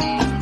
Bye.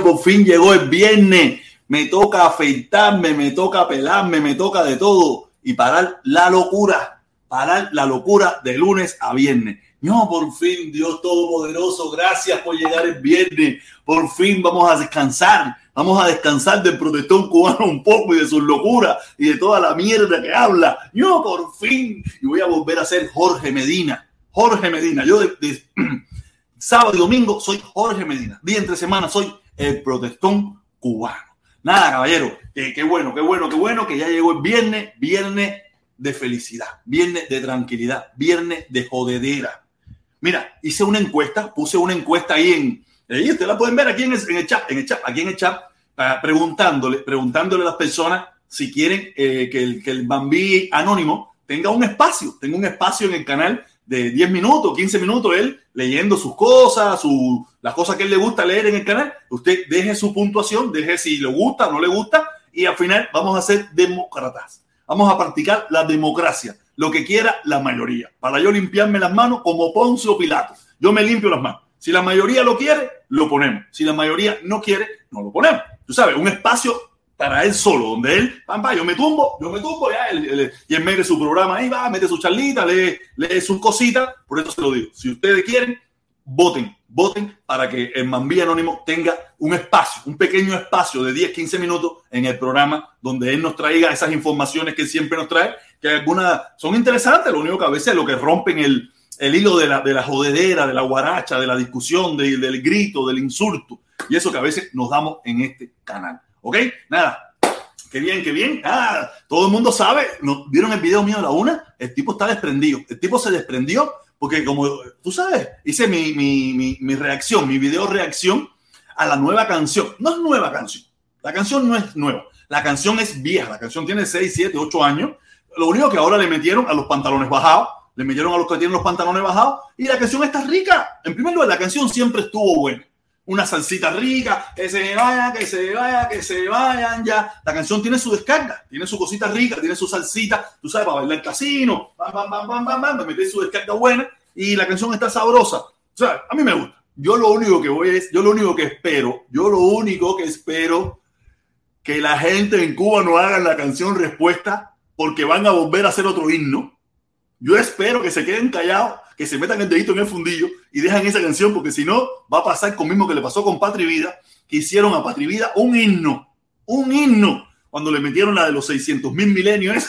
Por fin llegó el viernes. Me toca afeitarme, me toca pelarme, me toca de todo y parar la locura, parar la locura de lunes a viernes. No, por fin, Dios Todopoderoso, gracias por llegar el viernes. Por fin vamos a descansar. Vamos a descansar del protestón cubano un poco y de sus locuras y de toda la mierda que habla. Yo por fin, y voy a volver a ser Jorge Medina. Jorge Medina. Yo de, sábado y domingo soy Jorge Medina. Día entre semana soy el protestón cubano. Nada, caballero. qué bueno, qué bueno, qué bueno que ya llegó el viernes, viernes de felicidad, viernes de tranquilidad, viernes de jodedera Mira, hice una encuesta, puse una encuesta ahí en, ahí ustedes la pueden ver aquí en el, chat, en el chat, aquí en el chat, preguntándole, preguntándole a las personas si quieren eh, que, el, que el Bambi anónimo tenga un espacio, tenga un espacio en el canal de 10 minutos, 15 minutos, él leyendo sus cosas, su, las cosas que él le gusta leer en el canal. Usted deje su puntuación, deje si le gusta o no le gusta, y al final vamos a ser demócratas. Vamos a practicar la democracia lo que quiera la mayoría, para yo limpiarme las manos como Poncio Pilato. Yo me limpio las manos. Si la mayoría lo quiere, lo ponemos. Si la mayoría no quiere, no lo ponemos. Tú sabes, un espacio para él solo, donde él, pampa, yo me tumbo, yo me tumbo, ya, él, y él mete su programa ahí, va, mete su charlita, lee, lee sus cositas. Por eso se lo digo. Si ustedes quieren, voten, voten para que el Mambí Anónimo tenga un espacio, un pequeño espacio de 10, 15 minutos en el programa donde él nos traiga esas informaciones que siempre nos trae, que algunas son interesantes, lo único que a veces lo que rompen el, el hilo de la, de la jodedera, de la guaracha, de la discusión, del grito, del insulto, y eso que a veces nos damos en este canal. ¿Ok? Nada. Qué bien, qué bien. Todo el mundo sabe. ¿Vieron el video mío de la una? El tipo está desprendido. El tipo se desprendió porque como tú sabes, hice mi, mi, mi, reacción, mi video reacción a la nueva canción. No es nueva canción. La canción no es nueva. La canción es vieja. La canción tiene 6, 7, 8 años. Lo único que ahora le metieron a los pantalones bajados, le metieron a los que tienen los pantalones bajados y la canción está rica. En primer lugar, la canción siempre estuvo buena. Una salsita rica, que se vaya, que se vaya, que se vayan ya. La canción tiene su descarga, tiene su cosita rica, tiene su salsita, tú sabes, para bailar el casino, bam, bam, bam, bam, bam, bam, me su descarga buena y la canción está sabrosa. O sea, a mí me gusta. Yo lo único que voy es, yo lo único que espero, yo lo único que espero que la gente en Cuba no haga la canción respuesta porque van a volver a hacer otro himno. Yo espero que se queden callados, que se metan el dedito en el fundillo y dejan esa canción porque si no va a pasar con mismo que le pasó con Patri Vida, que hicieron a Patri Vida un himno, un himno, cuando le metieron la de los 600 mil milenios.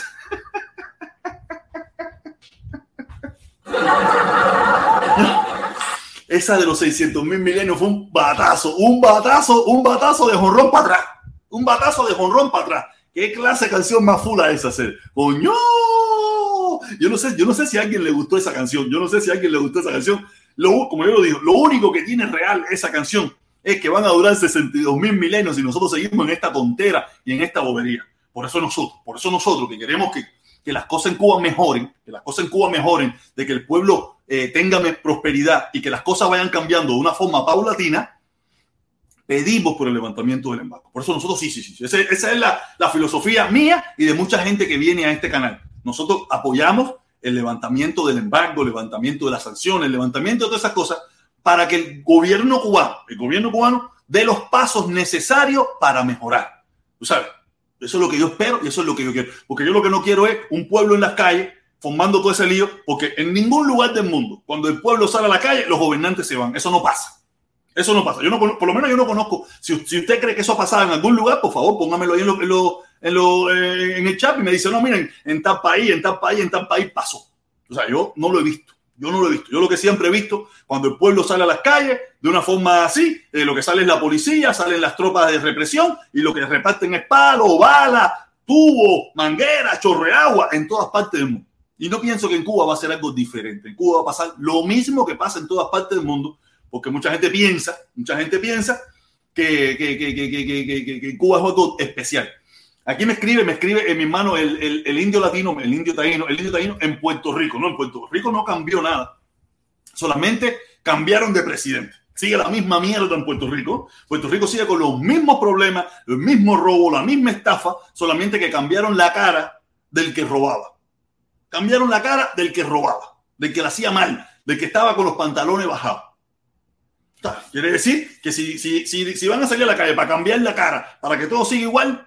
Esa de los 600 mil milenios fue un batazo, un batazo, un batazo de jonrón para atrás. Un batazo de jonrón para atrás. ¿Qué clase de canción más fula es hacer? ¡Coño! Yo no sé, yo no sé si a alguien le gustó esa canción. Yo no sé si a alguien le gustó esa canción. Lo, como yo lo digo, lo único que tiene real esa canción es que van a durar 62 mil milenios y nosotros seguimos en esta tontera y en esta bobería. Por eso nosotros, por eso nosotros que queremos que que las cosas en Cuba mejoren, que las cosas en Cuba mejoren, de que el pueblo eh, tenga prosperidad y que las cosas vayan cambiando de una forma paulatina, pedimos por el levantamiento del embargo. Por eso nosotros sí, sí, sí. Esa, es la, la, filosofía mía y de mucha gente que viene a este canal. Nosotros apoyamos el levantamiento del embargo, el levantamiento de las sanciones, el levantamiento de todas esas cosas para que el gobierno cubano, el gobierno cubano, dé los pasos necesarios para mejorar. ¿Tú sabes? Eso es lo que yo espero y eso es lo que yo quiero. Porque yo lo que no quiero es un pueblo en las calles formando todo ese lío, porque en ningún lugar del mundo, cuando el pueblo sale a la calle, los gobernantes se van. Eso no pasa. Eso no pasa. Yo no, por lo menos yo no conozco. Si, usted cree que eso ha pasado en algún lugar, por favor, póngamelo ahí en, lo, en, eh, en, el chat y me dice, no, miren, en tal país, en tal país, en tal país pasó. O sea, yo no lo he visto. Yo no lo he visto. Yo lo que siempre he visto, cuando el pueblo sale a las calles, de una forma así, eh, lo que sale es la policía, salen las tropas de represión y lo que reparten es palo, bala, tubo, manguera, chorreagua en todas partes del mundo. Y no pienso que en Cuba va a ser algo diferente. En Cuba va a pasar lo mismo que pasa en todas partes del mundo, porque mucha gente piensa, mucha gente piensa que, Cuba es algo especial. Aquí me escribe, me escribe en mi mano el, el, indio latino, el indio taíno, el indio taíno en Puerto Rico. No, en Puerto Rico no cambió nada. Solamente cambiaron de presidente. Sigue la misma mierda en Puerto Rico. Puerto Rico sigue con los mismos problemas, el mismo robo, la misma estafa, solamente que cambiaron la cara del que robaba. Cambiaron la cara del que robaba, del que la hacía mal, del que estaba con los pantalones bajados. Quiere decir que si, si, si, si van a salir a la calle para cambiar la cara, para que todo siga igual,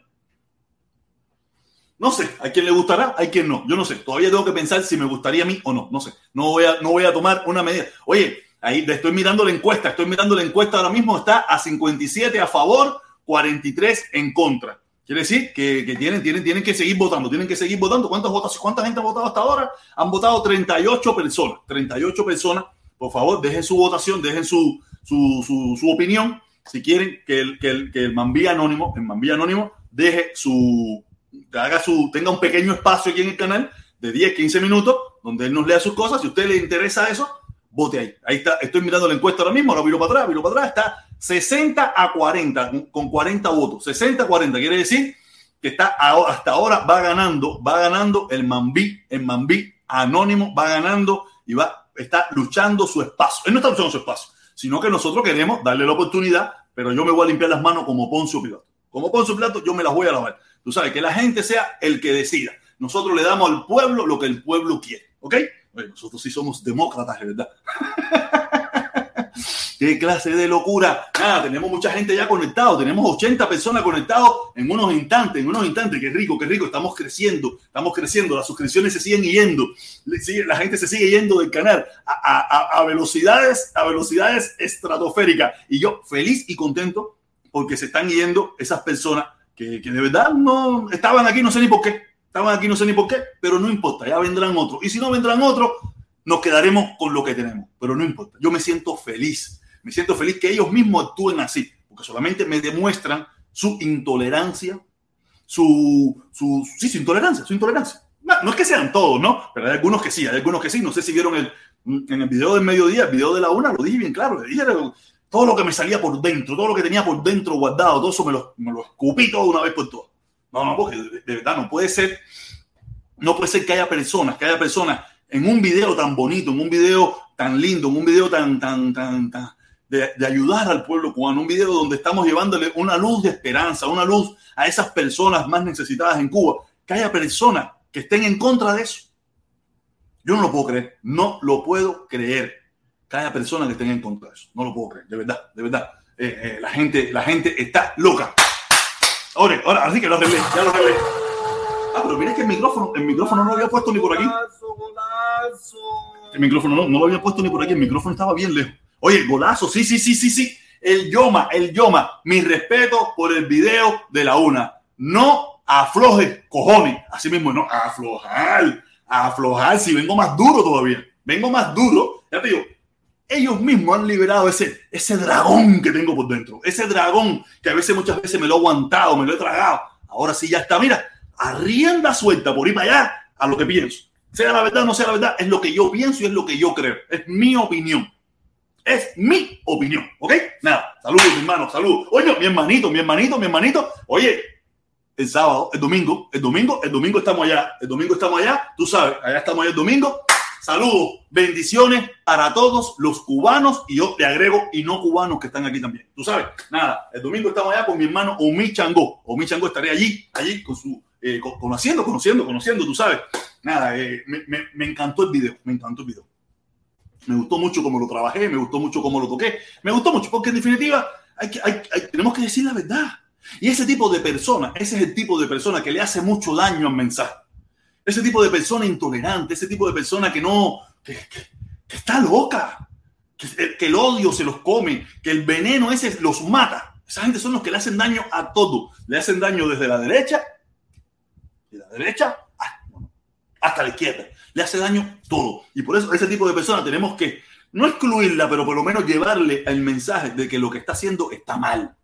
no sé, hay quien le gustará, hay quien no. Yo no sé. Todavía tengo que pensar si me gustaría a mí o no. No sé. No voy a, no voy a tomar una medida. Oye, ahí estoy mirando la encuesta. Estoy mirando la encuesta ahora mismo. Está a 57 a favor, 43 en contra. Quiere decir que, tienen, tienen, tienen que seguir votando, tienen que seguir votando. ¿Cuántas votos, ¿Cuánta gente ha votado hasta ahora? Han votado 38 personas. 38 personas. Por favor, dejen su votación, dejen su, su, su, su opinión. Si quieren que el, que el, que el Mambí Anónimo, el Mambí Anónimo, deje su, haga su, tenga un pequeño espacio aquí en el canal de 10, 15 minutos, donde él nos lea sus cosas. Si a usted le interesa eso, vote ahí. Ahí está, estoy mirando la encuesta ahora mismo, ahora viro para atrás, viro para atrás, está 60 a 40, con 40 votos. 60 a 40, quiere decir que está hasta ahora va ganando, va ganando el Mambí, el Mambí anónimo, va ganando y va, está luchando su espacio. Él no está luchando su espacio, sino que nosotros queremos darle la oportunidad, pero yo me voy a limpiar las manos como Poncio Pilato. Como Poncio Pilato, yo me las voy a lavar. Tú sabes, que la gente sea el que decida. Nosotros le damos al pueblo lo que el pueblo quiere. ¿Ok? Oye, nosotros sí somos demócratas, de verdad. ¿Qué clase de locura? Nada, tenemos mucha gente ya conectado. Tenemos 80 personas conectados en unos instantes, en unos instantes. Qué rico, qué rico. Estamos creciendo, estamos creciendo. Las suscripciones se siguen yendo. La gente se sigue yendo del canal a, a, a velocidades, a velocidades estratosféricas. Y yo feliz y contento porque se están yendo esas personas que, que, de verdad no estaban aquí, no sé ni por qué. Estaban aquí, no sé ni por qué, pero no importa, ya vendrán otros. Y si no vendrán otros, nos quedaremos con lo que tenemos. Pero no importa, yo me siento feliz. Me siento feliz que ellos mismos actúen así, porque solamente me demuestran su intolerancia, su, su, sí, su intolerancia, su intolerancia. No, no, es que sean todos, ¿no? Pero hay algunos que sí, hay algunos que sí. No sé si vieron el, en el video del mediodía, el video de la una, lo dije bien claro, le dije todo lo que me salía por dentro, todo lo que tenía por dentro guardado, todo eso me lo, me lo escupí todo una vez por todas. No, no, porque de, verdad no puede ser, no puede ser que haya personas, que haya personas en un video tan bonito, en un video tan lindo, en un video tan, tan, tan, tan de, de ayudar al pueblo cubano, un video donde estamos llevándole una luz de esperanza, una luz a esas personas más necesitadas en Cuba, que haya personas que estén en contra de eso. Yo no lo puedo creer, no lo puedo creer que haya personas que estén en contra de eso. No lo puedo creer, de verdad, de verdad. Eh, eh, la, gente, la gente está loca. Ahora, ahora, así que lo arreglé, ya lo arreglé. Ah, pero mira que el micrófono, el micrófono no lo había puesto ni por aquí. El micrófono no, no lo había puesto ni por aquí, el micrófono estaba bien lejos. Oye, golazo, sí, sí, sí, sí, sí. El Yoma, el Yoma, mi respeto por el video de la una. No aflojes, cojones. Así mismo, no, aflojar, aflojar. Si vengo más duro todavía, vengo más duro. Ya te digo, ellos mismos han liberado ese, ese dragón que tengo por dentro. Ese dragón que a veces, muchas veces me lo he aguantado, me lo he tragado. Ahora sí ya está, mira, a rienda suelta por ir para allá a lo que pienso. Sea la verdad o no sea la verdad, es lo que yo pienso y es lo que yo creo. Es mi opinión. Es mi opinión, ¿ok? Nada, saludos, mi hermano, saludos. Oye, mi hermanito, mi hermanito, mi hermanito. Oye, el sábado, el domingo, el domingo, el domingo estamos allá, el domingo estamos allá, tú sabes, allá estamos allá el domingo. Saludos, bendiciones para todos los cubanos y yo le agrego y no cubanos que están aquí también. Tú sabes, nada, el domingo estamos allá con mi hermano Omi Chango. Omi Chango estaré allí, allí con su, eh, conociendo, conociendo, conociendo, tú sabes. Nada, eh, me encantó el video, me encantó el video. Me gustó mucho cómo lo trabajé, me gustó mucho cómo lo toqué. Me gustó mucho porque en definitiva hay que, hay, hay, tenemos que decir la verdad. Y ese tipo de persona, ese es el tipo de persona que le hace mucho daño al mensaje. Ese tipo de persona intolerante, ese tipo de persona que no, que, que, que está loca, que, que, el odio se los come, que el veneno ese los mata. Esa gente son los que le hacen daño a todo. Le hacen daño desde la derecha, de la derecha hasta la izquierda. Le hace daño todo. Y por eso ese tipo de personas tenemos que no excluirla, pero por lo menos llevarle el mensaje de que lo que está haciendo está mal.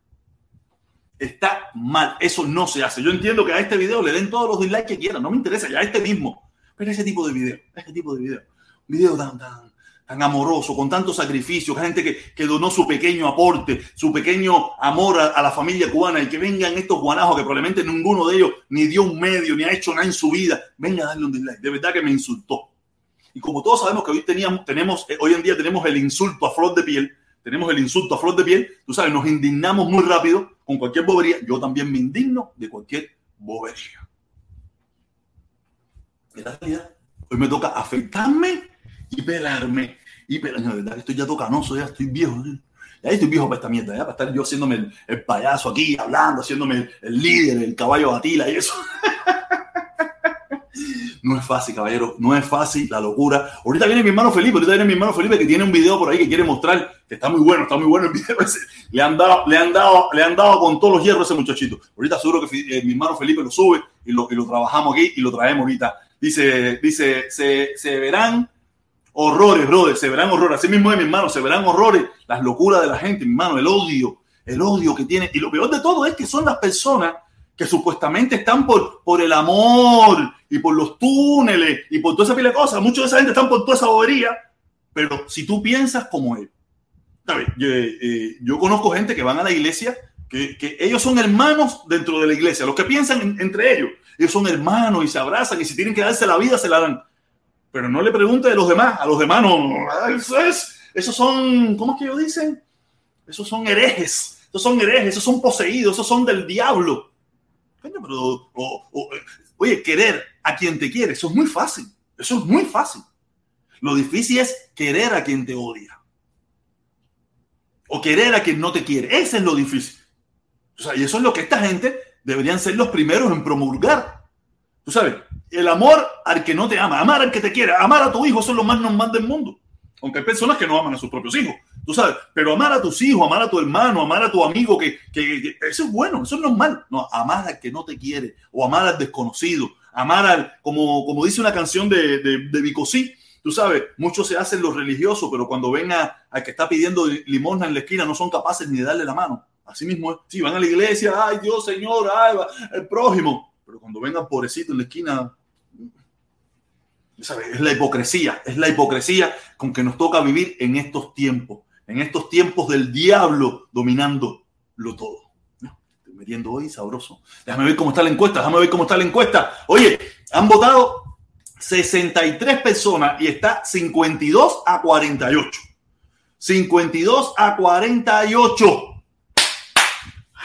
Está mal. Eso no se hace. Yo entiendo que a este video le den todos los dislikes que quieran. No me interesa, ya este mismo. Pero ese tipo de video, este tipo de video. Video tan, tan, tan amoroso, con tanto sacrificio, gente que, que, donó su pequeño aporte, su pequeño amor a, la familia cubana y que vengan estos guanajos que probablemente ninguno de ellos ni dio un medio, ni ha hecho nada en su vida, venga a darle un dislike. De verdad que me insultó. Y como todos sabemos que hoy teníamos, tenemos, eh, hoy en día tenemos el insulto a flor de piel, tenemos el insulto a flor de piel, tú sabes, nos indignamos muy rápido con cualquier bobería. Yo también me indigno de cualquier bobería. En hoy me toca afectarme y pelarme. Y pero, la verdad, estoy ya tocanoso, ya estoy viejo. Ya estoy viejo para esta mierda, ya para estar yo haciéndome el, payaso aquí, hablando, haciéndome el, líder, el caballo batila y eso. No es fácil, caballero, no es fácil la locura. Ahorita viene mi hermano Felipe, ahorita viene mi hermano Felipe que tiene un video por ahí que quiere mostrar, que está muy bueno, está muy bueno el video. Le han dado, le han dado, le han dado con todos los hierros a ese muchachito. Ahorita seguro que eh, mi hermano Felipe lo sube y lo, y lo trabajamos aquí y lo traemos ahorita. Dice, dice, se, se verán horrores, brother, se verán horrores. Así mismo es, mi hermano, se verán horrores, las locuras de la gente, mi hermano, el odio, el odio que tiene. Y lo peor de todo es que son las personas que supuestamente están por, por el amor y por los túneles y por toda esa pila de cosas. Muchos de esa gente están por toda esa bobería, pero si tú piensas como él, Yo, eh, yo, conozco gente que van a la iglesia, que, que, ellos son hermanos dentro de la iglesia, los que piensan entre ellos, ellos son hermanos y se abrazan y si tienen que darse la vida, se la dan. Pero no le pregunte de los demás, a los demás no, eso es, esos son, ¿cómo es que ellos dicen? Esos son herejes, esos son herejes, esos son poseídos, esos son del diablo. Pero, oye, querer a quien te quiere, eso es muy fácil. Eso es muy fácil. Lo difícil es querer a quien te odia. O querer a quien no te quiere. Ese es lo difícil. O sea, y eso es lo que esta gente deberían ser los primeros en promulgar. Tú sabes, el amor al que no te ama, amar al que te quiere, amar a tu hijo, eso es lo más normal del mundo. Aunque hay personas que no aman a sus propios hijos, tú sabes, pero amar a tus hijos, amar a tu hermano, amar a tu amigo, que, que, eso es bueno, eso es normal. No, amar al que no te quiere o amar al desconocido, amar al, como, como dice una canción de, de, de Bicosí, tú sabes, muchos se hacen los religiosos, pero cuando ven a, al que está pidiendo limosna en la esquina no son capaces ni de darle la mano. Así mismo. Sí, van a la iglesia, ay Dios, Señor, ay, el prójimo. Pero cuando vengan pobrecito en la esquina, es la hipocresía, es la hipocresía con que nos toca vivir en estos tiempos, en estos tiempos del diablo dominando lo todo. Estoy metiendo hoy sabroso. Déjame ver cómo está la encuesta, déjame ver cómo está la encuesta. Oye, han votado 63 personas y está 52 a 48. 52 a 48.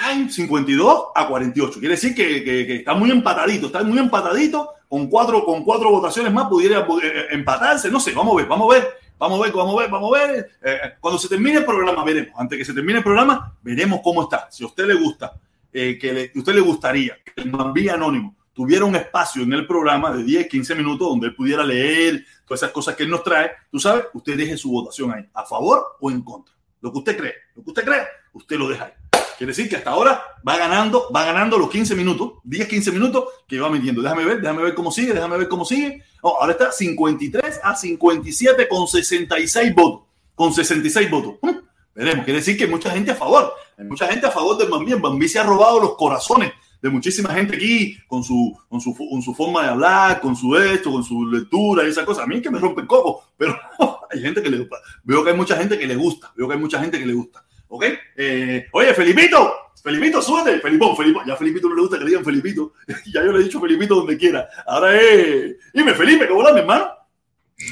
Ay, 52 a 48. Quiere decir que, está muy empatadito, está muy empatadito con cuatro, con cuatro votaciones más pudiera eh, empatarse. No sé, vamos a ver, vamos a ver, vamos a ver, vamos a ver, vamos a ver. Eh, cuando se termine el programa, veremos. Antes que se termine el programa, veremos cómo está. Si a usted le gusta, eh, que le, usted le gustaría que el Mambí Anónimo tuviera un espacio en el programa de 10, 15 minutos donde él pudiera leer todas esas cosas que él nos trae, tú sabes, usted deje su votación ahí, a favor o en contra. Lo que usted cree, lo que usted cree, usted lo deja ahí. Quiere decir que hasta ahora va ganando, va ganando los 15 minutos, 10, 15 minutos que va metiendo. Déjame ver, déjame ver cómo sigue, déjame ver cómo sigue. Oh, ahora está 53 a 57 con 66 votos. Con 66 votos. Hmm, veremos, quiere decir que hay mucha gente a favor. Hay mucha gente a favor del Bambi. Bambi se ha robado los corazones de muchísima gente aquí con su, con su, forma de hablar, con su esto, con su lectura y esa cosa. A mí es que me rompe el coco, pero hay gente que le gusta. Veo que hay mucha gente que le gusta. Veo que hay mucha gente que le gusta. ¿Ok? Eh, oye, Felipito, Felipito, súbete. Felipón, Felipón. Ya Felipito no le gusta que le digan Felipito. ya yo le he dicho Felipito donde quiera. Ahora es. Dime, Felipe, ¿cómo estás, mi hermano?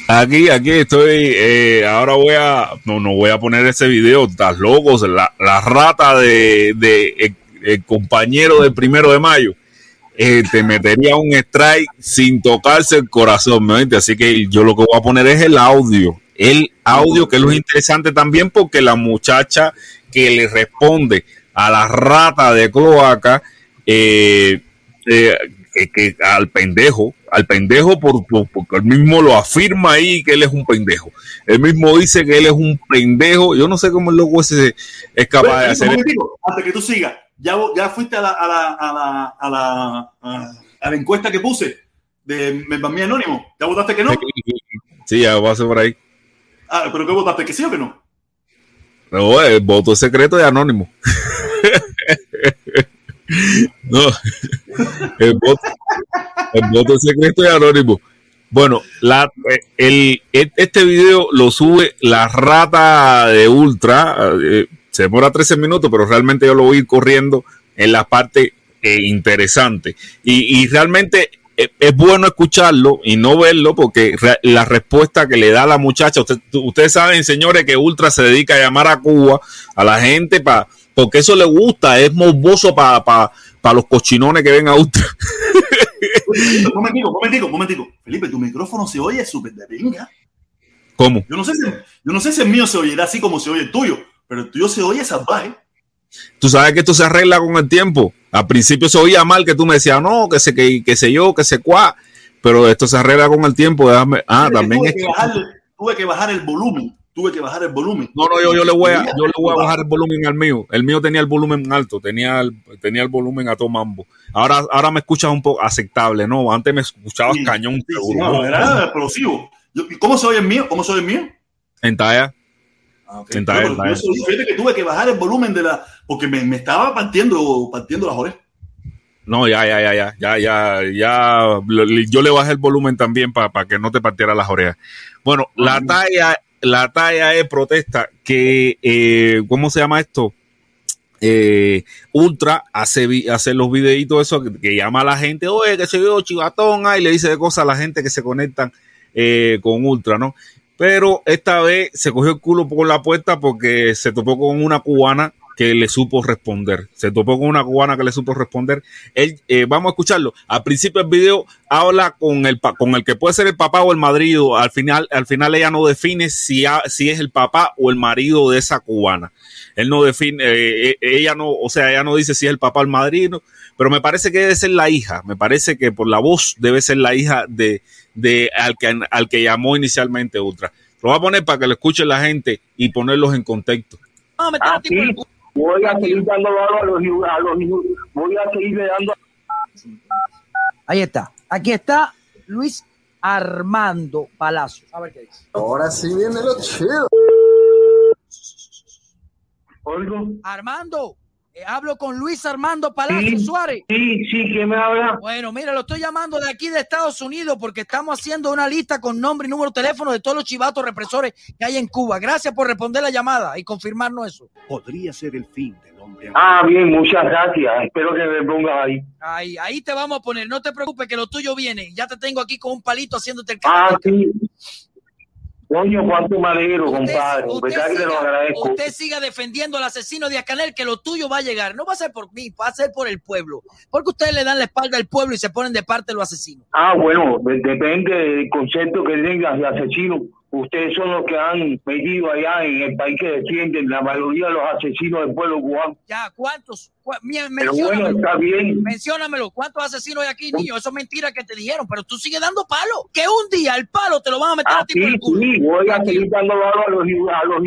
Aquí, aquí estoy. Eh, ahora voy a. No, no voy a poner ese video. Estás locos. La, la rata de, de el, compañero del primero de mayo. Eh, te metería un strike sin tocarse el corazón, ¿me Así que yo lo que voy a poner es el audio el audio, que es lo interesante también porque la muchacha que le responde a la rata de cloaca, eh, eh, que, al pendejo, al pendejo por, porque él mismo lo afirma ahí que él es un pendejo. Él mismo dice que él es un pendejo. Yo no sé cómo el loco ese es capaz de hacer. antes que tú sigas, ya, ya fuiste a la, a la, a la, a la, a la encuesta que puse de mi Anónimo. ¿Ya votaste que no? Sí, ya va a ser por ahí. Ah, pero ¿qué votaste? ¿Que sí o que no? No, el voto secreto de anónimo. no, el voto, el voto secreto de anónimo. Bueno, la, el, este video lo sube la rata de Ultra. Eh, se demora 13 minutos, pero realmente yo lo voy a ir corriendo en la parte eh, interesante. Y, y realmente es bueno escucharlo y no verlo porque la respuesta que le da la muchacha, ustedes saben, señores, que Ultra se dedica a llamar a Cuba, a la gente, pa, porque eso le gusta, es morboso para pa, pa los cochinones que ven a Ultra. momentico, momentico, momentico. Felipe, tu micrófono se oye súper de venga. ¿Cómo? Yo no, sé si, yo no sé si el mío se oirá así como se oye el tuyo, pero el tuyo se oye salvaje. Tú sabes que esto se arregla con el tiempo. Al principio se oía mal que tú me decías, no, que sé, que, que sé yo, que sé cuá, pero esto se arregla con el tiempo. Déjame. Ah, también tuve, es que bajar, tuve que bajar el volumen. Tuve que bajar el volumen. No, no, yo, yo le voy a, yo le voy a bajar el volumen al mío. El mío tenía el volumen alto, tenía el, tenía el volumen a todo mambo. Ahora, ahora me escuchas un poco aceptable, ¿no? Antes me escuchabas Sí, cañón. sí, seguro. sí, no, era explosivo. Yo- ¿y ¿Cómo se oye el mío? ¿Cómo se oye el mío? En talla. Ah, ok. Está bien, está yo- fíjate que tuve que bajar el volumen de la. Porque me, me estaba partiendo, partiendo las orejas. No, ya, ya, ya, ya, ya, ya, ya. Yo le bajé el volumen también para que no te partiera las orejas. Bueno, la Mm. talla, la talla es protesta que, eh, ¿cómo se llama esto? Eh, Ultra hace, hace los videitos eso que, que llama a la gente, oye, que se yo chivatón, ah, y le dice de cosas a la gente que se conectan eh, con Ultra, ¿no? Pero esta vez se cogió el culo por la puerta porque se topó con una cubana que le supo responder. Se topó con una cubana que le supo responder. Él, eh, vamos a escucharlo. Al principio del video habla con el, con el que puede ser el papá o el marido. Al final, al final ella no define si, si es el papá o el marido de esa cubana. Él no define, eh, eh, ella no, o sea, ella no dice si es el papá o el marido, pero me parece que debe ser la hija. Me parece que por la voz debe ser la hija de, de al que, al que llamó inicialmente Ultra. Lo voy a poner para que lo escuche la gente y ponerlos en contexto. Ah, sí. culo. Voy a seguir dando valor a los, a los voy a seguirle dando Ahí está. Aquí está Luis Armando Palacio. A ver qué dice. Ahora sí viene lo chido. Oigo. Armando, eh, hablo con Luis Armando Palacio Sí. Suárez. Sí, sí, ¿quién me habla? Bueno, mira, lo estoy llamando de aquí de Estados Unidos porque estamos haciendo una lista con nombre y número de teléfono de todos los chivatos represores que hay en Cuba. Gracias por responder la llamada y confirmarnos eso. podría ser el fin del hombre. Ah, bien, muchas gracias. Espero que me pongas ahí. Ahí, ahí te vamos a poner. No te preocupes que lo tuyo viene. Ya te tengo aquí con un palito haciéndote el Ah, sí. Coño, cuánto me alegro, compadre. usted ¿Verdad que te lo siga, agradezco? usted siga defendiendo al asesino de Acanel, que lo tuyo va a llegar. No va a ser por mí, va a ser por el pueblo. Porque ustedes le dan la espalda al pueblo y se ponen de parte los asesinos. Ah, bueno, de- depende del concepto que tengas de asesino. Ustedes son los que han metido allá en el país que defienden la mayoría de los asesinos del pueblo cubano. Ya, ¿cuántos? Bueno, menciónamelo. está bien. Menciónamelo. ¿Cuántos asesinos hay aquí, niño? Eso es mentira que te dijeron, pero tú sigues dando palo. Que un día el palo te lo van a meter Ah, a ti por sí, el culo. sí, voy a seguir dando valor a los, hijos- a los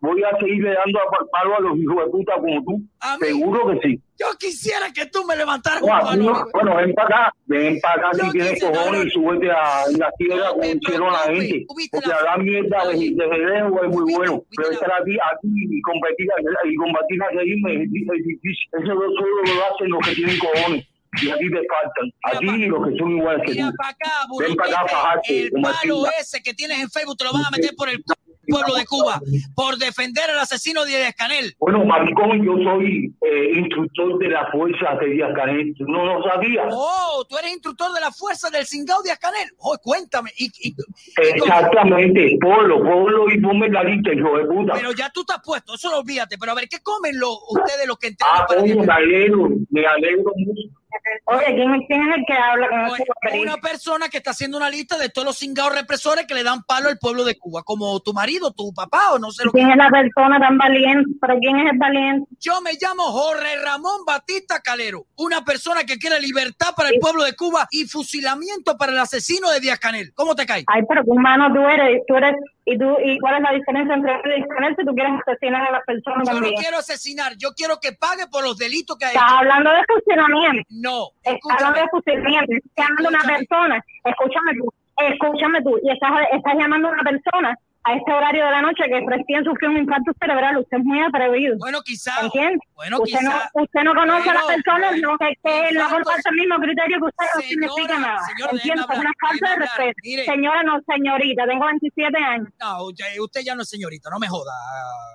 voy a seguirle dando palo a los hijos de puta como tú. A Seguro que sí. yo quisiera que tú me levantaras No, un palo. no- bueno, ven para acá, ven para acá Yo si tienes cojones y súbete a la tierra como hicieron la gente. Porque la- hablar mierda de, Oye, de lejos es muy bueno, pero estar aquí, aquí y competir y combatir a reírme es di- es difícil. Eso lo- solo lo hacen los que tienen cojones y a ti te faltan. A ti y los que son iguales que Mira tú. para acá, Ven para acá, fajarte, El palo ese que tienes en Facebook te lo van a meter por el cu- pueblo de Cuba por defender al asesino de Escanel. Bueno, maricón, yo soy eh, instructor de las fuerzas de Díaz Canel. ¿Tú no lo sabías? Oh, tú eres instructor de la fuerza del Cingao de Escanel. Oh, cuéntame. Y, y- y- Exactamente. Ponlo, ponlo y ponme la lista, hijo de puta. pero ya tú estás puesto, eso lo olvídate. Pero a ver, ¿qué comen los, ustedes los que Ah, entrenan para coño, me alegro, me alegro mucho. Oye, ¿quién, quién es el que habla con Una persona que está haciendo una lista de todos los cingados represores que le dan palo al pueblo de Cuba, como tu marido, tu papá o no sé lo que. ¿Quién es la persona tan valiente? ¿Pero quién es el valiente? Yo me llamo Jorge Ramón Batista Calero, una persona que quiere libertad para el pueblo de Cuba y fusilamiento para el asesino de Díaz Canel. ¿Cómo te cae? Ay, pero qué humano tú eres. Tú eres ¿Y, tú, ¿Y cuál es la diferencia entre Canel si tú quieres asesinar a las personas Yo no también? quiero asesinar, yo quiero que pague por los delitos que ha Estás hablando de fusilamiento. No, Estás hablando de fusilamiento. Estás llamando a una persona. Escúchame tú. Escúchame tú. Y estás, estás llamando a una persona a este horario de la noche que recién sufrió un infarto cerebral. Usted es muy atrevido. Bueno, quizá. ¿Entiende? Bueno, usted, no, quizá. usted no conoce a las personas, bueno, no, que, que no comparte el mismo criterio que usted, no Señora, significa nada. señora, ¿Entiende? Es una falta de respeto. Mire. Señora, no, señorita, tengo 27 años. No, usted, ya no es señorita, no me joda.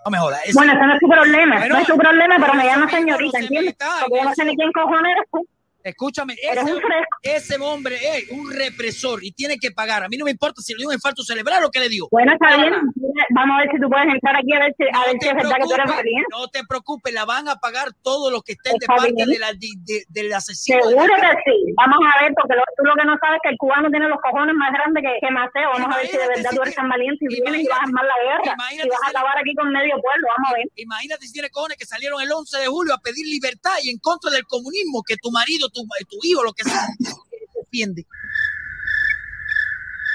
No me joda. Es- Bueno, ese no es su problema, Bueno, no es su problema, pero me llama señorita, no se ¿entiendes? Porque yo no sé ni quién cojones eres. Escúchame, ese, hombre es un represor y tiene que pagar. A mí no me importa si le dio un infarto cerebral o qué le dio. Bueno, está bien, vamos a ver si tú puedes entrar aquí a ver si, a No ver si es verdad que tú eres valiente. no te preocupes, la van a pagar todos los que estén de Está parte bien. de la, de- de- del asesino. de Seguro la- que sí. Vamos a ver, porque lo- tú lo que no sabes es que el cubano tiene los cojones más grandes que, que Maceo. Vamos a ver si de verdad si tú eres tan valiente y vienes y vas a armar la guerra. Y vas a acabar aquí con medio pueblo. Vamos a ver. Imagínate si tiene cojones que salieron el 11 de julio a pedir libertad y en contra del comunismo que tu marido, tu, tu hijo, lo que sea, defiende.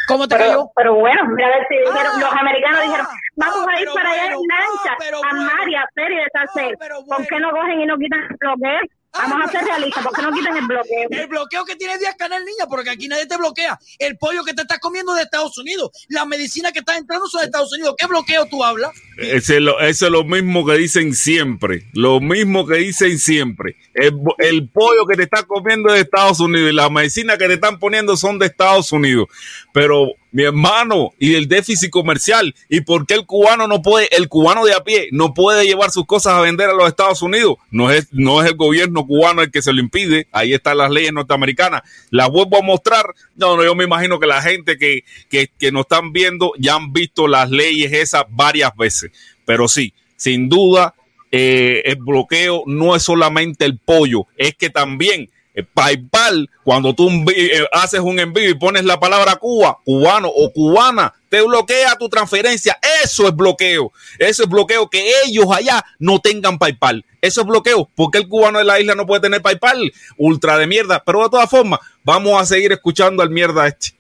¿Cómo te Pero, cayó? pero bueno, mira a ver si dijeron, Ah, los americanos ah, dijeron, vamos ah, a ir pero para allá bueno, en lancha, ah, a mar y a deshacer. Ah, pero ¿Por qué no cogen y no quitan bloqueo? Ah, Vamos a ser realistas, ¿por qué no quitan el bloqueo? El bloqueo que tiene Díaz Canel, niña, porque aquí nadie te bloquea. El pollo que te estás comiendo de Estados Unidos, la medicina que está entrando son de Estados Unidos. ¿Qué bloqueo tú hablas? Ese es lo- eso es lo mismo que dicen siempre. Lo mismo que dicen siempre. El, el pollo que te estás comiendo es de Estados Unidos y la medicina que te están poniendo son de Estados Unidos. Pero, mi hermano, y el déficit comercial. ¿Y por qué el cubano no puede, el cubano de a pie, no puede llevar sus cosas a vender a los Estados Unidos? No es, no es el gobierno cubano el que se lo impide. Ahí están las leyes norteamericanas. Las vuelvo a mostrar. No, no, yo me imagino que la gente que, que, que nos están viendo ya han visto las leyes esas varias veces. Pero sí, sin duda, eh, el bloqueo no es solamente el pollo, es que también PayPal, cuando tú envi- eh, haces un envío y pones la palabra Cuba, cubano o cubana, te bloquea tu transferencia. Eso es bloqueo. Eso es bloqueo que ellos allá no tengan PayPal. Eso es bloqueo. porque el cubano de la isla no puede tener PayPal? Ultra de mierda. Pero de todas formas, vamos a seguir escuchando al mierda este.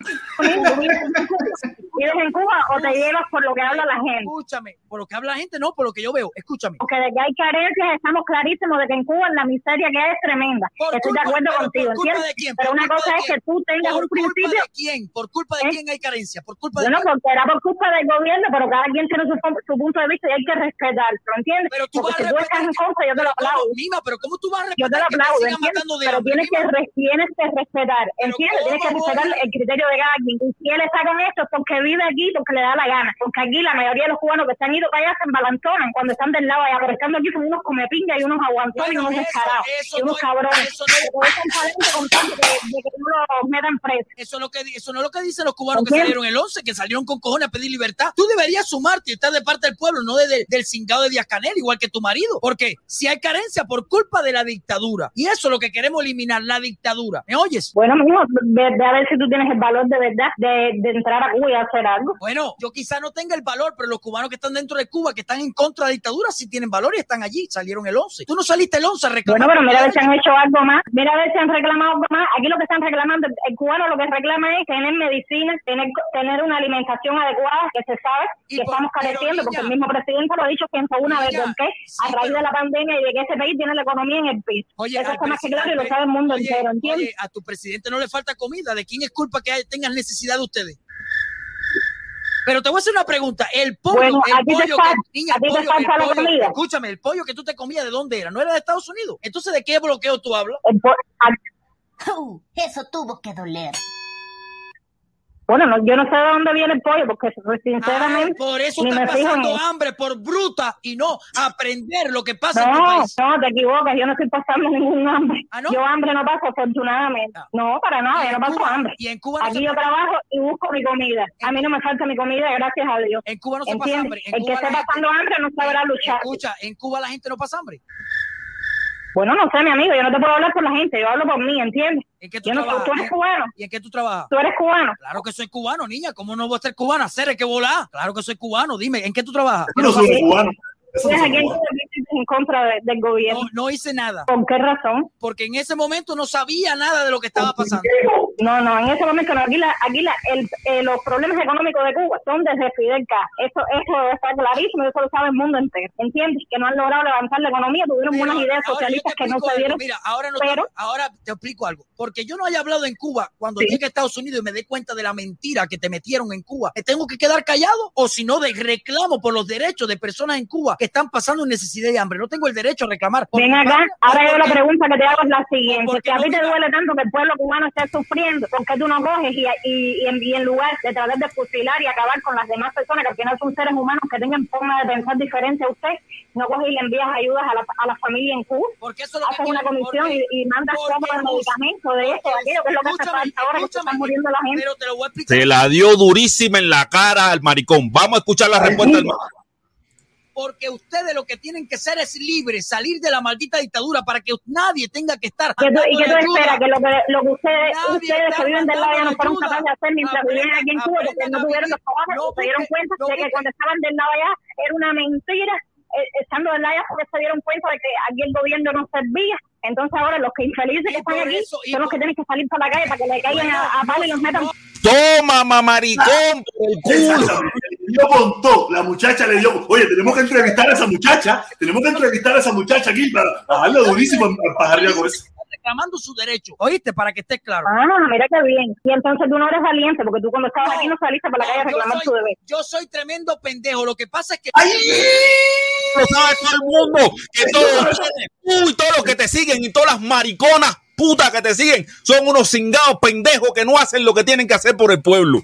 ¿Vives en Cuba o te llevas por lo que habla la gente? Escúchame, por lo que habla la gente, no, por lo que yo veo. Escúchame. Porque de que hay carencias estamos clarísimos de que en Cuba la miseria que hay es tremenda. Por Estoy culpa- de acuerdo pero contigo, ¿por culpa ¿entiendes? de quién? Pero ¿Por una culpa cosa es que tú tengas ¿Por un culpa principio de quién? ¿Por culpa de ¿Eh? quién hay carencia? ¿Por culpa de Bueno, quién? porque era por culpa del gobierno, pero cada quien tiene su, su punto de vista y hay que respetarlo, ¿entiendes? Pero tú porque vas a si tú estás en respetar- contra, yo te lo Pero ¿cómo, aplaudo. Mima, pero ¿cómo tú vas a Yo te respetar lo que aplaudo, matando de Pero tienes que, tienes que respetar, ¿entiendes? Tienes que ¿cómo voy respetar a- el criterio de cada quien. Y si él está con esto es porque vive aquí, porque le da la gana. Porque aquí la mayoría de los cubanos que se han ido para allá se embalanzonan cuando están del lado allá, pero estando aquí son unos comepingas y unos aguantones y unos descarados y unos no es- cabrones. eso no es- de, que los metan. Eso, es lo que, eso no es lo que dicen los cubanos que salieron el 11, que salieron con cojones a pedir libertad. Tú deberías sumarte y estar de parte del pueblo, no de- de- del cingado de Díaz Canel, igual que tu marido. Porque si hay carencia por culpa de la dictadura. Y eso es lo que queremos eliminar, la dictadura. ¿Me oyes? Bueno, mijo, ve, ve a ver si tú tienes el valor de verdad de, de entrar a Cuba y hacer algo. Bueno, yo quizá no tenga el valor, pero los cubanos que están dentro de Cuba, que están en contra de la dictadura, sí tienen valor y están allí. Salieron el 11. Tú no saliste el 11 a reclamar. Bueno, pero mira a ver si han hecho algo más. Mira a ver si han reclamado algo más. Aquí lo que están reclamando, el cubano lo que reclama es tener medicinas, tener, tener una alimentación adecuada, que se sabe que por- estamos careciendo, porque el mismo presidente lo ha dicho ciento una vez. Niña, ¿Por qué? sí, a raíz pero- de la pandemia y de que ese país tiene la economía en el piso. Oye, Eso está más que claro y lo sabe el mundo oye, entero, ¿entiendes? oye, a tu presidente no le falta comida. ¿De quién es culpa que tengan necesidad de ustedes? Pero te voy a hacer una pregunta. El pollo, Bueno, el pollo que, niña, el pollo, el pollo- escúchame, el pollo que tú te comías, ¿de dónde era? ¿No era de Estados Unidos? Entonces, ¿de qué bloqueo tú hablas? Uh, eso tuvo que doler. Bueno, no, yo no sé de dónde viene el pollo, porque pues, sinceramente... Ay, por eso está en pasando hambre, por bruta, y no aprender lo que pasa en tu No, país. no, te equivocas, yo no estoy pasando ningún hambre. ¿Ah, no? Yo hambre no paso, afortunadamente. Ah. No, para nada, yo no paso Cuba- hambre. Y en Cuba no Aquí se- yo trabajo y busco mi comida. A mí no me falta mi comida, gracias a Dios. en Cuba no se pasa ¿Entiendes? hambre. En El que esté gente- pasando hambre no sabrá luchar. Escucha, en Cuba la gente no pasa hambre. Bueno, no sé, mi amigo, yo no te puedo hablar por la gente, yo hablo por mí, ¿entiendes? ¿En qué tú Yo no trabajas? tú eres cubano, ¿Y en qué tú trabajas? tú eres cubano. Claro que soy cubano, niña. ¿Cómo no voy a ser cubana? Hacer que volar. Claro que soy cubano. Dime, ¿en qué tú trabajas? Yo no soy cubano. Eso no aquí en. Cuba en contra de- del gobierno. No, no hice nada. ¿Por qué razón? Porque en ese momento no sabía nada de lo que estaba pasando. No, no, en ese momento no. Aquí, la, aquí la, el, eh, los problemas económicos de Cuba son desde Fidel Castro. Eso, eso está clarísimo, eso lo sabe el mundo entero. ¿Entiendes? Que no han logrado levantar la economía, tuvieron Pero unas ideas socialistas te que no se dieron. Mira, ahora, no pero- te, ahora te explico algo. Porque yo no haya hablado en Cuba cuando Sí. llegue a Estados Unidos y me dé cuenta de la mentira que te metieron en Cuba. ¿Me tengo que quedar callado? O si no, de reclamo por los derechos de personas en Cuba que están pasando necesidad hambre, no tengo el derecho a reclamar. Ven acá, ahora yo la pregunta que te hago es la siguiente. Si a ti te duele tanto que el pueblo cubano esté sufriendo, ¿por qué tú no coges y, y, y, en, y en lugar de tratar de fusilar y acabar con las demás personas que al final son seres humanos que tengan forma de pensar diferente a usted, no coges y le envías ayudas a la, a la familia en Cuba? Porque eso es lo que Haces una comisión porque- y, y mandas porque todo el Bush- medicamento de esto, de aquello, que es lo que hace falta ahora que se está muriendo la gente. Pero te lo voy a explicar. Se la dio durísima en la cara al maricón. Vamos a escuchar la respuesta del maricón. Porque ustedes lo que tienen que ser es libres, salir de la maldita dictadura para que nadie tenga que estar. ¿Qué tú- ¿Y qué tú esperas? Que lo que, lo que ustedes, ustedes que viven del lado ya no fueron capaces de hacer mientras vivían aquí en Cuba, porque no tuvieron los trabajos, No se dieron cuenta no de que cuando estaban del lado allá era una mentira, eh, estando del lado allá porque se dieron cuenta de que aquí el gobierno no servía. Entonces ahora los que infelices Y que están aquí eso- y son los que tienen que salir para la calle para que le caigan a, a palo y los metan Toma, mamaricón, por el culo. Todo. La muchacha le dio. Oye, tenemos que entrevistar a esa muchacha. Tenemos que entrevistar a esa muchacha aquí para bajarle durísimo al pajarría con eso. reclamando su derecho. ¿Oíste? Para que estés claro. Ah, mira qué bien. Y entonces tú no eres valiente, porque tú cuando estabas No, aquí no saliste para la calle a No, reclamar soy- tu deber. Yo soy tremendo pendejo. Lo que pasa es que. ¡Ay! Lo sabe todo el mundo. Que todos tú y todos los que te siguen y todas las mariconas putas que te siguen son unos cingados pendejos que no hacen lo que tienen que hacer por el pueblo.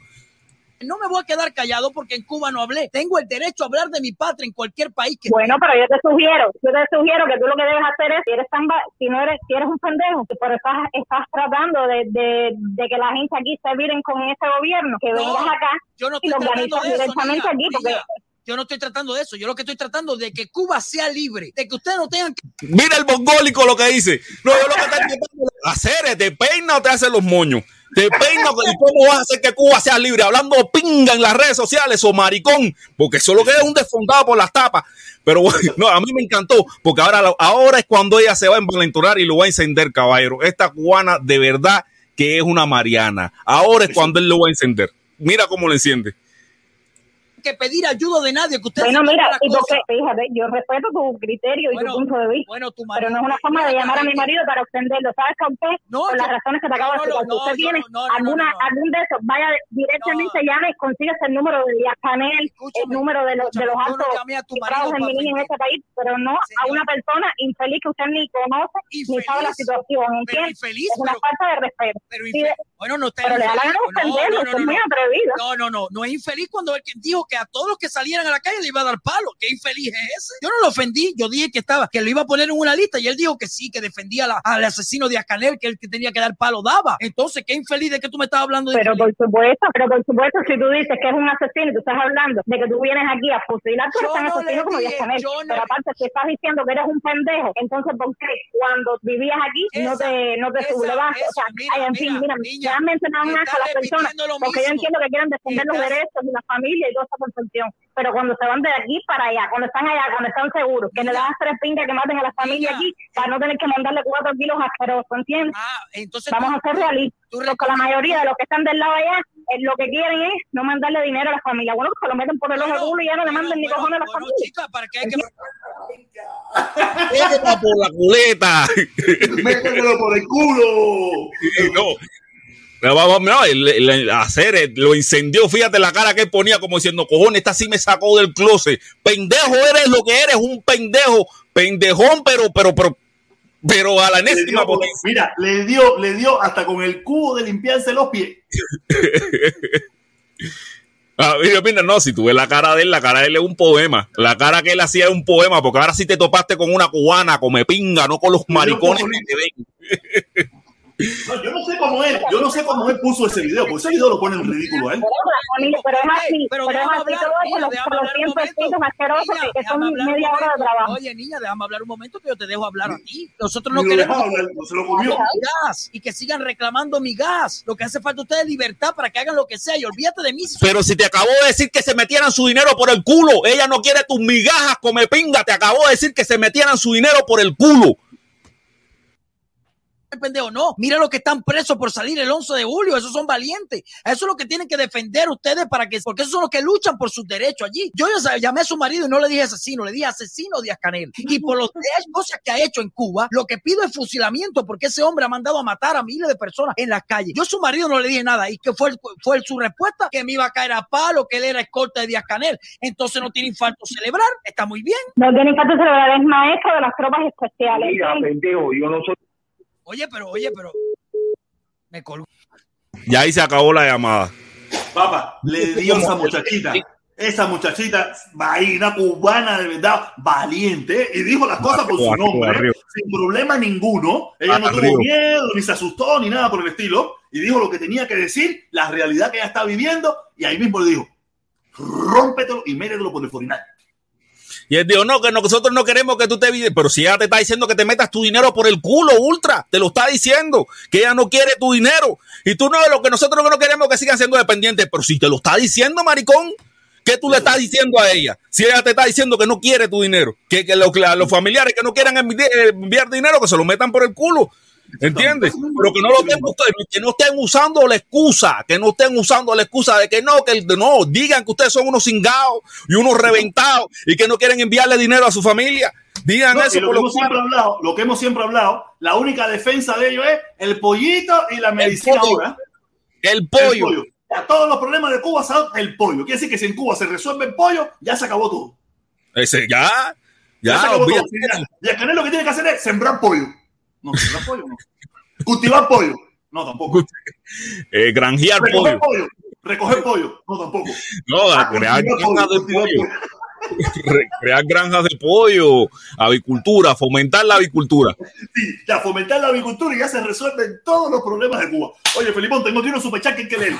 No me voy a quedar callado porque en Cuba no hablé. Tengo el derecho a hablar de mi patria en cualquier país que. Bueno, pero yo te sugiero, yo te sugiero que tú lo que debes hacer es, si eres tan, va- si no eres, si eres un pendejo, pero estás, estás tratando de, de, de que la gente aquí se viren con este gobierno, que No, vengas acá Yo no y lo organizas eso. directamente niña, aquí, porque niña. Yo no estoy tratando de eso. Yo lo que estoy tratando de que Cuba sea libre, de que ustedes no tengan que. Mira el mongólico lo que dice. No, yo lo que estoy intentando hacer es te peina o te hacen los moños. Te peina y cómo vas a hacer que Cuba sea libre hablando pinga en las redes sociales o maricón, porque eso lo que es un desfondado por las tapas. Pero bueno, no, a mí me encantó, porque ahora, ahora es cuando ella se va a envalentonar y lo va a encender, caballero. Esta cubana de verdad que es una mariana. Ahora es cuando él lo va a encender. Mira cómo lo enciende. Que pedir ayuda de nadie, que ustedes bueno, mira, porque, fíjate, yo respeto tu criterio y tu punto de vista. Bueno, tu Pero marido- no es una forma de llamar a mi que- marido para ofenderlo. ¿Sabes qué? Usted, No, por yo- las razones que te acabo de no, no, usted tiene alguna, algún de esos, vaya directamente, llame y el número de Díaz Canel, el número de los, de los altos en Milín en este país, pero no a una persona infeliz que usted ni conoce ni sabe la situación, Pero ¿entiende? infeliz, Es una pero, falta de respeto. pero. Bueno, no está Pero le da la gana ofenderlo, usted no, no, no, no es infeliz cuando él dijo que a todos los que salieran a la calle le iba a dar palo. ¿Qué infeliz es ese? Yo no lo ofendí, yo dije que estaba, que lo iba a poner en una lista y él dijo que sí, que defendía a la- al asesino de Canel, que el que tenía que dar palo daba. Entonces, ¿qué infeliz de que tú me estás hablando de Pero infeliz? por supuesto, pero por supuesto, si tú dices que es un asesino tú estás hablando de que tú vienes aquí a fusilar, tú eres tan no asesino como dije, Díaz Canel. yo no Pero aparte, si estás diciendo que eres un pendejo, entonces ¿por qué cuando vivías aquí no te, no te esa-? O sea, eso, mira, ay, en fin, mira, niña, ya han mencionado a las personas, porque yo entiendo que quieren defender los derechos de la familia y toda esa perfección. Pero cuando se van de aquí para allá, cuando están allá, cuando están seguros, que le das tres pingas que maten a la familia aquí para no tener que mandarle cuatro kilos asquerosos, ¿entiendes? Ah, entonces Vamos tú- a ser realistas. Porque la mayoría de los que están del lado allá, eh, lo que quieren es no mandarle dinero a la familia. Bueno, que se lo meten por el ojo Bueno, culo y ya no le bueno, mandan ni bueno, cojones a la bueno, familia. chica, ¿para qué hay que por la culeta. Métetelo por el culo. no. No, vamos, no, el, hacer eh, lo incendió. Fíjate la cara que él ponía como diciendo, cojones, esta sí me sacó del closet. Pendejo eres lo que eres, un pendejo, pendejón, pero, pero, pero, pero a la enésima dio mira, le dio, le dio hasta con el cubo de limpiarse los pies. Ah, mira, mira, no, si tú ves la cara de él, la cara de él es un poema. La cara que él hacía es un poema, porque ahora sí te topaste con una cubana, come pinga, no con los maricones que te ven. No, yo no sé cómo él, yo no sé cómo él puso ese video, porque ese video lo pone en ridículo a él. Pero es así, Pero pero, es así todo eso, los, déjame por los hablar un cientos momento. escritos asquerosos Niña, que, son media hora de trabajo. Oye, niña, déjame hablar un momento que yo te dejo hablar a ti. Nosotros no queremos dejaba hablar, no se lo comió. mi gas y que sigan reclamando mi gas. Lo que hace falta a ustedes es libertad para que hagan lo que sea y olvídate de mí. Pero si te acabó de decir que se metieran su dinero por el culo, ella no quiere tus migajas, come pinga, te acabó de decir que se metieran su dinero por el culo. Pendejo, no. Mira los que están presos por salir el 11 de julio, esos son valientes. Eso es lo que tienen que defender ustedes para que, porque esos son los que luchan por sus derechos allí. Yo ya llamé a su marido y no le dije asesino, le dije asesino Díaz Canel. Y por las cosas que ha hecho en Cuba, lo que pido es fusilamiento porque ese hombre ha mandado a matar a miles de personas en las calles. Yo a su marido no le dije nada y que fue, fue su respuesta que me iba a caer a palo, que él era escolta de Díaz Canel. Entonces no tiene infarto celebrar, está muy bien. No tiene infarto celebrar, es maestro de las tropas especiales. Mira, pendejo, yo no soy Oye, pero, oye, pero. Me colgó. Y ahí se acabó la llamada. Papá, le dio a esa muchachita. Esa muchachita, vaina cubana de verdad, valiente, y dijo las cosas por su nombre, sin problema ninguno. Ella no tuvo miedo, ni se asustó, ni nada por el estilo, y dijo lo que tenía que decir, la realidad que ella está viviendo, y ahí mismo le dijo, rómpetelo y méretelo por el forinal. Y él dijo, no, que nosotros no queremos que tú te. Pero si ella te está diciendo que te metas tu dinero por el culo, ultra, te lo está diciendo, que ella no quiere tu dinero. Y tú no, lo que nosotros no queremos que sigan siendo dependientes. Pero si te lo está diciendo, maricón, ¿qué tú le estás diciendo a ella? Si ella te está diciendo que no quiere tu dinero, que, que los, los familiares que no quieran enviar dinero, que se lo metan por el culo. ¿Entiendes? Pero que no lo estén, que no estén usando la excusa, que no estén usando la excusa de que no, que no, digan que ustedes son unos cingados y unos reventados y que no quieren enviarle dinero a su familia. Digan eso. lo, que hemos siempre hablado, lo que hemos siempre hablado, la única defensa de ellos es el pollito y la medicina el pollo. ahora. El pollo. El pollo. Ya, todos los problemas de Cuba son el pollo. Quiere decir que si en Cuba se resuelve el pollo, ya se acabó todo. Ese, ya, ya, se acabó todo. Y el lo que tiene que hacer es sembrar pollo. No, sembrar pollo no. Cultivar pollo. No, tampoco. Eh, granjear Recoger pollo. pollo. Recoger pollo. No, tampoco. No, Ah, crear cultivar granjas de cultivar pollo. Re- crear granjas de pollo, avicultura, fomentar la avicultura. Sí, ya fomentar la agricultura y ya se resuelven todos los problemas de Cuba. Oye, Felipón, tengo un superchat que hay que leer.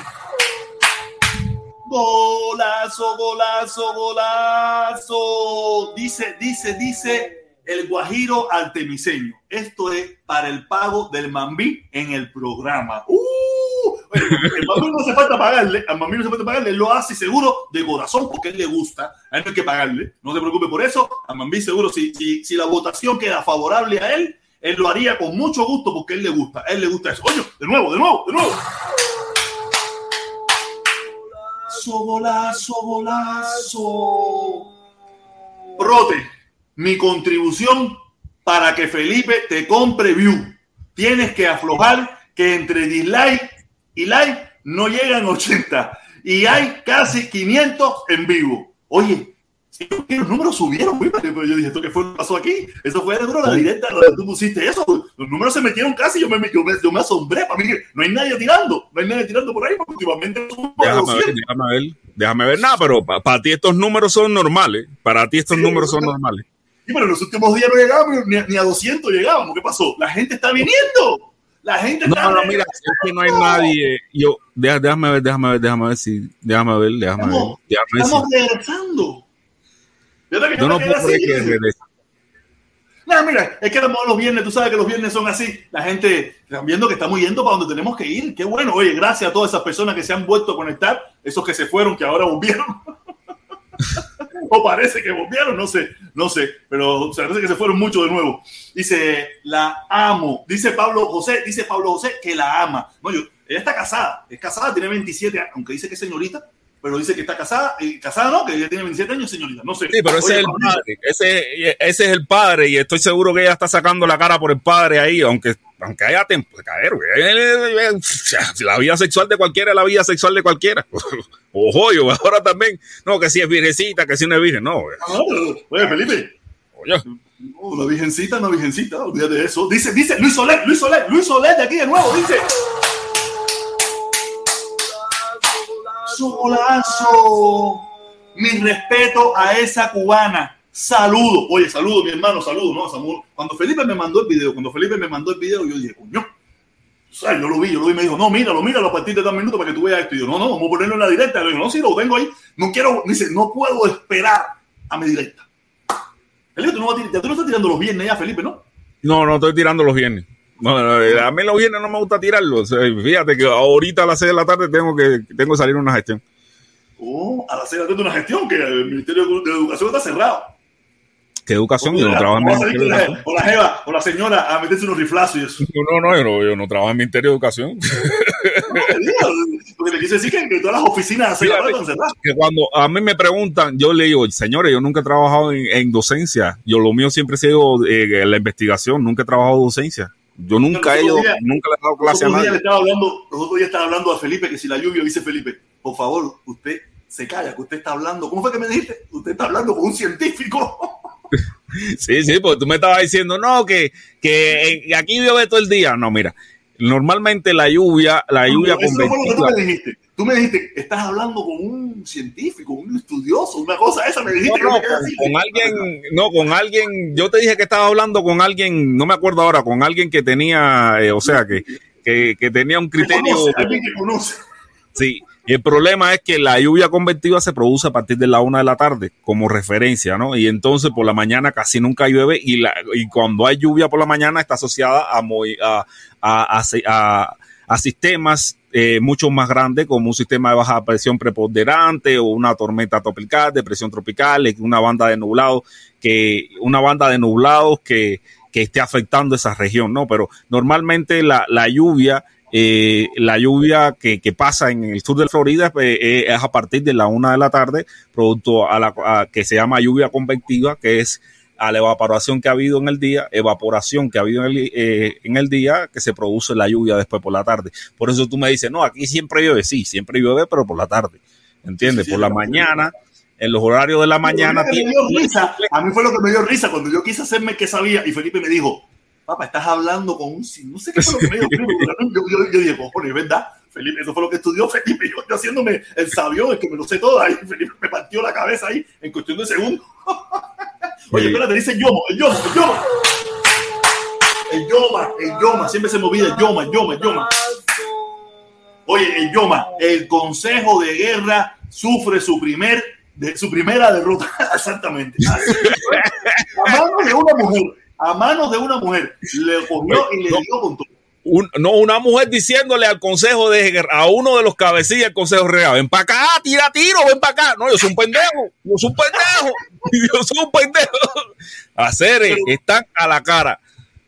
Golazo, golazo, golazo. Dice, dice, dice el Guajiro Artemiseño. Esto es para el pago del Mambí en el programa. ¡Uh! El Mambí no hace falta pagarle, al Mambí no hace falta pagarle, él lo hace seguro de corazón porque él le gusta. A no hay que pagarle, no se preocupe por eso. Al Mambí seguro, si, si, si la votación queda favorable a él, él lo haría con mucho gusto porque él le gusta. Él le gusta eso. Oye, de nuevo, de nuevo, de nuevo. Golazo, golazo, golazo. Prote, mi contribución para que Felipe te compre view. Tienes que aflojar que entre dislike y like no llegan 80 y hay casi 500 en vivo. Oye, los números subieron, güey, pero yo dije, ¿esto qué fue lo que pasó aquí? Eso fue de la directa, donde tú pusiste eso. Los números se metieron casi, yo me, yo me, yo me asombré. Para mí, no hay nadie tirando, no hay nadie tirando por ahí, porque últimamente Déjame ver, 200. déjame ver, déjame ver nada, pero para ti estos números son normales. Para ti estos Sí, números son normales. Pero en los últimos días no llegábamos, ni, ni a 200 llegábamos. ¿Qué pasó? La gente está viniendo. La gente No, está no, mira, es que no hay nadie. Yo, déjame ver, déjame ver, déjame ver si, déjame ver, déjame ver, déjame ver si- estamos regresando. Yo, no me puedo creer que regrese. No, mira, es que a lo mejor los viernes, tú sabes que los viernes son así. La gente están viendo que estamos yendo para donde tenemos que ir. Qué bueno. Oye, gracias a todas esas personas que se han vuelto a conectar, esos que se fueron, que ahora volvieron. o parece que volvieron, no sé, no sé, pero parece que se fueron mucho de nuevo. Dice, la amo. Dice Pablo José, dice Pablo José que la ama. No, yo, ella está casada, es casada, tiene 27 años, aunque dice que es señorita, pero dice que está casada, y casada no, que ella tiene 27 años, señorita, no sé. Sí, pero ese Oye, es el padre. Ese, ese es el padre y estoy seguro que ella está sacando la cara por el padre ahí, aunque, aunque haya tiempo de caer. güey. La vida sexual de cualquiera es la vida sexual de cualquiera. Ojo, yo ahora también. No, que si es virgencita, que si no es virgen. No, güey. Ah, Oye, Felipe, Oye, no, una virgencita, una virgencita, olvídate de eso. Dice, dice Luis Soler, Luis Soler, Luis Soler de aquí de nuevo, dice. Golazo. Mi respeto a esa cubana. Saludo. Oye, saludo, mi hermano, saludo, ¿no? Cuando Felipe me mandó el video, cuando Felipe me mandó el video, yo dije, coño. O yo lo vi, yo lo vi y me dijo, no, míralo, míralo a partir de dos minutos para que tú veas esto. Y yo, no, no, vamos a ponerlo en la directa. Digo, no, sí, lo tengo ahí. No quiero, dice, no puedo esperar a mi directa. Felipe, tú no, vas a tirar- tú no estás tirando los viernes ya, Felipe, ¿no? no, no estoy tirando los viernes. No, no, eh, a mí los viernes no me gusta tirarlos. O sea, fíjate que ahorita a las 6 de la tarde tengo que, tengo que salir una gestión. Oh, a las seis de la tarde una gestión que el Ministerio de Educación está cerrado. ¿Qué educación? Yo no trabajo en el Ministerio de Educación. O la jeva, o la señora a meterse unos riflazos y eso. No, no, no, yo no, yo no trabajo en el Ministerio de Educación. Porque le quise decir que, que todas las oficinas se Fíjate, están cerradas. que cuando a mí me preguntan, yo le digo, señores, yo nunca he trabajado en, en docencia. Yo lo mío siempre ha sido eh, la investigación, nunca he trabajado en docencia. Yo nunca he ido, nunca le he dado clase a nadie. estaba hablando, los otros días estaba hablando a Felipe que si la lluvia dice Felipe, por favor, usted se calla, que usted está hablando. ¿Cómo fue que me dijiste? Usted está hablando con un científico. Sí, sí, porque tú me estabas diciendo, no, que, que eh, aquí llueve todo el día. No, mira, normalmente la lluvia, la lluvia Eso fue lo que tú me dijiste. Tú me dijiste, estás hablando con un científico, un estudioso, una cosa esa, me dijiste. No, no, que me quedé con, así. con alguien, no, con alguien, yo te dije que estaba hablando con alguien, no me acuerdo ahora, con alguien que tenía, eh, o sea, que, que, que tenía un Que criterio. conoce, alguien que conoce. Sí, el problema es que la lluvia convectiva se produce a partir de la una de la tarde, como referencia, ¿no? Y entonces por la mañana casi nunca llueve y, la, y cuando hay lluvia por la mañana está asociada a, a, a, a, sistemas eh, mucho más grandes, como un sistema de baja presión preponderante o una tormenta tropical, depresión tropical, una banda de nublados que una banda de nublados que, que esté afectando esa región, ¿no? Pero normalmente la, la lluvia eh, la lluvia que, que pasa en el sur de Florida pues, eh, es a partir de la una de la tarde, producto a la a- que se llama lluvia convectiva, que es a la evaporación que ha habido en el día, evaporación que ha habido en el, eh, en el día, que se produce la lluvia después por la tarde. Por eso tú me dices, no, aquí siempre llueve, sí, siempre llueve, pero por la tarde, ¿entiendes? Sí, por la sí. mañana, en los horarios de la mañana. Me dio risa. A mí fue lo que me dio risa cuando yo quise hacerme que sabía y Felipe me dijo, papá, estás hablando con un... ci-". No sé qué fue lo que me dijo Felipe. Yo, yo, yo dije, cojones, es verdad. Felipe, eso fue lo que estudió Felipe. Yo, yo haciéndome el sabio, el que me lo sé todo ahí. Felipe me partió la cabeza ahí en cuestión de segundos. Oye, espérate, dice Yomo, el Yomo, el Yomo. El Yoma, el Yoma, siempre se me olvida el Yoma, el Yoma, el Yoma. Oye, el Yoma, el Consejo de Guerra sufre su primer de, su primera derrota. Exactamente. Así a manos de una mujer, a manos de una mujer, le cogió y le dio con todo. un- no, una mujer diciéndole al consejo de a uno de los cabecillas del consejo real, ven para acá, tira tiro, ven para acá. No, yo soy un pendejo, yo soy un pendejo, yo soy un pendejo. Hacer están a la cara,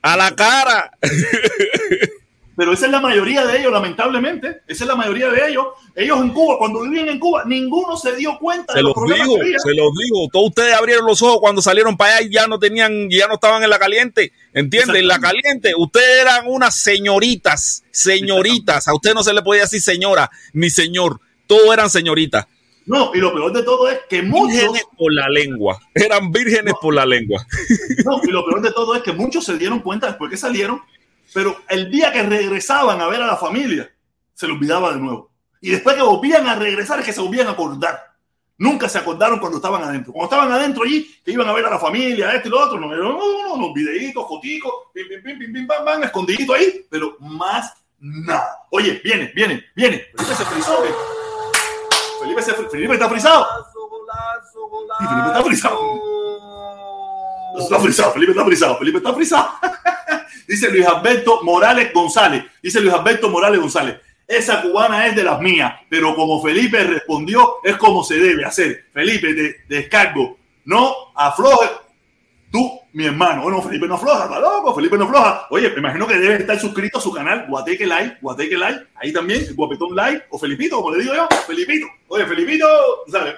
a la cara. Pero esa es la mayoría de ellos, lamentablemente. Esa es la mayoría de ellos. Ellos en Cuba, cuando vivían en Cuba, ninguno se dio cuenta Se de los los problemas digo, que había. se los digo. Todos ustedes abrieron los ojos cuando salieron para allá y ya no tenían, ya no estaban en la caliente. ¿Entienden? En la caliente. Ustedes eran unas señoritas, señoritas. A usted no se le podía decir señora ni señor. Todos eran señoritas. No, y lo peor de todo es que muchos, Vírgenes por la lengua. Eran vírgenes por la lengua. no, y lo peor de todo es que muchos se dieron cuenta después que salieron, pero el día que regresaban a ver a la familia, se les olvidaba de nuevo. Y después que volvían a regresar es que se volvían a acordar. Nunca se acordaron cuando estaban adentro. Cuando estaban adentro allí, que iban a ver a la familia, esto y lo otro, no, no, no, videitos, foticos, pim, pim, pim, pim, pim, pam, pam, escondidito ahí, pero más nada. Oye, viene, viene, viene. Felipe se frizó. ¿eh? Felipe, se, Felipe está frizado. Sí, Felipe está frizado. Está frisado, Felipe está frisado, Felipe está frisado. Dice Luis Alberto Morales González. Dice Luis Alberto Morales González. Esa cubana es de las mías, pero como Felipe respondió, es como se debe hacer. Felipe, te, descargo. No afloje. Tú, mi hermano. Bueno, Felipe no afloja, está loco. Felipe no afloja. Oye, me imagino que debe estar suscrito a su canal Guateque Live, Guateque Live. Ahí también, Guapetón Live o Felipito, como le digo yo. Felipito. Oye, Felipito, ¿sabes?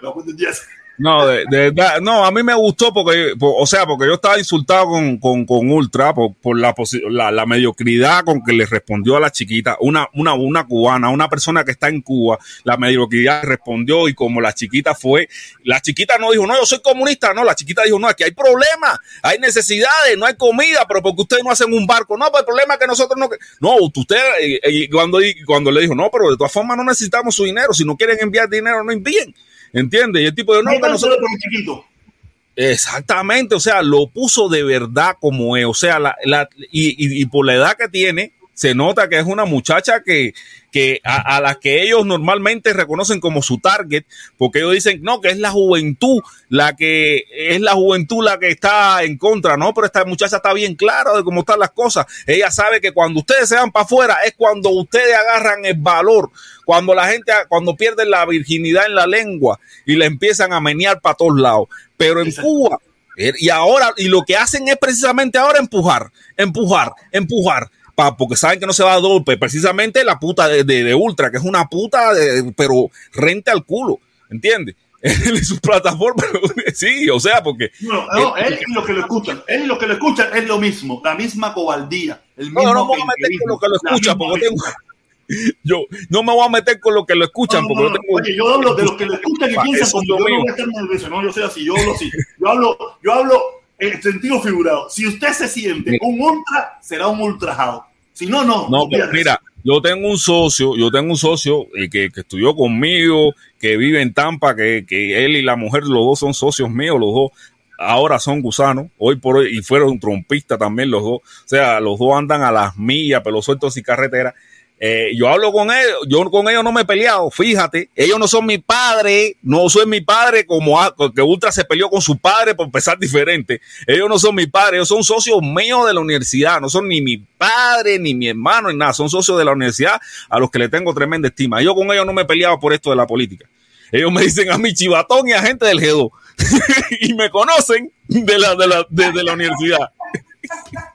No, de, de no, a mí me gustó porque, por- o sea, porque yo estaba insultado con, con, con Ultra por, por la, la, la mediocridad con que le respondió a la chiquita, una, una, una cubana, una persona que está en Cuba, la mediocridad respondió y como la chiquita fue, la chiquita no dijo, no, yo soy comunista, no, la chiquita dijo, no, aquí hay problemas, hay necesidades, no hay comida, pero porque ustedes no hacen un barco, no, pues el problema es que nosotros no, no, usted, y, y cuando, cuando le dijo, no, pero de todas formas no necesitamos su dinero, si no quieren enviar dinero, no envíen. ¿Entiendes? Y el tipo dijo, no, que nosotros chiquito. Exactamente, o sea, lo puso de verdad como es, o sea, la, la- y, y- y por la edad que tiene, se nota que es una muchacha que, que a, a la que ellos normalmente reconocen como su target, porque ellos dicen, no, que es la juventud, la que es la juventud la que está en contra, no, pero esta muchacha está bien clara de cómo están las cosas. Ella sabe que cuando ustedes se van para afuera es cuando ustedes agarran el valor, cuando la gente, cuando pierden la virginidad en la lengua y la empiezan a menear para todos lados. Pero en Exacto. Cuba, Y ahora, y lo que hacen es precisamente ahora empujar, empujar, empujar. Pa, porque saben que no se va a golpe. Precisamente la puta de, de, de Ultra, que es una puta, de, pero rente al culo. ¿Entiendes? en su plataforma, sí, o sea, porque. No, no, él y los que lo escuchan, él y los que lo escuchan es lo mismo, la misma cobardía. El mismo no, no me voy a meter con los que lo escuchan, porque tengo. Yo no me voy a meter con los que lo escuchan, no, porque no, yo tengo. Oye, yo hablo de los que lo escuchan y piensan como yo no voy a estar nervioso, no, yo soy así, yo hablo así. Yo hablo, yo hablo en sentido figurado. Si usted se siente un ultra, será un ultrajado. Si no, no. No, pero mira, yo tengo un socio, yo tengo un socio eh, que, que, estudió conmigo, que vive en Tampa, que, que, él y la mujer, los dos son socios míos, los dos ahora son gusanos, hoy por hoy, y fueron trompistas también los dos, o sea, los dos andan a las millas, pelos sueltos y carretera. Eh, yo hablo con ellos, yo con ellos no me he peleado, fíjate, ellos no son mi padre, no soy mi padre como que Ultra se peleó con su padre por empezar diferente, ellos no son mi padre, ellos son socios míos de la universidad, no son ni mi padre, ni mi hermano, ni nada, son socios de la universidad a los que le tengo tremenda estima. Yo con ellos no me he peleado por esto de la política. Ellos me dicen a mi chivatón y a gente del G2 y me conocen de la, de la, de, de la universidad.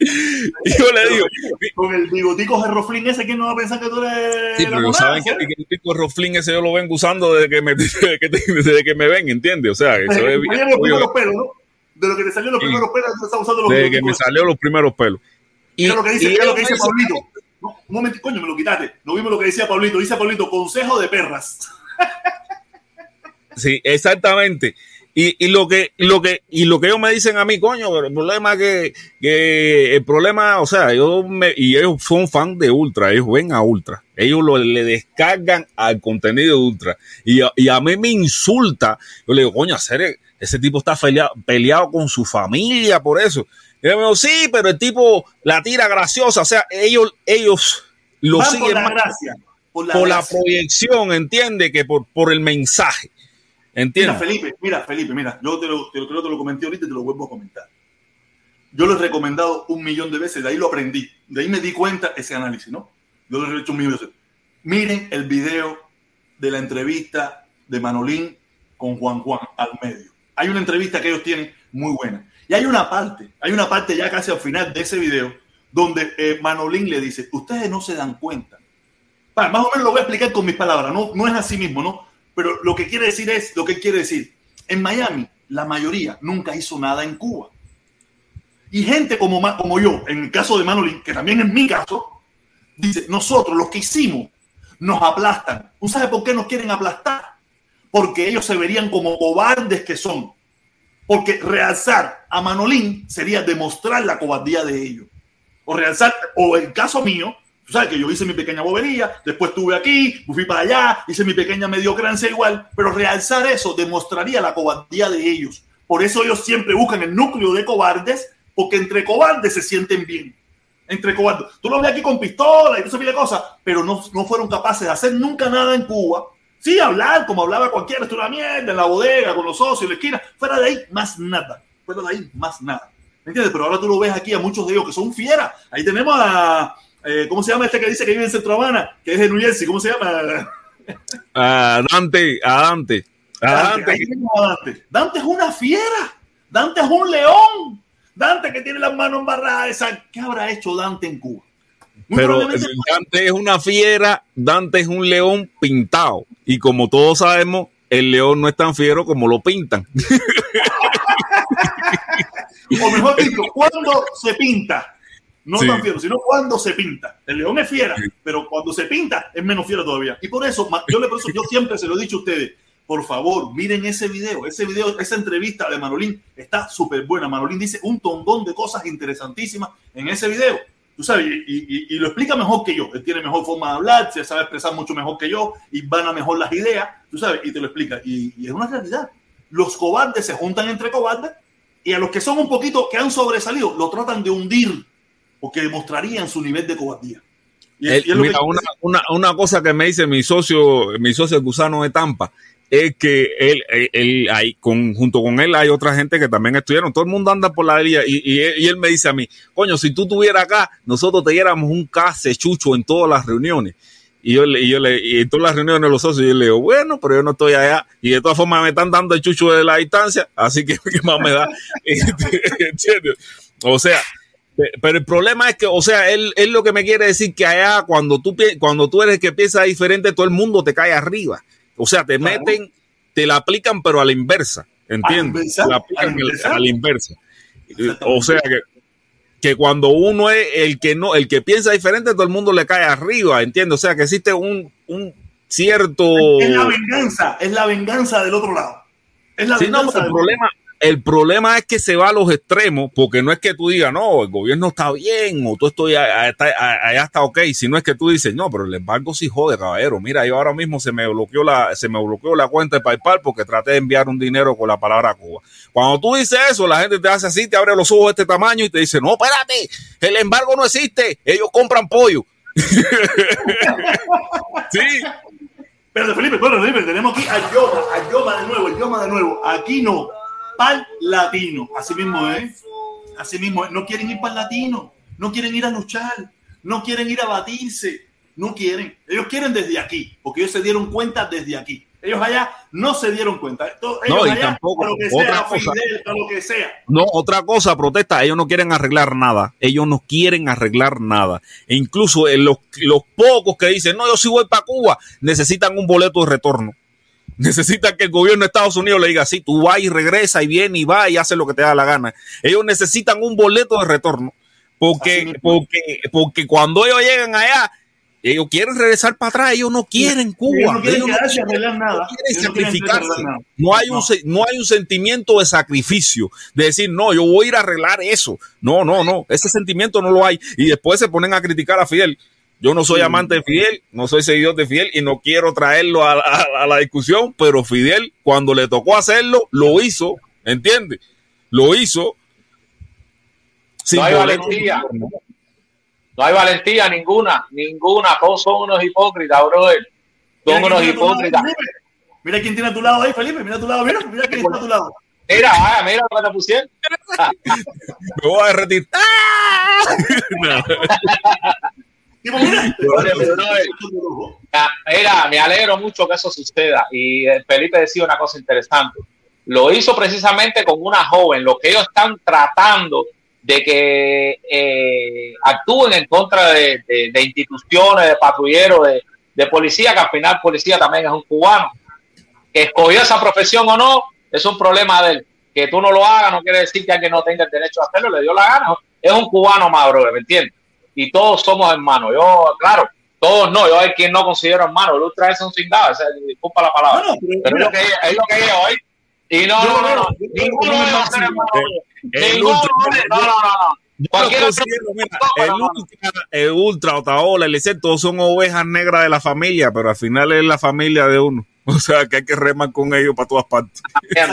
Y yo le digo, con el bigotico Gerroflín ese, ¿quién no va a pensar que tú eres? Sí, pero saben que el bigotico Gerroflín ese yo lo vengo usando desde que me, desde que, desde que me ven, ¿entiendes? O sea, eso desde es bien. Los primeros pelos, ¿no? De lo que te salió los primeros pelos, tú estás usando los Desde que me salió los primeros pelos. Y, mira lo que dice, mira lo que dice Pablito. No, un momento, coño, me lo quitaste. No vimos lo que decía Pablito. Dice Pablito, consejo de perras. Sí, exactamente. Y, y, lo que, lo que, y lo que ellos me dicen a mí, coño, pero el problema es que, que el problema, o sea, yo me, y ellos son fan de Ultra, ellos ven a Ultra, ellos lo, le descargan al contenido de Ultra. Y, y a mí me insulta. Yo le digo, coño, hacer, ese tipo está peleado, peleado con su familia por eso. Y yo me digo, sí, pero el tipo la tira graciosa, o sea, ellos, ellos lo Van siguen por la más gracia. Por la, por la gracia. proyección, entiende, que por, por el mensaje. Mira, ¿Entiendes? Felipe, mira, Felipe, mira, yo te lo, te creo que te lo comenté ahorita y te lo vuelvo a comentar. Yo lo he recomendado un millón de veces, de ahí lo aprendí, de ahí me di cuenta ese análisis, ¿no? Yo lo he hecho un millón de veces. Miren el video de la entrevista de Manolín con Juan Juan al medio. Hay una entrevista que ellos tienen muy buena. Y hay una parte, hay una parte ya casi al final de ese video, donde eh, Manolín le dice, ustedes no se dan cuenta. Más o menos lo voy a explicar con mis palabras, no, no es así mismo, ¿no? Pero lo que quiere decir es lo que quiere decir. En Miami, la mayoría nunca hizo nada en Cuba. Y gente como, como yo, en el caso de Manolín, que también es mi caso, dice, nosotros los que hicimos nos aplastan. ¿Tú sabes por qué nos quieren aplastar? Porque ellos se verían como cobardes que son. Porque realzar a Manolín sería demostrar la cobardía de ellos. O realzar, o el caso mío, Tú sabes que yo hice mi pequeña bobería, después estuve aquí, fui para allá, hice mi pequeña mediocrancia igual, pero realzar eso demostraría la cobardía de ellos. Por eso ellos siempre buscan el núcleo de cobardes, porque entre cobardes se sienten bien. Entre cobardes. Tú lo ves aquí con pistola y sé qué cosas, pero no, no fueron capaces de hacer nunca nada en Cuba. Sí, hablar como hablaba cualquiera, esto es una mierda, en la bodega, con los socios, en la esquina. Fuera de ahí, más nada. Fuera de ahí, más nada. ¿Me entiendes? Pero ahora tú lo ves aquí a muchos de ellos que son fieras. Ahí tenemos a eh, ¿cómo se llama este que dice que vive en Centro Habana? Que es de New Jersey, ¿cómo se llama? A Dante, a Dante. A Dante, Dante. es una fiera. Dante es un león. Dante que tiene las manos embarradas. ¿Qué habrá hecho Dante en Cuba? Muy Pero Dante es una fiera, Dante es un león pintado. Y como todos sabemos, el león no es tan fiero como lo pintan. o mejor dicho, cuando se pinta. No sí. tan fiero, sino cuando se pinta. El león es fiera, sí. pero cuando se pinta es menos fiero todavía. Y por eso, yo, le, por eso, yo siempre se lo he dicho a ustedes, por favor, miren ese video, ese video, esa entrevista de Manolín está súper buena. Manolín dice un tondón de cosas interesantísimas en ese video. Tú sabes, y, y, y, lo explica mejor que yo. Él tiene mejor forma de hablar, se sabe expresar mucho mejor que yo y van a mejor las ideas, tú sabes, y te lo explica. Y, y es una realidad. Los cobardes se juntan entre cobardes y a los que son un poquito, que han sobresalido, lo tratan de hundir porque demostrarían su nivel de cobardía. Y, el, y mira, una, una, una, cosa que me dice mi socio, mi socio Gusano de Tampa, es que él, él, él hay, con, junto con él hay otra gente que también estudiaron. Todo el mundo anda por la liga y, y, y, él me dice a mí, coño, si tú estuvieras acá, nosotros te diéramos un case chucho en todas las reuniones. Y yo, le, y yo le, y en todas las reuniones de los socios, yo le digo, bueno, pero yo no estoy allá. Y de todas formas me están dando el chucho de la distancia, así que ¿qué más me da? O sea, pero el problema es que, o sea, él, él lo que me quiere decir que allá cuando tú, cuando tú eres el que piensa diferente, todo el mundo te cae arriba. O sea, te Claro. meten, te la aplican, pero a la inversa. ¿Entiendes? Te la aplican a la inversa. a la inversa. Exactamente. O sea que, que cuando uno es el que no, el que piensa diferente, todo el mundo le cae arriba, ¿entiendes? O sea que existe un, un cierto. Es la venganza, es la venganza del otro lado. Es la Sí, no, venganza pero el problema, el problema es que se va a los extremos, porque no es que tú digas, no, el gobierno está bien, o tú estoy allá está, allá está ok, sino es que tú dices, no, pero el embargo sí jode, caballero. Mira, yo ahora mismo se me bloqueó la, se me bloqueó la cuenta de PayPal porque traté de enviar un dinero con la palabra Cuba. Cuando tú dices eso, la gente te hace así, te abre los ojos de este tamaño y te dice, no, espérate, el embargo no existe, ellos compran pollo. sí, Pero Felipe, bueno, Felipe, tenemos aquí a Yoma, a Yoma de nuevo, el Yoma de nuevo. Aquí no, pal latino. Así mismo es. Así mismo es. No quieren ir para el latino, no quieren ir a luchar, no quieren ir a batirse, no quieren. Ellos quieren desde aquí, porque ellos se dieron cuenta desde aquí. Ellos allá no se dieron cuenta. Ellos No, y allá, tampoco, para lo que otra sea, cosa. Fidel, para lo que sea. No, otra cosa, protesta, ellos no quieren arreglar nada, ellos no quieren arreglar nada. E incluso en los, los pocos que dicen, no, yo sí voy para Cuba, necesitan un boleto de retorno. Necesitan que el gobierno de Estados Unidos le diga, sí, tú vas y regresa y viene y va y hace lo que te da la gana. Ellos necesitan un boleto de retorno. Porque, porque, porque cuando ellos llegan allá, ellos quieren regresar para atrás, ellos no quieren Cuba. No quieren sacrificarse. No hay, un, no hay un sentimiento de sacrificio, de decir, no, yo voy a ir a arreglar eso. No, no, no, ese sentimiento no lo hay. Y después se ponen a criticar a Fidel. Yo no soy amante de Fidel, no soy seguidor de Fidel y no quiero traerlo a, a- a la discusión, pero Fidel, cuando le tocó hacerlo, lo hizo, ¿entiendes? Lo hizo. sin No hay boleto. valentía. No hay valentía ninguna, ninguna. Todos son unos hipócritas, brother. Son Mira unos lado, hipócritas. Mira quién tiene a tu lado ahí, Felipe. Mira a tu lado, mira, mira quién está a tu lado. Mira, vaya, mira lo que te pusieron. Me voy a derretir. Tipo, mira. Me alegro mucho que eso suceda. Y eh, Felipe decía una cosa interesante. Lo hizo precisamente con una joven. Lo que ellos están tratando de que eh, actúen en contra de, de- de instituciones, de patrulleros, de, de policía, que al final policía también es un cubano. Que escogió esa profesión o no, es un problema de él. Que tú no lo hagas no quiere decir que alguien no tenga el derecho a hacerlo, le dio la gana. Es un cubano más, ¿me entiendes? Y todos somos hermanos. Yo, claro, todos no, yo hay quien no considero hermano. El ultra es un cingado, ese, disculpa la palabra. No, no, pero Pero es lo que es lo que es hoy. Y no, Yo no, no, no. creo Ninguno que de es los máximo. seres humanos. El Ninguno, no, no, no, no. Considero, mira, No, el no, no. ultra, el ultra, Otaola, el Liceo, todos son ovejas negras de la familia, pero al final es la familia de uno. O sea que hay que remar con ellos para todas partes. Esa es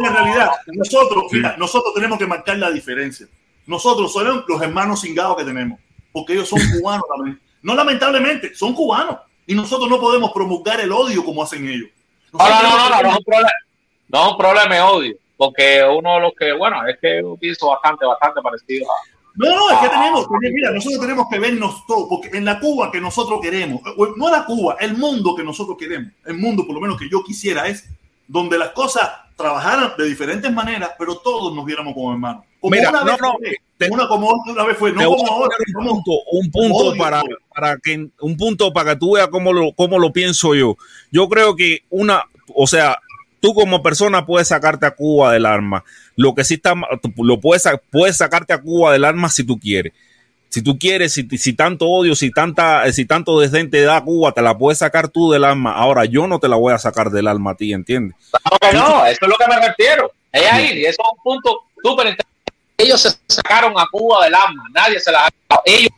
la realidad. Nosotros, mira, nosotros tenemos que marcar la diferencia. Nosotros somos los hermanos cingados que tenemos, porque ellos son cubanos también. No lamentablemente, son cubanos. Y nosotros no podemos promulgar el odio como hacen ellos. No, no, no, no, no, no es un problema. No es un problema de odio. Porque uno de los que, bueno, es que yo pienso bastante, bastante parecido a. No, no, es que tenemos, mira, nosotros tenemos que vernos todos, porque en la Cuba que nosotros queremos, no la Cuba, el mundo que nosotros queremos, el mundo por lo menos que yo quisiera es donde las cosas trabajaran de diferentes maneras, pero todos nos viéramos como hermanos. Como Mira, una no, vez no, fue, te- una como una vez fue, no como ahora. un punto, un punto para, para que un punto para que tú veas cómo lo, cómo lo pienso yo. Yo creo que una, o sea, tú como persona puedes sacarte a Cuba del arma. Lo que sí está, lo puedes, puedes sacarte a Cuba del arma si tú quieres. Si tú quieres, si, si tanto odio, si tanta, si tanto desdén te da Cuba, te la puedes sacar tú del alma. Ahora yo no te la voy a sacar del alma a ti, ¿entiendes? Claro que no, eso es lo que me refiero. Es ahí, y eso es un punto súper interesante. Ellos se sacaron a Cuba del alma, nadie se la ha sacado. Ellos.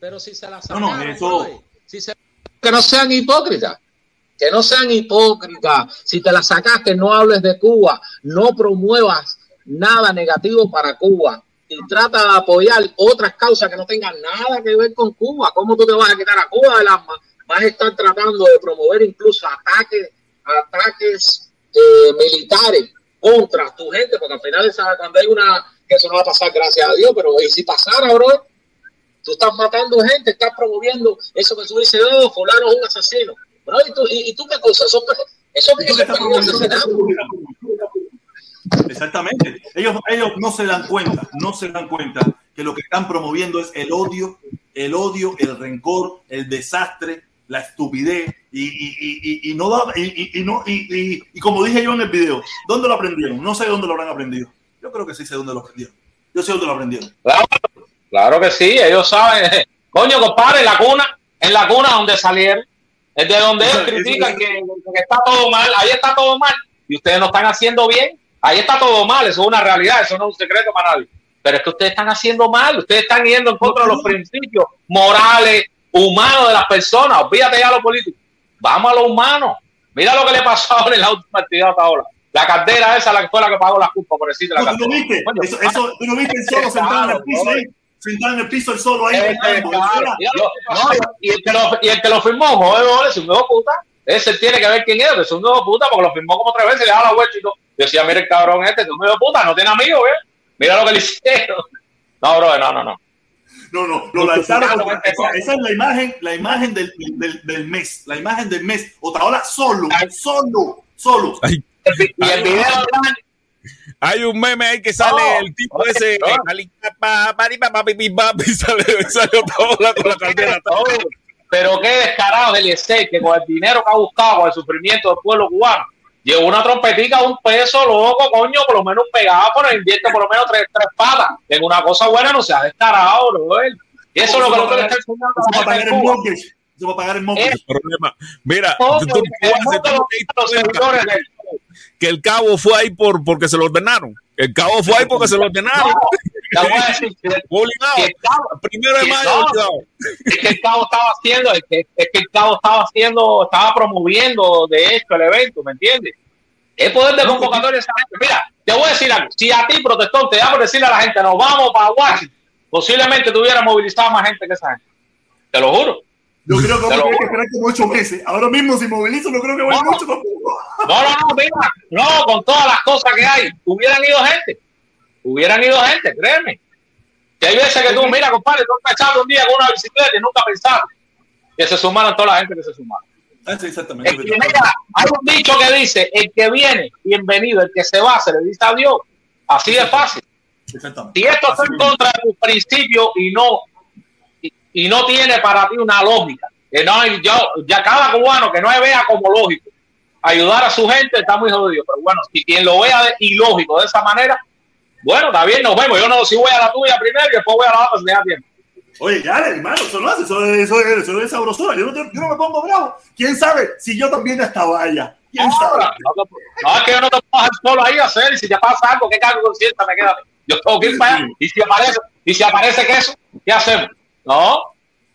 Pero si se la No, no, sacaron, eso- si se- que no sean hipócritas. Que no sean hipócritas. Si te la sacaste, no hables de Cuba. No promuevas nada negativo para Cuba. Y trata de apoyar otras causas que no tengan nada que ver con Cuba. ¿Cómo tú te vas a quitar a Cuba del alma? Vas a estar tratando de promover incluso ataques, ataques eh, militares contra tu gente, porque al final esa- cuando hay una, que eso no va a pasar, gracias a Dios, pero y si pasara, bro, Tú estás matando gente, estás promoviendo eso que tú dices, oh, fulano es un asesino. Bro, ¿y, tú, y, y tú qué cosa? Eso, eso, ¿Y tú eso qué es estás peligro promoviendo? asesinato. Exactamente. Ellos, ellos no se dan cuenta, no se dan cuenta que lo que están promoviendo es el odio, el odio, el rencor, el desastre, la estupidez y, y, y, y- no da, y, y- y no y, como dije yo en el video, ¿dónde lo aprendieron? No sé dónde lo habrán aprendido. Yo creo que sí sé dónde lo aprendieron. Yo sé dónde lo aprendieron. Claro, claro que sí, ellos saben. Coño, compadre, en la cuna, en la cuna donde salieron, es de donde ellos critican que, que está todo mal, ahí está todo mal, y ustedes no están haciendo bien, ahí está todo mal, eso es una realidad, eso no es un secreto para nadie. Pero es que ustedes están haciendo mal, ustedes están yendo en contra de los principios morales, humanos de las personas, olvídate ya lo político. Vamos a lo humano. Mira lo que le pasó ahora en la última actividad ahora. La caldera esa la que fue la que pagó la culpa por decirte la No, ¿Tú no viste? Eso, eso, ¿Tú no viste el solo sentado en el piso ahí? Sentado en el piso el solo ahí. Y, el que lo, firmó, joder, joder, es un nuevo puta. Ese tiene que ver quién es, es un nuevo puta, porque lo firmó como tres veces y le daba la vuelta y todo. Yo decía, mira el cabrón este, es un nuevo puta, no tiene amigos, ¿eh? Mira lo que le hicieron. No, bro, no, no, no. No, no, lo lanzaron. Esa, esa es la imagen, la imagen del, del, del mes, la imagen del mes. Otaola solo, solo, solo. Ay, Y el video hay un meme ahí que sale el tipo ese. no. eh, y sale, sale Otaola con la cartera. todo. Pero qué descarado es Eliezer, que con el dinero que ha buscado, con el sufrimiento del pueblo cubano, llevó una trompetica un peso, loco, coño, por lo menos pegado, pero invierte por lo menos tres, tres patas. En una cosa buena no se ha descarado, bro. Y eso es lo que nosotros le está enseñando Eso a para pagar el mortgage. Eso para pagar el mortgage. Problema. Mira, tú- tú- de- que el cabo fue ahí por porque se lo ordenaron. El cabo fue ahí porque se lo ordenaron. No, te voy a decir, que- Obligado. que el cabo- Primero de que mayo, es que el cabo estaba haciendo, es que, es que el cabo estaba haciendo, estaba promoviendo de hecho el evento, ¿me entiendes? El poder de convocatoria de esa gente. Mira, te voy a decir algo. Si a ti, protestón, te da por decirle a la gente, nos vamos para Washington, posiblemente tuviera movilizado más gente que esa gente. Te lo juro. Yo creo que vamos a tener que esperar como ocho meses. Ahora mismo, si movilizo, no creo que vaya No. mucho tampoco. No, no, no, mira, no, con todas las cosas que hay, hubieran ido gente. Hubieran ido gente, créeme. Que hay veces que tú, mira, compadre, tú echando un día con una bicicleta y nunca pensaste que se sumaron toda la gente que se sumaron. Ah, sí, exactamente. El que, mira, hay un dicho que dice, el que viene, bienvenido, el que se va, se le dice adiós. Así de fácil. Exactamente. Si esto está en contra de tus principios y no, y, y no tiene para ti una lógica, que no hay, yo, ya cada cubano que no vea como lógico ayudar a su gente está muy jodido. Pero bueno, si quien lo vea de, ilógico de esa manera, bueno, está bien, nos vemos. Yo no, si voy a la tuya primero y después voy a la otra, si me da tiempo. Oye, ya, hermano, eso no hace, eso, eso, eso es sabrosura. Yo no, yo no me pongo bravo. ¿Quién sabe si yo también estaba allá? ¿Quién sabe? No, es que yo no te puedo dejar solo ahí a hacer. Y si te pasa algo, ¿qué cargo de conciencia me queda? Yo tengo que ir para allá. Y si aparece, y si aparece queso, ¿qué hacemos? No,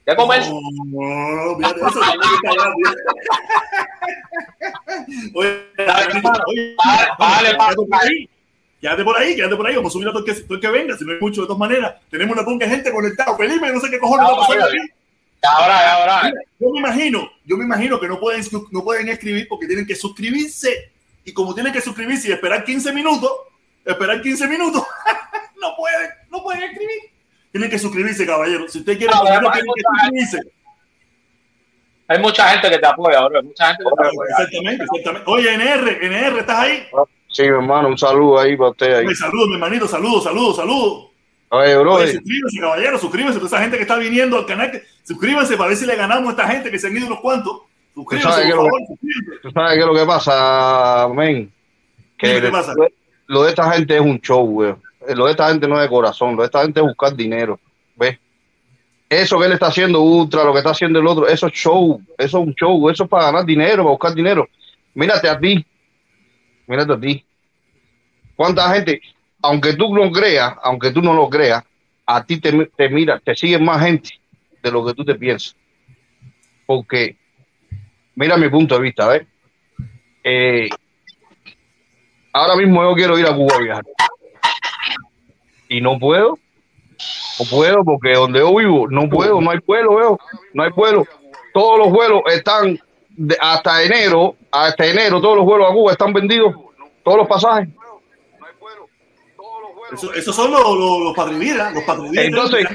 ¿qué comer? No, no, fíjate eso. Oye, Vale, vale, vale. Quédate por ahí, quédate por ahí. Vamos a subir a todo el que, todo el que venga. Si no hay mucho, de todas maneras, tenemos una tonga de gente conectada. Felipe, no sé qué cojones va a pasar aquí. Ahora, ahora. Yo me imagino, yo me imagino que no pueden, no pueden escribir porque tienen que suscribirse. Y como tienen que suscribirse y esperar 15 minutos, esperar 15 minutos, no pueden, no pueden escribir. Tienen que suscribirse, caballero. Si usted quiere, hay tienen que suscribirse. Hay mucha gente que te apoya, bro. Mucha gente que te apoya. Exactamente, exactamente. Oye, NR, NR, ¿estás ahí? Sí, mi hermano, un saludo ahí para usted ahí. Saludos, mi hermanito, saludos, saludos, saludos. Oye, bro, Oye, suscríbanse, caballero, suscríbanse. Toda esa gente que está viniendo al canal, que- suscríbanse para ver si le ganamos a esta gente que se han ido unos cuantos. ¿tú Suscríbanse, sabes, qué por favor, que, suscríbanse. tú sabes qué es lo que pasa, men? ¿qué pasa? Lo, lo de esta gente es un show, güey. Lo de esta gente no es de corazón, lo de esta gente es buscar dinero, ¿ves? Eso que él está haciendo Ultra, lo que está haciendo el otro, eso es show, eso es un show, eso es para ganar dinero, para buscar dinero. Mírate a ti, mírate a ti. ¿Cuánta gente, aunque tú no creas, aunque tú no lo creas, a ti te, te mira, te sigue más gente de lo que tú te piensas? Porque, mira mi punto de vista. Eh, ahora mismo yo quiero ir a Cuba a viajar. Y no puedo. No puedo porque donde yo vivo no puedo, no hay vuelo, veo. No hay vuelo. Todos los vuelos están de- hasta enero, hasta enero todos los vuelos a Cuba están vendidos, todos los pasajes. Eso- esos son los, los, los Padre Vida, los Padre Vida. Entonces,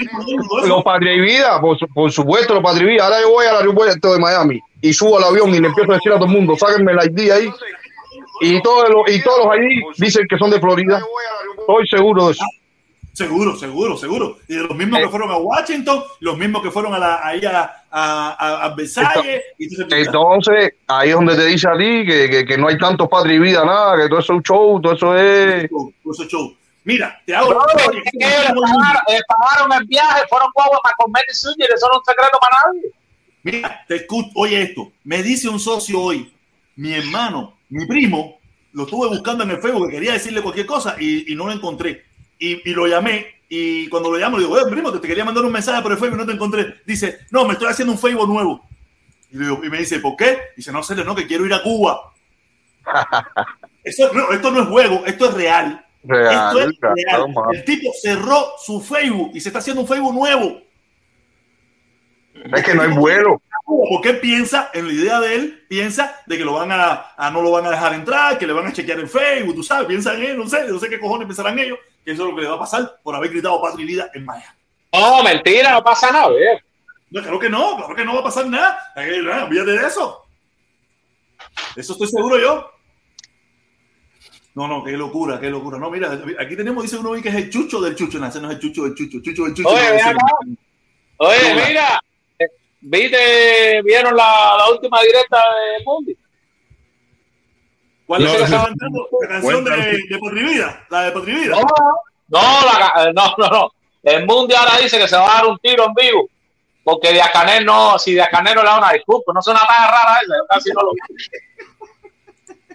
los Vida, por, su- por supuesto, los Vida. Ahora yo voy al aeropuerto de Miami y subo al avión y le empiezo a decir a todo el mundo, sáquenme el ID ahí. Y todos los, y todos los ID dicen que son de Florida. Estoy seguro de eso. Seguro, seguro, seguro. Y de los mismos que fueron a Washington, los mismos que fueron a la, ahí a, a, a, Versalles. ese- Entonces, ahí es donde te dice a ti que, que, que no hay tantos Padre y Vida, nada, que todo eso es un show, todo eso es... Todo eso es show. Mira, te hago. Brother, Oye, es que ellos le pagaron, le pagaron el viaje, fueron guaguas para comer y sushi, eso no es un secreto para nadie. Mira, te escucho, oye esto. Me dice un socio hoy, mi hermano, mi primo, lo estuve buscando en el Facebook, que quería decirle cualquier cosa y, y no lo encontré. Y, y lo llamé. Y cuando lo llamo, le digo, "Oye, primo, te, te quería mandar un mensaje por el Facebook y no te encontré. Dice, no, me estoy haciendo un Facebook nuevo. Y, digo- y me dice, ¿por qué? Dice, no sé, no, que quiero ir a Cuba. Eso, no, esto no es juego, esto es real. Real, esto es claro, real. El tipo cerró su Facebook y se está haciendo un Facebook nuevo. Es que no hay vuelo. Porque piensa, en la idea de él, piensa de que lo van a, a no lo van a dejar entrar, que le van a chequear en Facebook, tú sabes, piensa en él, no sé, no sé qué cojones pensarán ellos, que eso es lo que le va a pasar por haber gritado patria y vida en Maya. No, mentira, no pasa nada. No, claro que no, claro que no va a pasar nada. No, Olvídate de eso. Eso estoy seguro yo. No, no, qué locura, qué locura. No, mira, aquí tenemos, dice uno que es el chucho del chucho. No, ese no es el chucho del chucho. Chucho del chucho. Oye, no. Oye, mira, eh, ¿viste, vieron la, la última directa de Mundi? ¿Cuál es No, la que no, estaban dando? La canción de, de. La de Patria y Vida. No, no, la, eh, no, no, no. El Mundi ahora dice que se va a dar un tiro en vivo. Porque Díaz Canel no, si Díaz Canel no le da una disculpa, no suena tan rara esa, yo casi no lo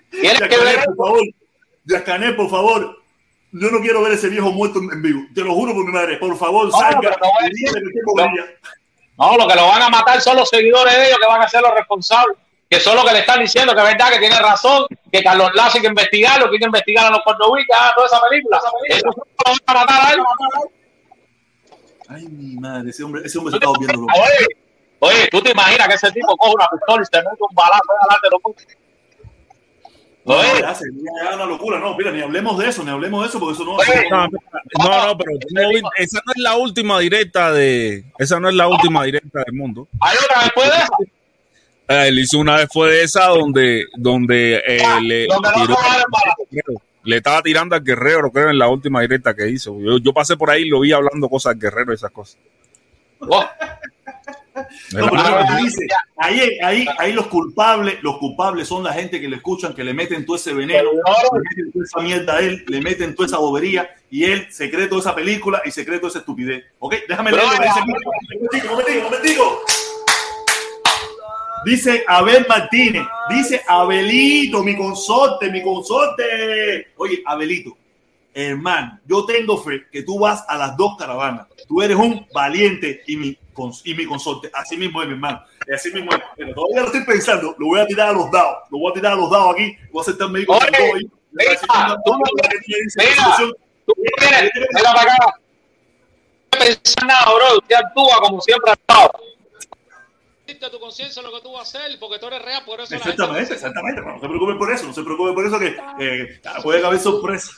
Tienes que ver por favor. Yascanel, por favor. Yo no quiero ver ese viejo muerto en vivo. Te lo juro por mi madre. Por favor, No, salga. No, lo que lo van a matar son los seguidores de ellos que van a ser los responsables. Que son los que le están diciendo que es verdad, que tiene razón, que Carlos Lazo hay que investigarlo, que hay que investigar a los cordobicas, ah, toda esa película. Eso son los que lo van a matar a él. Ay, mi madre. Ese hombre, ese hombre se está volviendo loco. Oye, oye, tú te imaginas que ese tipo coge una pistola y se mete un balazo ahí adelante de los? No, ya una locura. No, mira, ni hablemos de eso, ni hablemos de eso, porque eso no Oye. No, no, no, pero no esa no es la última directa de. Esa no es la última directa del mundo. Hay otra después de eso. Eh, él hizo una después de esa donde, donde eh, le, donde no tiró- le estaba tirando al guerrero, creo, en la última directa que hizo. Yo, yo pasé por ahí y lo vi hablando cosas al guerrero y esas cosas. Oh, No, Ah, ahí, ahí, ahí los culpables, los culpables son la gente que le escuchan, que le meten todo ese veneno, le meten toda esa mierda a él, le meten toda esa bobería y él se cree toda esa película y se cree toda esa estupidez. ¿Ok? Déjame leer dice Abel Martínez, dice Abelito, mi consorte, mi consorte. Oye, Abelito, hermano, yo tengo fe que tú vas a las dos caravanas. Tú eres un valiente y mi, y mi consorte. Así mismo es, mi hermano. Así mismo es. Pero todavía lo estoy pensando. Lo voy a tirar a los dados. Lo voy a tirar a los dados aquí. Voy a dos ahí. mira, tú no mira, Tú tú tienes, mira para acá. No pensar nada, bro. Usted actúa como siempre ha tu conciencia lo que tú vas a hacer, porque tú eres real, por eso la Exactamente, exactamente. No se preocupe por eso, no se preocupe por eso que eh, puede haber sorpresa.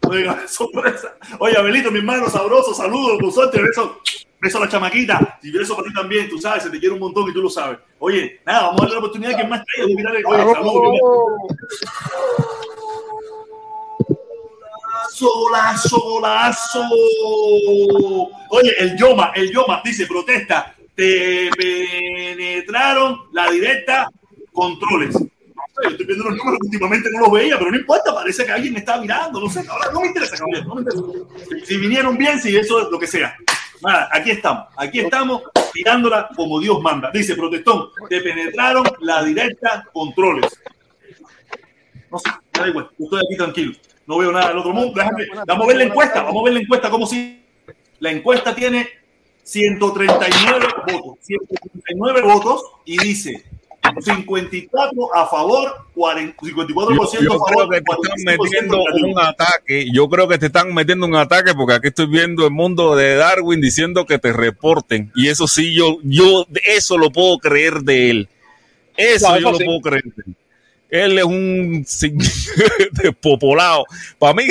Puede haber sorpresa. Oye, Abelito, mi hermano sabroso, saludos, con suerte, beso, beso a la chamaquita y beso para ti también, tú sabes, se te quiere un montón y tú lo sabes. Oye, nada, vamos a darle la oportunidad que más traiga de mirar el- Oye, saludos. solazo. Oye, el Yoma, el Yoma dice, protesta, penetraron la directa controles. No sé, yo estoy viendo los números últimamente no los veía, pero no importa, parece que alguien está mirando, no sé, no me interesa, no me interesa. Si, vinieron bien, si eso es lo que sea. Nada, aquí estamos, aquí estamos tirándola como Dios manda. Dice, protestón, te penetraron la directa controles. No sé, me da igual, yo estoy aquí tranquilo. No veo nada del otro mundo. Déjame, vamos a ver la encuesta, vamos a ver la encuesta, como si la encuesta tiene 139 votos, 139 votos y dice 54 a favor, 40, 54% Yo, a yo favor, creo que te están 45% metiendo un ataque. Yo creo que te están metiendo un ataque porque aquí estoy viendo el mundo de Darwin diciendo que te reporten. Y eso sí, yo, yo eso lo puedo creer de él. Eso yo eso lo sí. puedo creer de él. él es un despopolado. Para mí,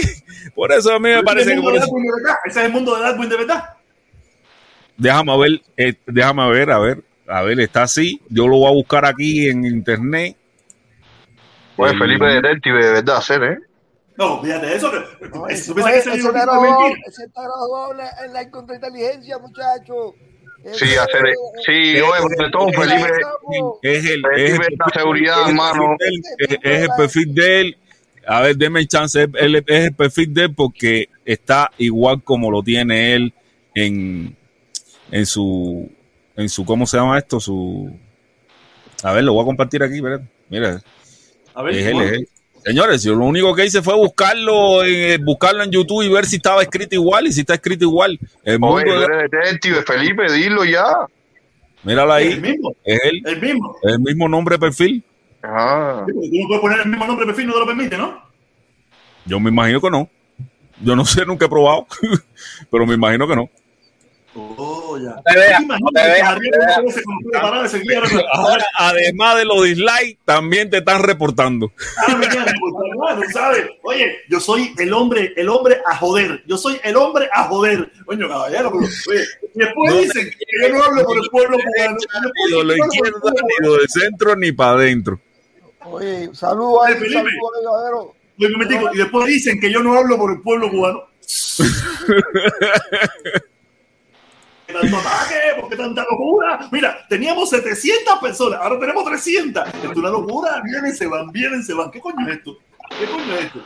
por eso a mí me parece que por eso. Ese es el mundo de Darwin de verdad. Déjame ver, eh, déjame ver, a ver, a ver, está así. Yo lo voy a buscar aquí en internet. Pues Eh, Felipe Detective, de verdad, ser, ¿eh? No, fíjate de eso. No, ¿tú ese, piensas que ese ese mentira? ese graduado en la, en la contrainteligencia, muchacho. Sí, hacer, sí, oye, sobre todo Felipe, Es el, Felipe es el es la seguridad, hermano. de es, es el perfil de él. A ver, deme chance. Él- es el perfil de él porque está igual como lo tiene él en, en su, en su, ¿cómo se llama esto? Su, a ver, lo voy a compartir aquí, ¿verdad? Mira, A ver, es él, es él. Señores, yo lo único que hice fue buscarlo en, buscarlo en YouTube y ver si estaba escrito igual y si está escrito igual. El mundo Oye, eres Detective, Felipe, dilo ya. míralo ahí. El mismo. Es él, El mismo. el mismo nombre de perfil. Ah, Tú no puedes poner el mismo nombre de perfil, no te lo permite, ¿no? Yo me imagino que no. Yo no sé, nunca he probado, pero me imagino que no. Oh, ya. Ahora, además de los dislikes, también te están reportando. Ah, me bueno, ¿sabes? Oye, yo soy el hombre, el hombre a joder. Yo soy el hombre a joder. Coño, caballero, pero, oye, y después No dicen que yo no hablo por el pueblo cubano. Ni de la izquierda, ni de centro, ni para adentro. Oye, saludos Oye, Felipe. y después dicen que yo no hablo por el pueblo cubano. ¿Qué tanto ataque? ¿Por qué tanta locura? Mira, teníamos 700 personas, ahora tenemos 300. Esto es una locura. Vienen, se van, vienen, se van. ¿Qué coño es esto? ¿Qué coño es esto?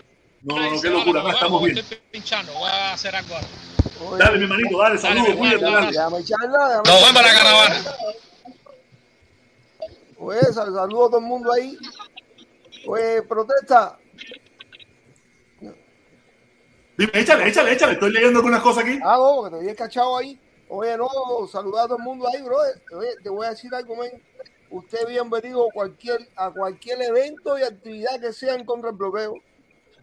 No, no, no, qué locura. Acá estamos bien. Estoy pinchando, voy a hacer algo ahora. Dale, mi manito, dale, saludos, cuídate, Nos vemos la caravana. Oye, sal- saludos a todo el mundo ahí. Oye, protesta. Dime, échale, échale, échale. Estoy leyendo algunas cosas aquí. Ah, no, porque te había cachado ahí. Oye, no, saludar a todo el mundo ahí. Oye, te voy a decir algo, men. Usted bienvenido a cualquier, a cualquier evento y actividad que sea en contra del bloqueo.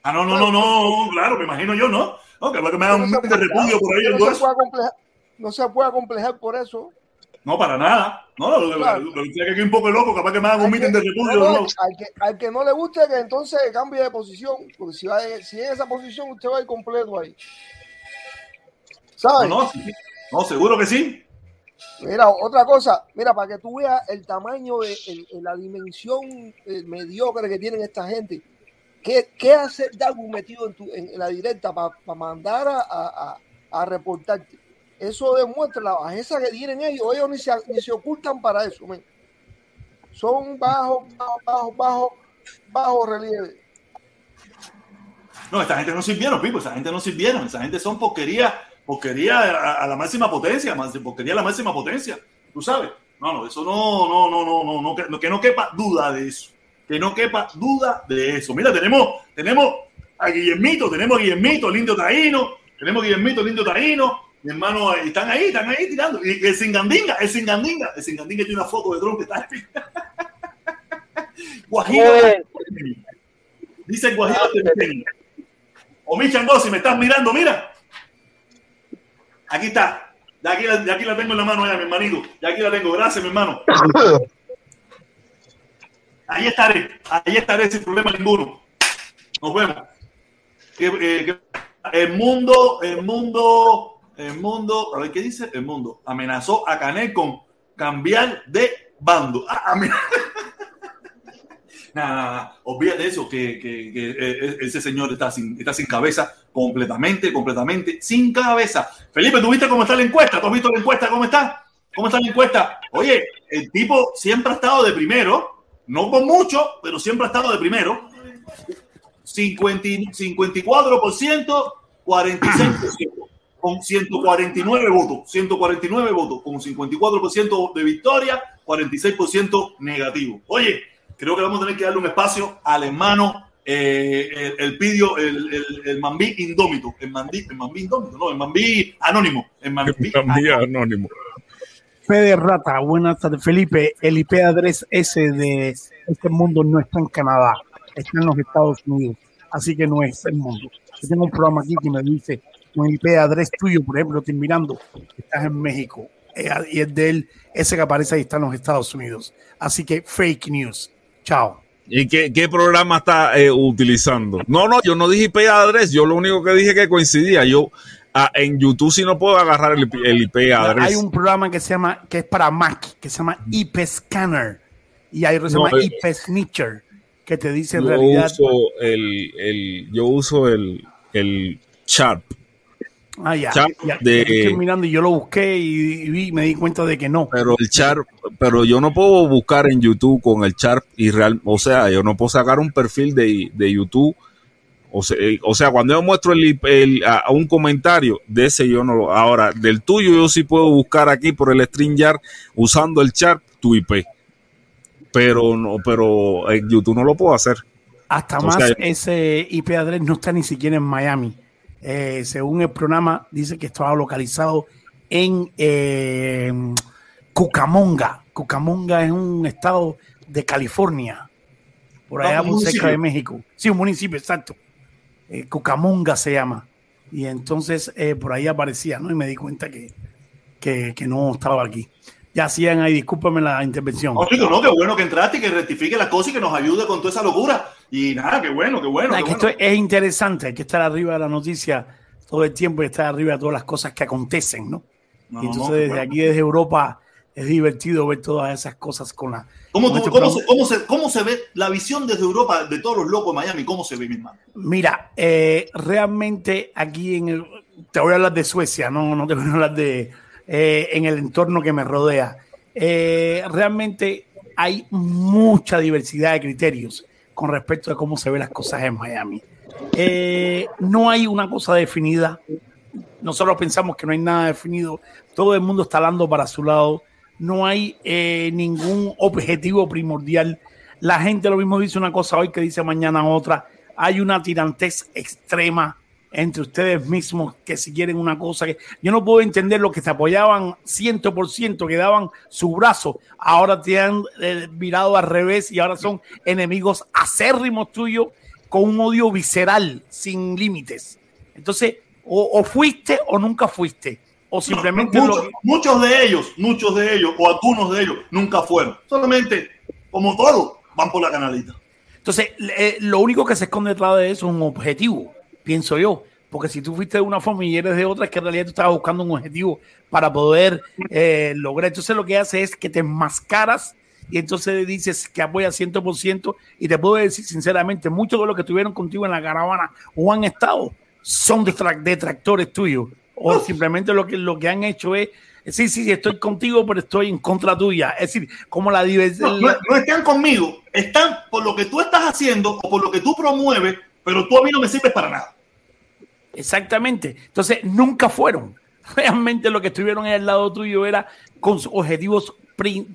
Ah, no, no, no, no, claro, me imagino yo, ¿no? No, que que me hagan un No de repudio por ahí, no de se puede no se puede complejar por eso. No, para nada. No, lo, Claro. lo- lo que aquí un poco loco, capaz que me hagan un que- de repudio. no, No, al, que, al que no le guste, que entonces cambie de posición. Porque si, va, si en esa posición, usted va a ir completo ahí. ¿Sabes? no, sí. No, seguro que sí. Mira, otra cosa, mira, para que tú veas el tamaño de el- el- la dimensión eh, mediocre que tienen esta gente. ¿Qué, qué hace Darwin metido en, tu, en, la directa para mandar a, a, a- reportarte? Eso demuestra la bajeza que tienen ellos. Ellos ni se, ni se ocultan para eso. Son bajos, bajos, bajos, bajos, bajos relieve. No, esta gente no sirvieron, Pipo, esa gente no sirvieron. Esa gente son porquería, porquería a, a la máxima potencia, porquería a la máxima potencia. Tú sabes. No, no, eso no, no, no, no, no, no, que, que no quepa duda de eso. Que no quepa duda de eso. Mira, tenemos, tenemos a Guillermito, tenemos a Guillermito, el indio taíno, tenemos a Guillermito, el indio taíno. Mi hermano, están ahí, están ahí tirando. Y el Singandinga, el Singandinga, el Singandinga tiene una foto de Trump que está Guajiro. Dice el Guajiro. O mi Chango, si me estás mirando, mira. Aquí está. Ya aquí, la, ya aquí la tengo en la mano, mi hermanito. Ya aquí la tengo. Gracias, mi hermano. Ahí estaré. Ahí estaré sin problema ninguno. Nos vemos. Eh, el mundo, el mundo, el mundo, a ver qué dice, el mundo amenazó a Canel con cambiar de bando. Ah, amen- Nada, nada. olvídate eso, que, que, eh, ese señor está sin, está sin cabeza, completamente, completamente sin cabeza. Felipe, ¿tú viste cómo está la encuesta? ¿Tú has visto la encuesta cómo está? ¿Cómo está la encuesta? Oye, el tipo siempre ha estado de primero, no con mucho, pero siempre ha estado de primero. 50 y- 54%, 46%, con 149 votos, 149 votos, con 54% de victoria, 46% negativo. Oye, creo que vamos a tener que darle un espacio al hermano, eh, el, el pidio, el, el, el Mambí indómito, el Mambí, el Mambí indómito, no, el Mambí anónimo, el Mambí anónimo. Fede Rata, buenas tardes. Felipe, el IP adres ese de este mundo no está en Canadá, está en los Estados Unidos, así que no es el mundo. Yo tengo un programa aquí que me dice, un IP adres tuyo, por ejemplo, estoy mirando, estás en México, eh, y es de él, ese que aparece ahí está en los Estados Unidos. Así que fake news. Chao. ¿Y qué, qué programa está eh, utilizando? No, no, yo no dije IP address, yo lo único que dije que coincidía. Yo ah, en YouTube sí no puedo agarrar el, IP el IP address. Hay un programa que se llama, que es para Mac, que se llama IP Scanner. Y hay otro que se No, llama eh, IP Snitcher, que te dice en yo realidad. uso el, el, yo uso el, el Sharp. Ah, ya. Sharp ya, de- Estoy mirando y yo lo busqué y, y vi- me di cuenta de que no. Pero el Sharp, pero yo no puedo buscar en YouTube con el Sharp y real, o sea, yo no puedo sacar un perfil de, de YouTube. O sea, o sea, cuando yo muestro el, a, un comentario de ese yo no lo, ahora del tuyo yo sí puedo buscar aquí por el StreamYard usando el Sharp tu IP. Pero no, pero en YouTube no lo puedo hacer. Hasta O más sea, ese IP address no está ni siquiera en Miami. Eh, según el programa, dice que estaba localizado en eh, Cucamonga. Cucamonga es un estado de California, por Ah, allá cerca de México. Sí, un municipio, exacto. Eh, Cucamonga se llama. Y entonces eh, por ahí aparecía, ¿no? Y me di cuenta que, que, que no estaba aquí. Ya hacían ahí, discúlpame la intervención. No, chico, no, qué bueno que entraste y que rectifique las cosas y que nos ayude con toda esa locura. Y nada, qué bueno, qué bueno. Es qué que bueno. esto es interesante, hay que estar arriba de la noticia todo el tiempo y estar arriba de todas las cosas que acontecen, ¿no? No, y entonces no, desde bueno. aquí, desde Europa, es divertido ver todas esas cosas con la... ¿Cómo, con tú- este cómo se, cómo, se, ¿Cómo se ve la visión desde Europa de todos los locos de Miami? ¿Cómo se ve, mi hermano? Mira, eh, realmente aquí en el... Te voy a hablar de Suecia, no, no te voy a hablar de... eh, en el entorno que me rodea. Eh, realmente hay mucha diversidad de criterios con respecto a cómo se ven las cosas en Miami. Eh, no hay una cosa definida. Nosotros pensamos que no hay nada definido. Todo el mundo está hablando para su lado. No hay eh, ningún objetivo primordial. La gente lo mismo dice una cosa hoy que dice mañana otra. Hay una tirantez extrema entre ustedes mismos que si quieren una cosa que yo no puedo entender lo que se apoyaban 100% que daban su brazo ahora te han eh, virado al revés y ahora son enemigos acérrimos tuyos con un odio visceral sin límites entonces o, o fuiste o nunca fuiste o simplemente No, muchos de ellos, muchos de ellos, o algunos de ellos, nunca fueron. Solamente, como todos, van por la canalita. Entonces, eh, lo único que se esconde detrás de eso es un objetivo, pienso yo. Porque si tú fuiste de una forma y eres de otra, es que en realidad tú estabas buscando un objetivo para poder eh, lograr. Entonces, lo que hace es que te enmascaras y entonces dices que apoya 100%. Y te puedo decir sinceramente, muchos de los que estuvieron contigo en la caravana o han estado son detra- detractores tuyos. O simplemente lo que, lo que han hecho es, sí, sí, sí, estoy contigo, pero estoy en contra tuya. Es decir, como la diversidad. No, no- no están conmigo, están por lo que tú estás haciendo o por lo que tú promueves, pero tú a mí no me sirves para nada. Exactamente. Entonces, nunca fueron. Realmente lo que estuvieron en el lado tuyo era con objetivos,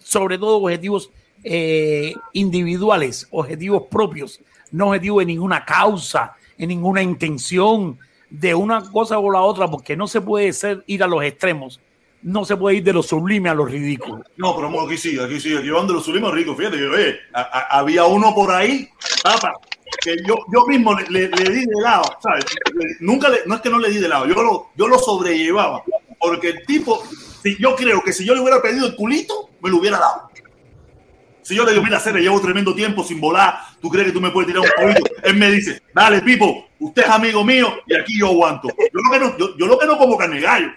sobre todo objetivos eh, individuales, objetivos propios, no objetivos de ninguna causa, en ninguna intención de una cosa o la otra, porque no se puede ser ir a los extremos. No se puede ir de lo sublime a lo ridículo. No, pero aquí sí, aquí sí, aquí van de los sulimos ricos. Fíjate que oye, a- a- había uno por ahí, papa, que yo, yo mismo le, le- di de lado, ¿sabes? Nunca le, no es que no le di de lado, yo lo, yo lo sobrellevaba. Porque el tipo, si yo creo que si yo le hubiera pedido el culito, me lo hubiera dado. Si yo le digo, mira, Cere, llevo tremendo tiempo sin volar, ¿tú crees que tú me puedes tirar un culito? Él me dice, dale, Pipo, usted es amigo mío y aquí yo aguanto. Yo lo que no, yo, yo lo que no como carne gallo.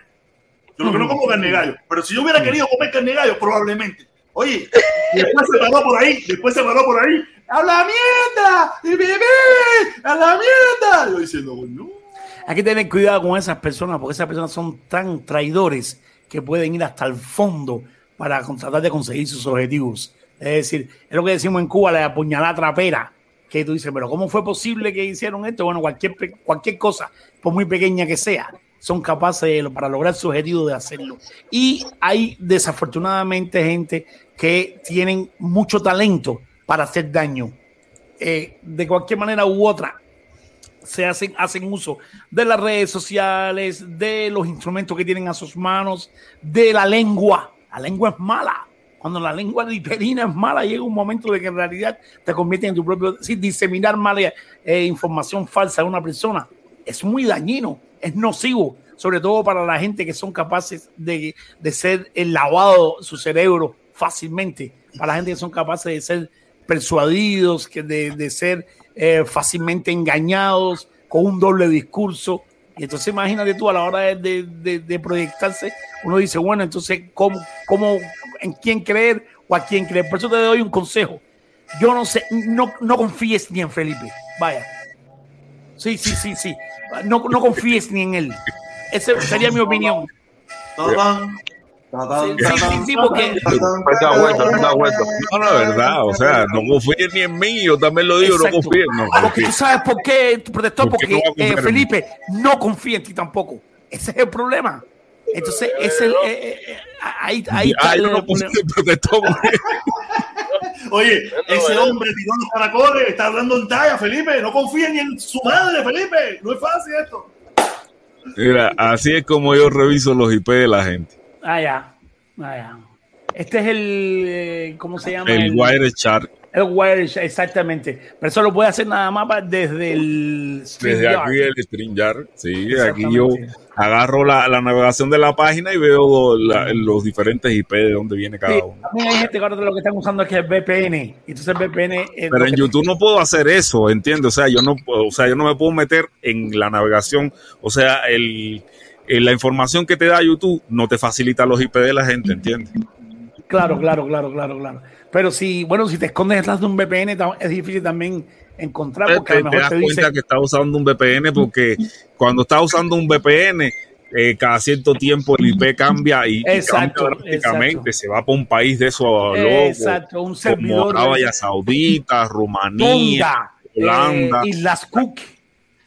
Yo lo que no como carne gallo. Pero si yo hubiera querido comer carne gallo, probablemente. Oye, después se paró por ahí, después se paró por ahí. ¡A la mierda! ¡Y bebé! ¡A la mierda! Yo diciendo, no. Hay que tener cuidado con esas personas, porque esas personas son tan traidores que pueden ir hasta el fondo para tratar de conseguir sus objetivos. Es decir, es lo que decimos en Cuba, la apuñalada trapera, que tú dices, pero ¿cómo fue posible que hicieron esto? Bueno, cualquier, cualquier cosa, por muy pequeña que sea, son capaces de- para lograr su objetivo de hacerlo. Y hay desafortunadamente gente que tienen mucho talento para hacer daño. Eh, de cualquier manera u otra, se hacen, hacen uso de las redes sociales, de los instrumentos que tienen a sus manos, de la lengua. La lengua es mala. Cuando la lengua literina es mala, llega un momento de que en realidad te convierte en tu propio... Sí, diseminar mala eh, información falsa de una persona es muy dañino, es nocivo, sobre todo para la gente que son capaces de, de ser el lavado su cerebro fácilmente, para la gente que son capaces de ser persuadidos, que de, de ser eh, fácilmente engañados, con un doble discurso. Y entonces imagínate tú a la hora de, de- de- de proyectarse, uno dice, bueno, entonces, ¿cómo, cómo, ¿en quién creer o a quién creer? Por eso te doy un consejo. Yo no sé, no, no confíes ni en Felipe. Vaya. Sí, sí, sí, sí. No, no confíes ni en él. Esa sería mi opinión. Sí, sí, sí, sí, porque No, la verdad, o sea, no confíes ni en mí, yo también lo digo, Exacto. no confíes. No, Porque tú sabes por qué, protector, ¿Por qué porque no a confiar eh? Felipe no confía en ti tampoco. Ese es el problema. Entonces, es el, eh, eh, eh, ahí, ahí está Ah, el, yo no confío en protector. Oye, ese hombre tiró los caracoles, está hablando en talla, Felipe. No confía ni en su madre, Felipe. No es fácil esto. Mira, así es como yo reviso los IP de la gente. Ah, ya. Ah, ya. Este es el, eh, ¿cómo se llama? El Wire Chart. El Wire, exactamente. Pero eso lo puede hacer nada más desde el Desde aquí el StreamYard, sí, aquí yo agarro la, la navegación de la página y veo la- los diferentes IP de dónde viene cada Sí, uno. también hay gente que ahora lo que están usando es que es VPN. Entonces el VPN es Pero en YouTube no puedo hacer eso, ¿entiendes? O sea, yo no, o sea, yo no me puedo meter en la navegación. O sea, el, el- la información que te da YouTube no te facilita los IP de la gente, ¿entiendes? Claro, claro, claro, claro, claro. Pero si, bueno, si te escondes detrás de un VPN, es difícil también encontrar porque a te, lo te mejor das te cuenta dice. que estás usando un VPN porque cuando estás usando un VPN, eh, cada cierto tiempo el IP cambia y, Exacto, cambia drásticamente. exacto. Se va para un país de esos. Exacto, un servidor. como Arabia Saudita, Rumanía, Holanda. eh, Islas Cook.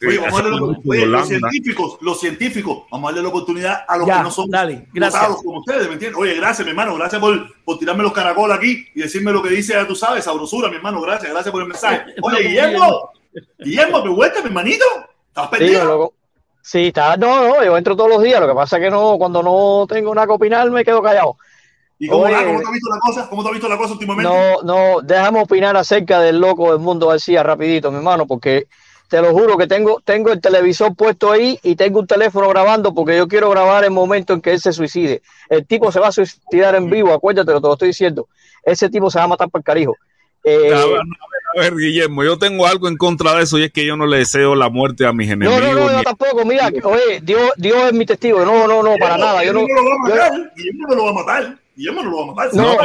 Oye, vamos a darle, Hace la- mucho oye, los científicos, los científicos, vamos a darle la oportunidad a los Ya, que no son dale, gracias. como ustedes, ¿me entiendes? Oye, gracias, mi hermano, gracias por, por tirarme los caracoles aquí y decirme lo que dice, ya tú sabes, sabrosura, mi hermano, gracias, gracias por el mensaje. Oye, Guillermo, Guillermo, ¿me vuelta, mi hermanito? ¿Estás Sí, perdido? loco. Sí, está, no, no, yo entro todos los días. Lo que pasa es que no, cuando no tengo nada que opinar, me quedo callado. ¿Y cómo, Oye, va? ¿Cómo te has visto la cosa? ¿Cómo te has visto la cosa últimamente? No, no, déjame opinar acerca del loco del mundo García rapidito, mi hermano, porque te lo juro que tengo, tengo el televisor puesto ahí y tengo un teléfono grabando porque yo quiero grabar el momento en que él se suicide. El tipo se va a suicidar en vivo, acuérdate, te lo estoy diciendo. Ese tipo se va a matar por carijo. Eh, A ver, a ver, Guillermo, yo tengo algo en contra de eso y es que yo no le deseo la muerte a mis no, enemigos. no, no, yo ni- tampoco. Mira, oye, Dios, Dios es mi testigo. No, no, no, para nada. Yo no, Guillermo no lo va a yo- matar. Guillermo no lo va a matar. Guillermo no lo va a matar. No, no,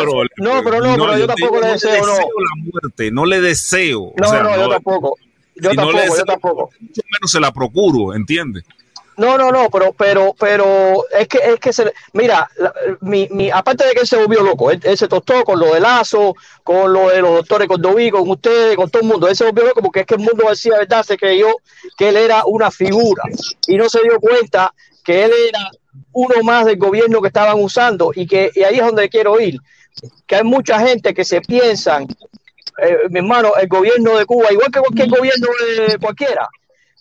pero no, pero yo tampoco digo, le no deseo, no. la muerte, no le deseo. No, o sea, no, yo tampoco. Yo si no le tampoco, yo tampoco. Mucho menos se la procuro, ¿entiendes? No, no, no, pero, pero, pero es que, es que se, mira, la- mi, mi, aparte de que él se volvió loco, él, él se tostó con lo de Lazo, con lo de los doctores Cordoví, con ustedes, con todo el mundo, él se volvió loco porque es que el mundo decía, ¿verdad? Se creyó que él era una figura y no se dio cuenta que él era uno más del gobierno que estaban usando y que y ahí es donde quiero ir, que hay mucha gente que se piensan, eh, mi hermano, el gobierno de Cuba, igual que cualquier gobierno de cualquiera,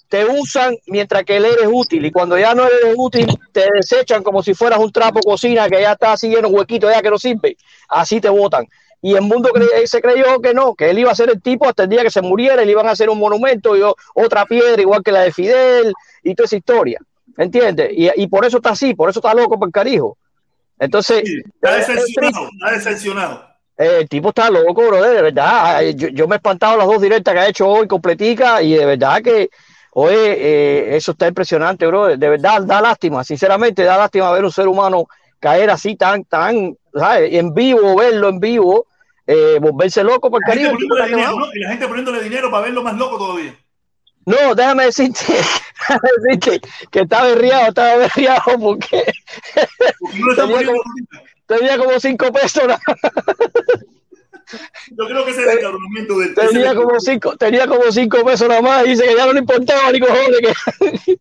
te usan mientras que él eres útil y cuando ya no eres útil te desechan como si fueras un trapo cocina que ya está así lleno de huequitos ya que no sirve, así te votan. Y el mundo cre- se creyó que no, que él iba a ser el tipo hasta el día que se muriera, le iban a hacer un monumento y otra piedra igual que la de Fidel y toda esa historia, ¿entiendes? Y, y por eso está así, por eso está loco por carijo. Entonces, Está es- es triste. decepcionado, está decepcionado. Eh, el tipo está loco, bro, de verdad. Yo, yo me he espantado las dos directas que ha hecho hoy completica y de verdad que, oye, eh, eso está impresionante, bro. De verdad, da lástima, sinceramente, da lástima ver un ser humano caer así tan, tan, ¿sabes? En vivo, verlo en vivo, eh, volverse loco por cariño. ¿no? Y la gente poniéndole dinero para verlo más loco todavía. No, déjame decirte, déjame decirte que estaba berriado, estaba berriado porque tenía como, tenía como cinco pesos. Yo creo que ese es el cabronamiento del. Tenía como cinco, tenía como cinco pesos nada más y dice que ya no le importaba ni cojones que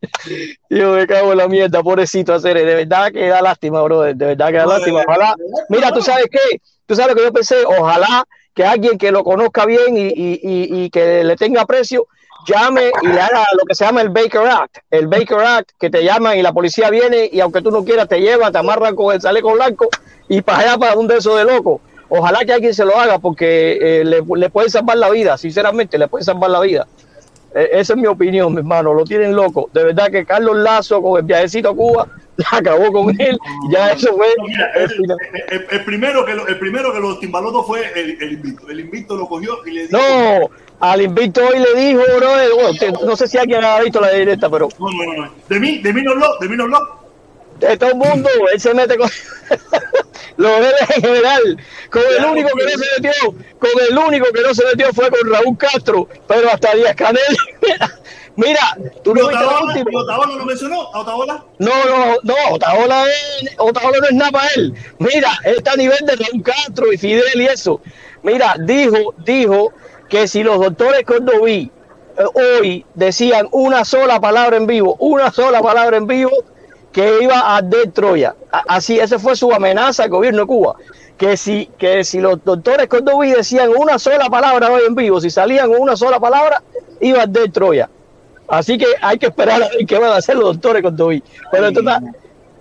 yo me cago en la mierda, pobrecito hacer, de verdad que da lástima, bro, de verdad que da lástima. Ojalá, mira, tú sabes qué, tú sabes lo que yo pensé, ojalá que alguien que lo conozca bien y, y, y, y que le tenga aprecio llame y le haga lo que se llama el Baker Act, el Baker Act, que te llaman y la policía viene y aunque tú no quieras te lleva, te amarran con el chaleco blanco y para allá para un de esos de loco. Ojalá que alguien se lo haga porque eh, le, le puede salvar la vida, sinceramente, le puede salvar la vida. Eh, esa es mi opinión, mi hermano, lo tienen loco. De verdad que Carlos Lazo con el viajecito a Cuba acabó con él. Ya eso fue. Mira, el, el- el primero que lo- el primero que los timbalotos fue el, el invicto. El invicto lo cogió y le dijo. No, al invicto hoy le dijo, bro, bueno, usted- no sé si alguien ha visto la directa, pero No, no, no. De mí, de mí no habló, de mí no habló. de todo el mundo, él se mete con los él en general. Con el único que no se metió, con el único que no se metió fue con Raúl Castro, pero hasta Díaz Canel. Mira, tú ¿Y no viste la última. ¿Y Otaola lo mencionó? ¿A Otaola? No, no, no, Otaola, es, Otaola no es nada para él. Mira, está a nivel de Raúl Castro y Fidel y eso. Mira, dijo, dijo que si los doctores Cordoví eh, hoy decían una sola palabra en vivo, una sola palabra en vivo, que iba a arder Troya. Así, esa fue su amenaza al gobierno de Cuba. Que si, que si los doctores Cordoví decían una sola palabra hoy en vivo, si salían una sola palabra, iba a arder Troya. Así que hay que esperar a ver qué van a hacer los doctores Cordoví. Pero esto está,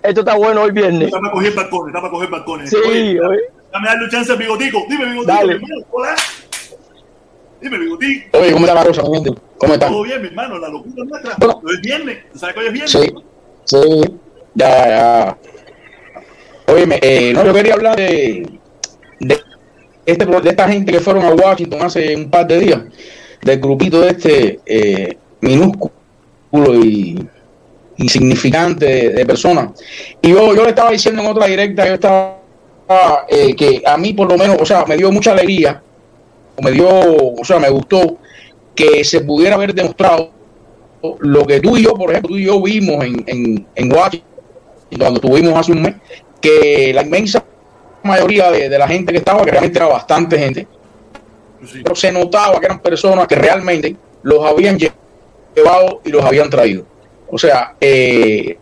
esto está bueno hoy viernes. Está para coger balcones, está para coger balcones. Sí, Oye, oye. Dame darle un chance al bigotico. Dime, bigotico. Dale. mi hermano, hola. Dime, bigotico. Oye, ¿cómo está la cosa? ¿Cómo están? Todo bien, mi hermano. La locura es nuestra. Bueno. Hoy es viernes. ¿Tú sabes que hoy es viernes? Sí, sí, ya, ya. Oye, eh, no, yo quería hablar de, de, este, de esta gente que fueron a Washington hace un par de días, del grupito de este eh, minúsculo y insignificante de, de personas. Y yo, yo le estaba diciendo en otra directa, yo estaba eh, que a mí por lo menos, o sea, me dio mucha alegría, o me dio, o sea, me gustó que se pudiera haber demostrado lo que tú y yo, por ejemplo, tú y yo vimos en, en, en Washington, cuando estuvimos hace un mes, que la inmensa mayoría de, de la gente que estaba, que realmente era bastante gente, pero se notaba que eran personas que realmente los habían lle- llevado y los habían traído. O sea, eh,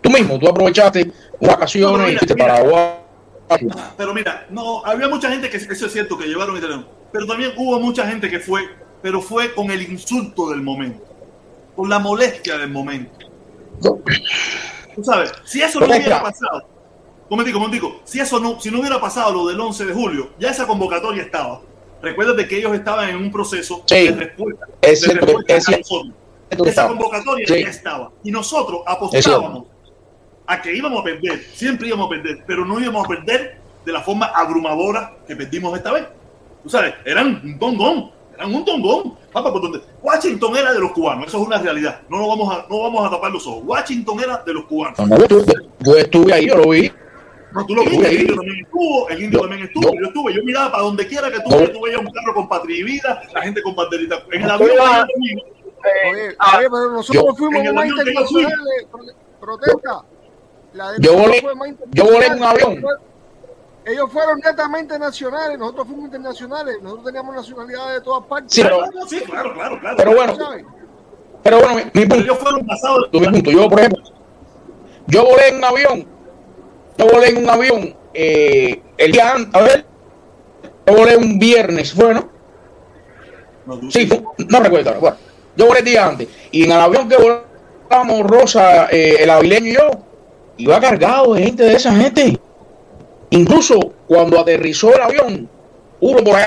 tú mismo, tú aprovechaste vacaciones y fuiste para Washington. Pero mira, no, había mucha gente que eso es cierto que llevaron italiano, pero también hubo mucha gente que fue, pero fue con el insulto del momento, con la molestia del momento. Tú sabes, si eso no hubiera pasado, momentico, momentico, si eso no, si no hubiera pasado lo del 11 de julio, ya esa convocatoria estaba. Recuerda que ellos estaban en un proceso Sí. de respuesta, Es de respuesta es a nosotros. Esa convocatoria Sí. ya estaba. Y nosotros apostábamos a que íbamos a perder, siempre íbamos a perder, pero no íbamos a perder de la forma abrumadora que perdimos esta vez. Tú sabes, eran un tongón, eran un tongón. Papá, por donde Washington era de los cubanos, eso es una realidad. No nos vamos a, no vamos a tapar los ojos. Washington era de los cubanos. No, no, yo, yo estuve ahí, yo lo vi. No, tú lo estuve el indio también estuvo, el indio también estuvo, yo, estuve, yo miraba para donde quiera que tú No. veas, tú veías un carro con patria y vida, la gente con banderita. En el avión, yo fui, Oye, oye, pero nosotros Yo- fuimos en el más internacionales. pro- Protesta. La de Yo volé- yo volé en un internacional. avión. Ellos fueron netamente nacionales, nosotros fuimos internacionales. Nosotros teníamos nacionalidades de todas partes. Sí, pero- No, sí, claro, claro, claro. Pero bueno, ¿sabes? pero bueno, mi, mi punto, ellos fueron pasados. mi punto, yo por ejemplo, yo volé en un avión, yo volé en un avión eh, el día antes, a ver, yo volé un viernes, bueno, No, sí, no recuerdo, ahora, bueno, yo volé el día antes, y en el avión que volamos Rosa, eh, el avileño y yo, iba cargado de gente de esa gente. Incluso cuando aterrizó el avión, hubo por ahí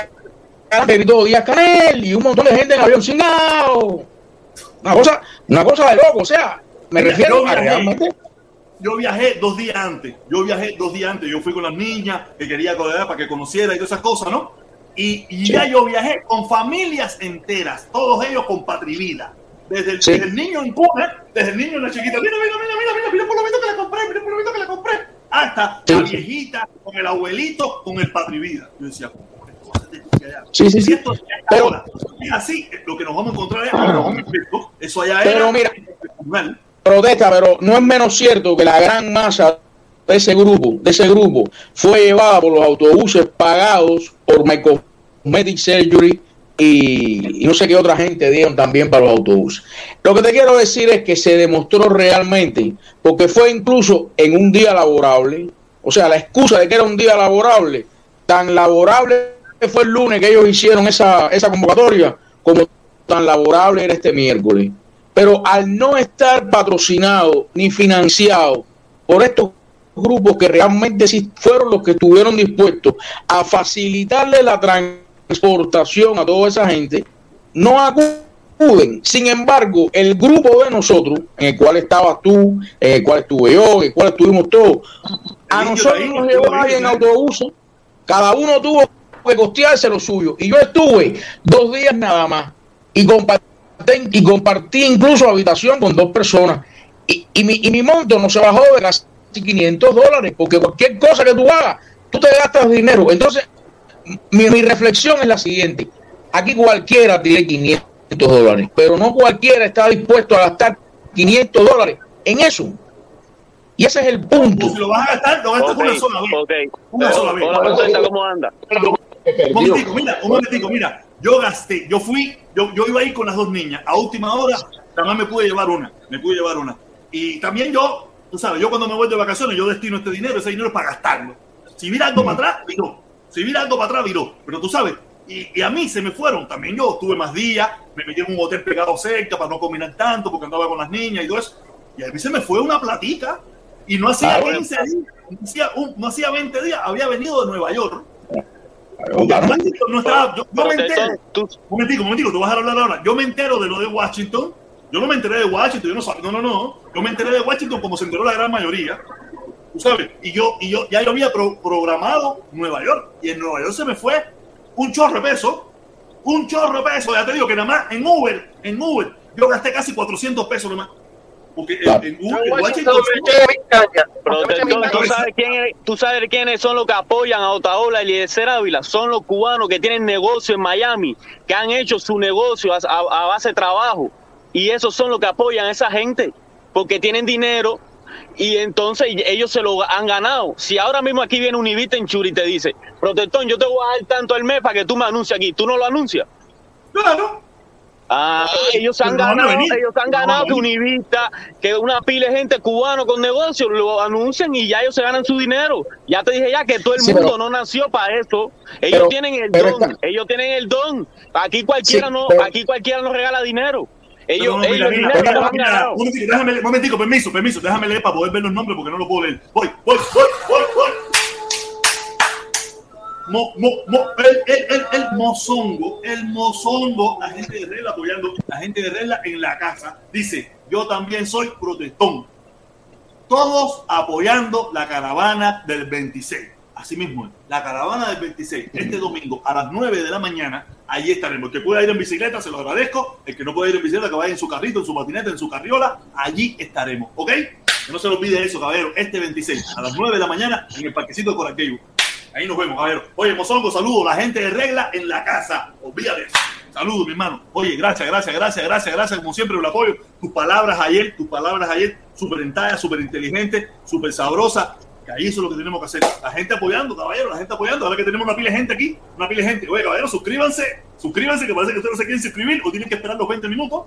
gritó Díaz Canel y un montón de gente en el avión sin Una cosa, una cosa de loco, o sea, me refiero a realmente. Yo viajé dos días antes. Yo viajé dos días antes. Yo fui con las niñas que quería para que conociera y todas esas cosas, ¿no? Y, y Sí. ya yo viajé con familias enteras, todos ellos con patrivida. Desde el, Sí. desde el niño en Cuba, desde el niño en la chiquita, mira, mira, mira, mira, mira, mira por lo menos que la compré, mira por lo menos que la compré. Hasta Sí. la viejita, con el abuelito, con el patrivida. Yo decía, "Pobre cosa de que allá". Sí, sí, sí. esto es Pero- ahora, es así, lo que nos vamos a encontrar es completo. Eso allá Pero era mira. Protesta, pero no es menos cierto que la gran masa de ese grupo, de ese grupo, fue llevada por los autobuses pagados por My Cosmetic Surgery y, y no sé qué otra gente dieron también para los autobuses. Lo que te quiero decir es que se demostró realmente, porque fue incluso en un día laborable, o sea, la excusa de que era un día laborable, tan laborable fue el lunes que ellos hicieron esa, esa convocatoria, como tan laborable era este miércoles pero al no estar patrocinado ni financiado por estos grupos que realmente sí fueron los que estuvieron dispuestos a facilitarle la transportación a toda esa gente, no acuden. Sin embargo, el grupo de nosotros, en el cual estabas tú, en el cual estuve yo, en el cual estuvimos todos, a nosotros nos llevó ahí en autobús. Cada uno tuvo que costearse lo suyo. Y yo estuve dos días nada más. Y compartí, y compartí incluso habitación con dos personas. Y, y mi, y mi monto no se bajó de casi 500 dólares, porque cualquier cosa que tú hagas, tú te gastas dinero. Entonces, mi, mi reflexión es la siguiente. Aquí cualquiera tiene 500 dólares, pero no cualquiera está dispuesto a gastar 500 dólares en eso. Y ese es el punto. Si lo vas a gastar, lo gastas Ok, una sola vez. Una sola vez. Hola, ¿cómo anda? Un momentico, mira, un momentico, mira. Yo gasté, yo fui, yo, yo iba a ir con las dos niñas. A última hora, también me pude llevar una. Me pude llevar una. Y también yo, tú sabes, yo cuando me voy de vacaciones, yo destino este dinero, ese dinero es para gastarlo. Si mira algo para atrás, viró. Si mira algo para atrás, viró. Pero tú sabes, y, y a mí se me fueron. También yo tuve más días, me metí en un hotel pegado cerca para no combinar tanto, porque andaba con las niñas y todo eso. Y a mí se me fue una platica. Y no hacía Ah, bueno. 15 días, no hacía, un- no hacía 20 días, había venido de Nueva York. Claro. No estaba- yo, yo me entero. tú- Momentico, momentico, tú vas a hablar ahora. Yo me entero de lo de Washington. Yo no me enteré de Washington, yo no sabía. No, no, no. Yo me enteré de Washington como se enteró la gran mayoría. Tú sabes. Y yo, y yo ya yo había pro- programado Nueva York. Y en Nueva York se me fue un chorro de peso. Un chorro de peso. Ya te digo que nada más en Uber, en Uber, yo gasté casi 400 pesos nomás. Porque en- Claro. en, Uber, en Washington. Protector, ¿tú sabes, quién es- tú sabes quiénes son los que apoyan a Otaola y Eliezer Ávila. Son los cubanos que tienen negocio en Miami, que han hecho su negocio a, a- a base de trabajo. Y esos son los que apoyan a esa gente, porque tienen dinero y entonces ellos se lo han ganado. Si ahora mismo aquí viene Univita en Churi y te dice, Protector, yo te voy a dar tanto al mes para que tú me anuncies aquí, tú no lo anuncias. Claro. Ah, ellos han ganado, ellos han ganado que. Univista, que una pila de gente cubano con negocios lo anuncian y ya ellos se ganan su dinero. Ya te dije ya que todo el Sí, mundo pero- no nació para eso. Ellos pero- tienen el don, está- ellos tienen el don. Aquí cualquiera Sí, no, pero- aquí cualquiera no regala dinero. Ellos, No, ellos mira, mira, mira, un momentico, permiso, permiso, déjame leer para poder ver los nombres porque no lo puedo leer. Voy, voy, voy, voy, voy. El, mozongo, el mozongo, la gente de regla apoyando, la gente de regla en la casa, dice, yo también soy protestón. Todos apoyando la caravana del 26. Así mismo la caravana del 26, este domingo a las 9 de la mañana, allí estaremos. El que pueda ir en bicicleta, se lo agradezco. El que no pueda ir en bicicleta, que vaya en su carrito, en su patineta, en su carriola, allí estaremos, ¿ok? No se lo olvide eso, caballero, este 26, a las 9 de la mañana, en el parquecito de Coraqueyo. Ahí nos vemos, caballero. Oye, Mozongo, saludos, la gente de regla en la casa. Olvídate. Saludos, mi hermano. Oye, gracias, gracias, gracias, gracias, gracias, como siempre, el apoyo. Tus palabras ayer, tus palabras ayer, súper entalla, súper inteligente, súper sabrosa. Que ahí eso es lo que tenemos que hacer. La gente apoyando, caballero, la gente apoyando. Ahora que tenemos una pila de gente aquí, una pila de gente. Oye, caballero, suscríbanse, suscríbanse, que parece que ustedes no se quieren suscribir o tienen que esperar los 20 minutos.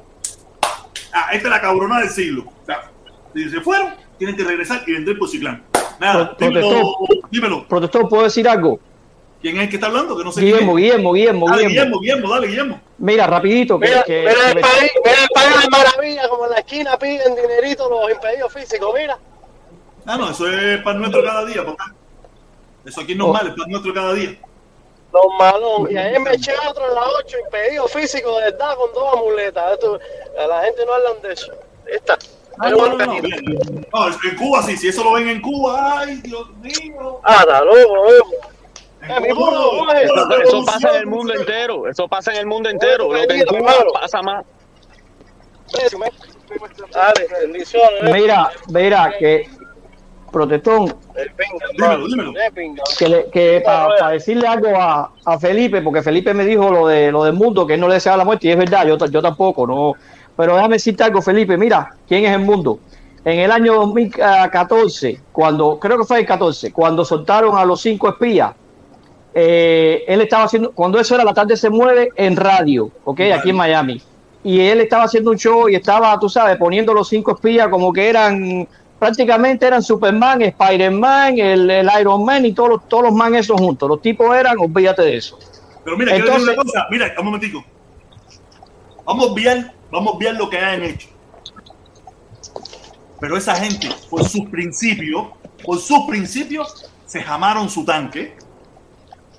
Ah, esta es la cabronada del siglo. O sea, si se fueron, tienen que regresar y vender por Ciclán. Nada, dímelo, protestó. dímelo. Protector, ¿puedo decir algo? ¿Quién es el que está hablando? Que no sé Guillermo, quién es. Guillermo, Guillermo, Dale, Guillermo. Guillermo, Guillermo, dale, Guillermo. Mira, rapidito, que, Mira, que- mira que el me- país, mira el país de maravilla, como en la esquina piden dinerito los impedidos físicos, mira. Ah, no, eso es pan nuestro cada día, papá. Eso aquí es Oh. mal, es pan nuestro cada día. Los malón. Y ayer me eché otro en la 8, impedido físico de verdad con dos amuletas. Esto, a la gente no hablan de eso. Esta. No, no, no, bien. No, en Cuba sí, si eso lo ven en Cuba, ay, Dios mío. Ah, loco, coge. Eso, pasa en el mundo entero. Eso pasa en el mundo entero. Lo que en Cuba pasa más. Dale, bendiciones. eh. Mira, mira, que protestón, Dímelo, dímelo. Eh, que, le- que para decirle algo a, a Felipe, porque Felipe me dijo lo de lo del mundo, que él no le deseaba la muerte, y es verdad, yo, yo tampoco, no. Pero déjame decirte algo, Felipe, mira, ¿quién es el mundo? En el año 2014, cuando, creo que fue el 14, cuando soltaron a los cinco espías, eh, él estaba haciendo, cuando eso era la tarde se mueve en radio, ok, aquí en Miami. Y él estaba haciendo un show y estaba, tú sabes, poniendo los cinco espías como que eran, prácticamente eran Superman, Spider-Man, el, el Iron Man y todos los, todos los man esos juntos. Los tipos eran, olvídate de eso. Pero mira, quiero decir Entonces- una cosa. Mira, un momentico. Vamos a obviar, vamos a obviar lo que hayan hecho. Pero esa gente, por sus principios, por sus principios, se jamaron su tanque.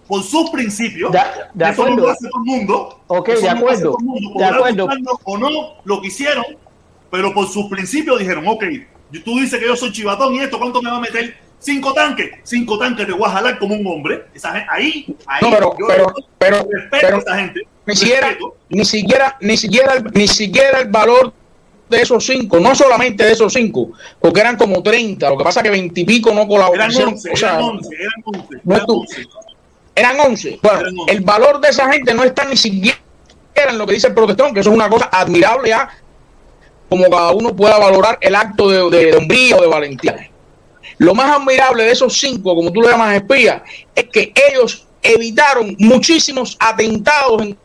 por sus principios. De- de eso no acuerdo. lo hace todo el mundo. Ok, de no acuerdo, mundo. de acuerdo. O no lo quisieron, pero por sus principios dijeron, ok, tú dices que yo soy chivatón y esto, ¿cuánto me va a meter? Cinco tanques, cinco tanques te voy a jalar como un hombre. Esa gente, ahí, ahí, No, pero, yo pero, pero, respeto pero a esa gente. ni siquiera, respeto. ni siquiera, ni siquiera, ni siquiera el valor de esos cinco, no solamente de esos cinco, porque eran como 30, lo que pasa es que 20 y pico no Eran colaboraron. 11, o sea, eran 11, eran 11. no eran tú. 11. eran 11. Bueno, Eran 11. el valor de esa gente no está ni siquiera en lo que dice el protestón, que eso es una cosa admirable ya, como cada uno pueda valorar el acto de, de, de hombría o de valentía. Lo más admirable de esos cinco, como tú le llamas espías, es que ellos evitaron muchísimos atentados en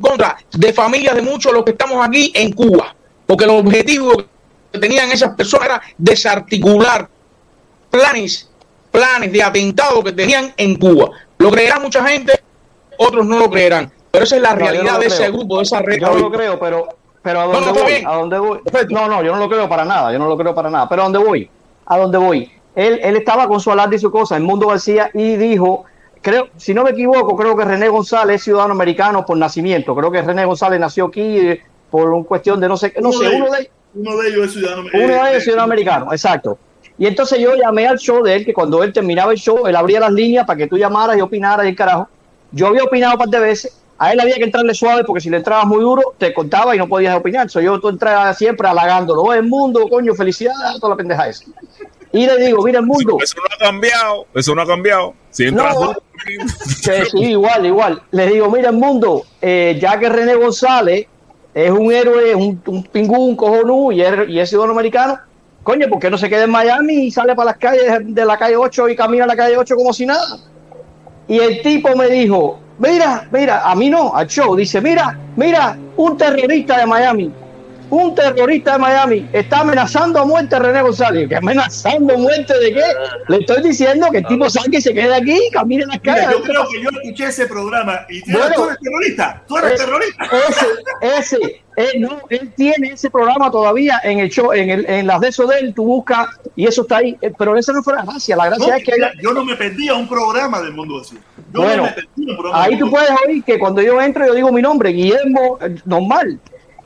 contra de familias de muchos de los que estamos aquí en Cuba, porque el objetivo que tenían esas personas era desarticular planes, planes de atentado que tenían en Cuba. Lo creerá mucha gente, otros no lo creerán, pero esa es la No, realidad no lo de ese grupo, de esa red. Yo no lo creo, pero, pero a dónde no, voy, a dónde voy. No, no, yo no lo creo para nada, yo no lo creo para nada. Pero a dónde voy, a dónde voy. Él, él estaba con su alarde y su cosa, el Mundo García, y dijo, creo, si no me equivoco, creo que René González es ciudadano americano por nacimiento. Creo que René González nació aquí eh, por un cuestión de no sé, no sé, de uno de uno de ellos es ciudadano uno de ellos eh, es ciudadano americano, exacto. Y entonces yo llamé al show de él, que cuando él terminaba el show, él abría las líneas para que tú llamaras y opinaras y el carajo. Yo había opinado un par de veces, a él había que entrarle suave porque si le entrabas muy duro, te contaba y no podías opinar. So, yo tú entraba siempre halagándolo. Oh, el mundo, coño, felicidades, toda la pendeja esa. Y le digo, mira el mundo. Eso no ha cambiado, eso no ha cambiado. Si entras No. tú- sí, igual, igual. Le digo, mira el mundo, eh, ya que René González es un héroe, es un, un pingú, un cojonú y es, y es ciudadano americano, coño, ¿por qué no se queda en Miami y sale para las calles de la calle 8 y camina a la calle 8 como si nada? Y el tipo me dijo, mira, mira, a mí no, al show, dice, mira, mira, un terrorista de Miami, un terrorista de Miami está amenazando a muerte a René González. ¿Qué amenazando a muerte de qué? Le estoy diciendo que el tipo salga y se quede aquí y camine en las calles. Mira, yo creo que yo escuché ese programa y tú, Bueno. tú eres terrorista, tú eres Eh, terrorista. Ese, ese, eh, no, él tiene ese programa todavía en el show, en, el, en las de eso de él, tú buscas y eso está ahí. Eh, Pero esa no fue la gracia, la gracia No, es que mira, yo no me perdía un programa del mundo así. Yo Bueno, me ahí tú puedes oír que cuando yo entro yo digo mi nombre, Guillermo, eh, normal.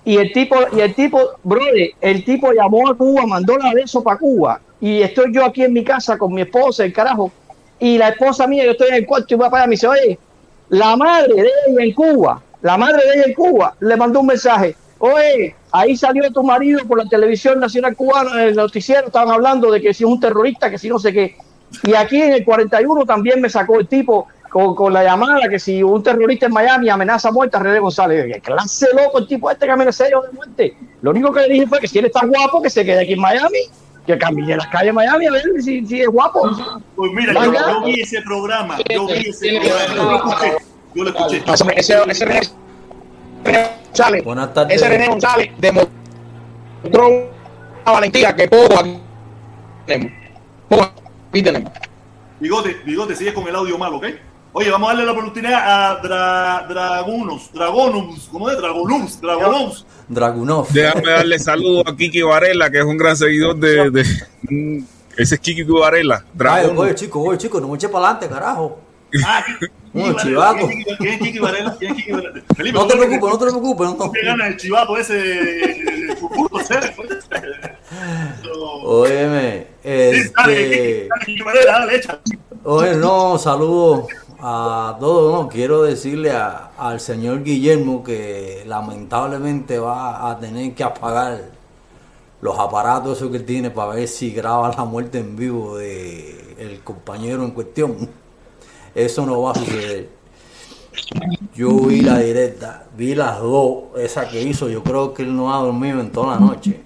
Y el tipo, y el tipo, brother, el tipo llamó a Cuba, mandó la de eso para Cuba. Y estoy yo aquí en mi casa con mi esposa, el carajo. Y la esposa mía, yo estoy en el cuarto y va para allá, me dice, oye, la madre de ella en Cuba, la madre de ella en Cuba, le mandó un mensaje. Oye, ahí salió tu marido por la televisión nacional cubana, en el noticiero, estaban hablando de que si es un terrorista, que si no sé qué. Y aquí en el 41 también me sacó el tipo con, con la llamada que si un terrorista en Miami amenaza a muerte a René González. ¿Qué clase loco el tipo este que amenaza yo de muerte? Lo único que le dije fue que si él está guapo, que se quede aquí en Miami, que camine las calles de Miami a ver si, si es guapo. Pues mira, yo, yo vi ese programa, yo vi ese programa, yo lo escuché, yo lo escuché. Ese, ese, ese René González, Buenas tardes. ese René González demostró una valentía que poco aquí tenemos. Poco aquí tenemos. Bigote, bigote, sigue con el audio malo, ¿ok? Oye, vamos a darle la oportunidad a Dra, Dragunos, Dragonums, ¿cómo es? Dragonums, Dragonums. Dragunov. Déjame darle saludos a Kiki Varela, que es un gran seguidor de. de- ese es Kiki Varela. Ay, oye, chico, oye, chico, no me eche para adelante, carajo. Ah, No, chivato. ¿Quién es Kiki Varela? ¿Quién es Kiki Varela? Felipe, No te ¿cómo que- preocupes, no te preocupes. No, ¿cómo que gana el chivato ese? Óyeme, Sí, dale, Kiki, este, dale, Kiki Varela, dale, echa. oye, no, saludos a todos, no, quiero decirle a- al señor Guillermo que lamentablemente va a tener que apagar los aparatos esos que tiene para ver si graba la muerte en vivo de el compañero en cuestión. Eso no va a suceder. Yo vi la directa, vi las dos, esa que hizo, yo creo que él no ha dormido en toda la noche.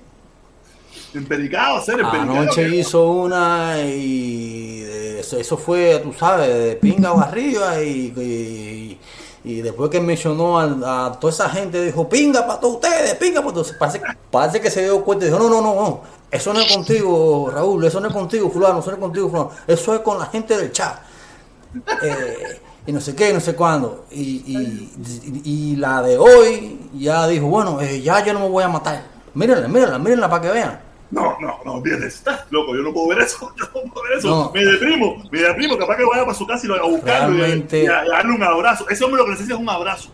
Ser empericado. Anoche hizo una y de- eso, eso fue, tú sabes, de pinga arriba y, y, y después que mencionó a, a toda esa gente, dijo, pinga para todos ustedes, pinga para todos. Parece, parece que se dio cuenta y dijo, no, no, no, no, eso no es contigo, Raúl, eso no es contigo, fulano, eso no es contigo, fulano, eso es con la gente del chat. Eh, y no sé qué, no sé cuándo. Y, y, y- y la de hoy ya dijo, bueno, eh, ya yo no me voy a matar. Mírenla, mírenla, mírenla para que vean. No, no, no, olvídate, estás loco, yo no puedo ver eso, yo no puedo ver eso. No. Me deprimo, me deprimo, capaz que vaya para su casa y lo vaya a buscarlo y, Realmente- y a- y a darle un abrazo. Ese hombre lo que necesita es un abrazo.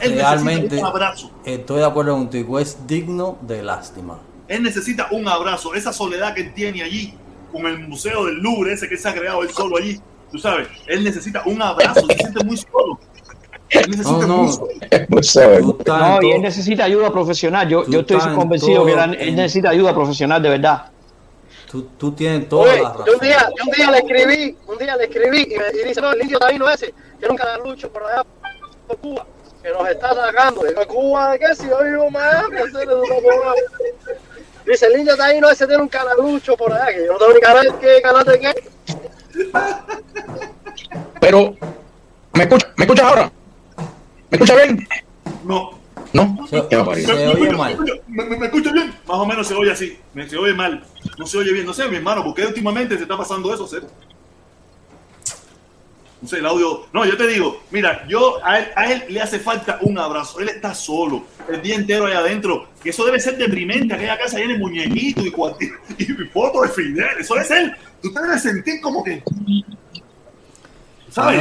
Él Realmente necesita un abrazo. estoy de acuerdo contigo, es digno de lástima. Él necesita un abrazo. Esa soledad que él tiene allí, con el Museo del Louvre, ese que se ha creado él solo allí, tú sabes, él necesita un abrazo, se siente muy solo. Él necesita No, no. No, y él necesita ayuda profesional. Yo, Tú yo estoy convencido que él, en- necesita ayuda profesional de verdad. Tú, tú tienes toda Oye, la yo un razón. día, yo un día le escribí, un día le escribí y, me, y dice, no, el indio Taíno ese, tiene un canalucho por allá por Cuba, que nos está atacando. Digo, ¿Cuba de qué? Si yo vivo abogado. Dice, el indio Taíno ese tiene un canalucho por allá, que yo no tengo ni canal, ¿qué canal de qué? Pero, ¿me escuchas me escuchas ahora? ¿Me escuchas bien? No. ¿No? Qué Me, barbaridad. me- me- me- me- me- me escucha bien? Más o menos se oye así. Me, se oye mal. No se oye bien. No sé, mi hermano, ¿por qué últimamente se está pasando eso? Ser? No sé, el audio. No, yo te digo, mira, yo a él, a él le hace falta un abrazo. Él está solo el día entero ahí adentro. Que eso debe ser deprimente. Aquella casa llena de muñequitos y, cuarti- y fotos de Fidel. Eso es él. Tú te debes sentir como que. ¿Sabes?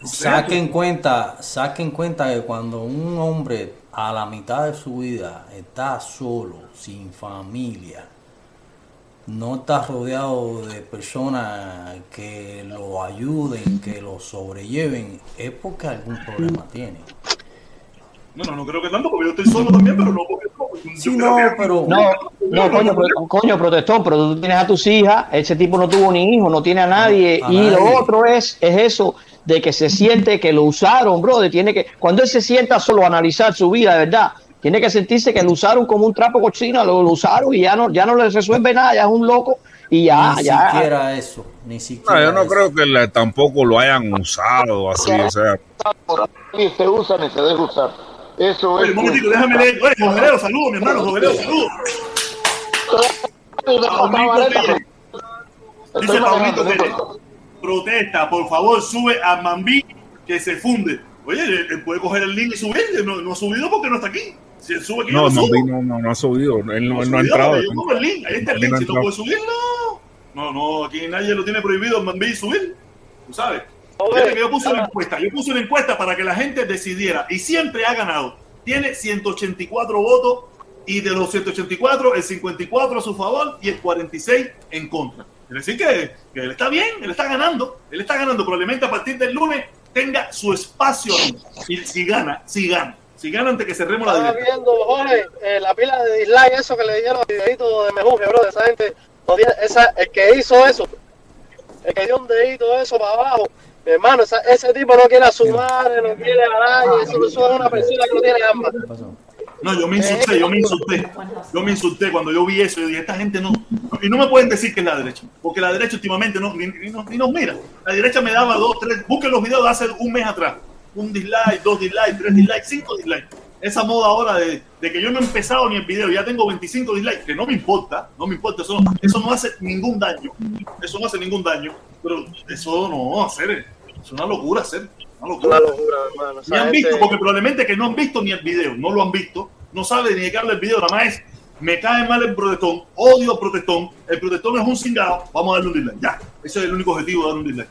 Señores, Eh, o sea, saquen cuenta, saquen cuenta que cuando un hombre a la mitad de su vida está solo, sin familia, no está rodeado de personas que lo ayuden, que lo sobrelleven, es porque algún problema tiene. No, no, creo que tanto, porque yo estoy solo también, pero no porque. Sí, no, pero. No, no, coño, coño, protestón, pero tú tienes a tus hijas, ese tipo no tuvo ni hijo, no tiene a nadie, a y nadie. lo otro es, es eso de que se siente que lo usaron, brother, tiene que, cuando él se sienta solo a analizar su vida, de verdad, tiene que sentirse que lo usaron como un trapo cochino, lo, lo usaron y ya no, ya no le resuelve nada, ya es un loco, y ya, ni ya. siquiera eso, ni siquiera No, yo no eso. creo que le- tampoco lo hayan usado así, o sea. Ni se usa ni se deja usar. Eso Oye, es. un momentito, déjame leer. Oye, Jovelero, saludos, mi hermano, Jovelero, saludos. Dice Pablito Telle, protesta, por favor, sube a Mambí que se funde. Oye, él, él puede coger el link y subir, no, no ha subido porque no está aquí. Si él sube aquí, No, no, no, no, no ha subido. Él no, ha entrado. Yo el link, ahí está el link, si no puede subir, no. No, no, aquí nadie lo tiene prohibido Mambí subir, tú sabes. Yo puse una encuesta, yo puse una encuesta para que la gente decidiera y siempre ha ganado. Tiene 184 votos y de los 184, el 54 a su favor y el 46 en contra. Es decir, que, que él está bien, él está ganando, él está ganando. Probablemente a partir del lunes tenga su espacio ahí. Y si gana, si gana, si gana antes que cerremos la Estaba directa. viendo, Jorge, eh, la pila de dislike, eso que le dieron al videito de Mejuje, bro, esa gente, esa, el que hizo eso, el que dio un dedito eso para abajo, mi hermano, esa- ese tipo no quiere a su madre, no quiere a nadie, eso, eso es una persona que no tiene alma. No, yo me insulté, yo me insulté. Yo me insulté cuando yo vi eso. Yo dije, esta gente no. Y no me pueden decir que es la derecha. Porque la derecha últimamente no, ni, ni nos, ni nos mira. La derecha me daba dos, tres. Busquen los videos de hace un mes atrás. Un dislike, dos dislikes, tres dislikes, cinco dislikes. Esa moda ahora de, de que yo no he empezado ni el video, ya tengo 25 dislikes, que no me importa, no me importa, eso no, eso no hace ningún daño. Eso no hace ningún daño. Pero eso no, hacer, es una locura hacer. Una locura. Una locura, hermano. Ni han visto, gente- porque probablemente que no han visto ni el video, no lo han visto, no sabe ni de qué habla el video, nada más es, me cae mal el protestón, odio al protestón, el protestón es un cingado, vamos a darle un dislike, ya, ese es el único objetivo, dar un dislike.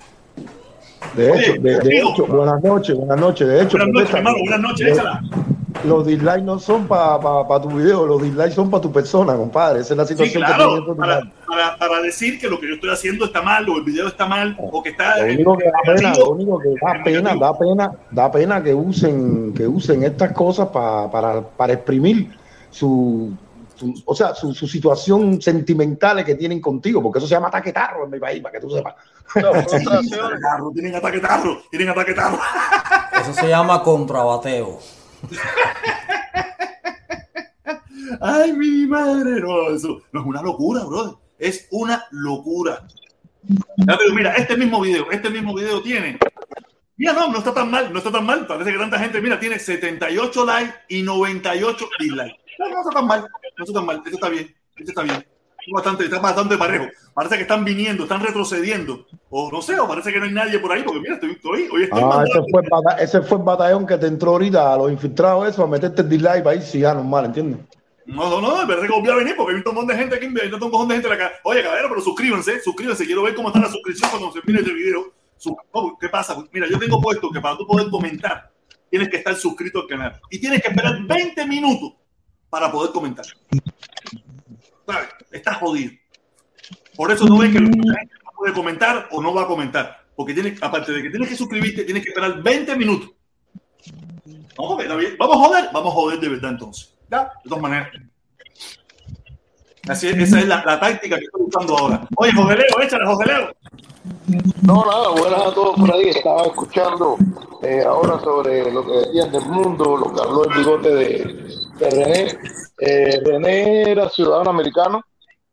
De Oye, hecho, de, de amigo. hecho, buenas noches, buenas noches. De hecho, Buenas noches, hermano, buenas noches, los- échala. Los dislikes no son para pa, pa tu video, los dislikes son para tu persona, compadre. Esa es la situación que claro, para, para, para decir que lo que yo estoy haciendo está mal, o el video está mal, o que está... Lo único que da pena, lo único que da pena, da pena, da pena que usen, que usen estas cosas pa- para, para exprimir su, su- o sea, su, su situación sentimental que tienen contigo, porque eso se llama taquetarro en mi país, para que tú sepas. Tienen ataque tarro, tienen ataque tarro. Eso se llama contrabateo. Ay, mi madre, no, eso no es una locura, brother. Es una locura. Mira, este mismo video, este mismo video tiene. Mira, no, no está tan mal, no está tan mal. Parece que tanta gente, mira, tiene 78 likes y 98 dislikes. No, no está tan mal, no está tan mal. Esto está bien, esto está bien. Bastante, está bastante parejo. Parece que están viniendo, están retrocediendo. O no sé, o parece que no hay nadie por ahí, porque mira, estoy, estoy hoy estoy Ah, ese fue, ese fue el batallón que te entró ahorita a los infiltrados, eso, a meterte el dislike para ir si ya normal, ¿entiendes? No, no, no, parece que volví a venir porque visto un montón de gente aquí, visto un montón de gente calle. Oye, caballero, pero suscríbanse, suscríbanse. Quiero ver cómo está la suscripción cuando se mire este video. ¿Qué pasa? Mira, yo tengo puesto que para tú poder comentar, tienes que estar suscrito al canal. Y tienes que esperar 20 minutos para poder comentar. ¿Sabes? Estás jodido. Por eso no ves que no puede comentar o no va a comentar. Porque tienes, aparte de que tienes que suscribirte, tienes que esperar 20 minutos. No, está bien. Vamos a joder, vamos a joder de verdad entonces. ¿Ya? De todas maneras. Así es, esa es la, la táctica que estoy usando ahora. Oye, José Leo, échale, José Leo. No, nada, buenas a todos por ahí. Estaba escuchando eh, ahora sobre lo que decían del mundo, lo que habló el bigote de, René. Eh, René era ciudadano americano.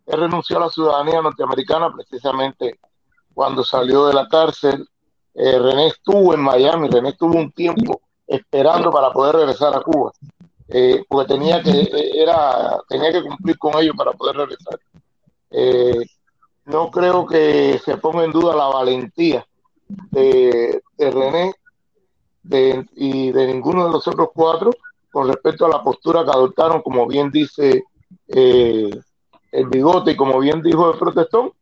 Él renunció a la ciudadanía norteamericana precisamente cuando salió de la cárcel. Eh, René estuvo en Miami, René estuvo un tiempo esperando para poder regresar a Cuba, porque tenía que, era, tenía que cumplir con ello para poder regresar. No creo que se ponga en duda la valentía de, René y de ninguno de los otros cuatro con respecto a la postura que adoptaron, como bien dice eh, el bigote y como bien dijo el protestón,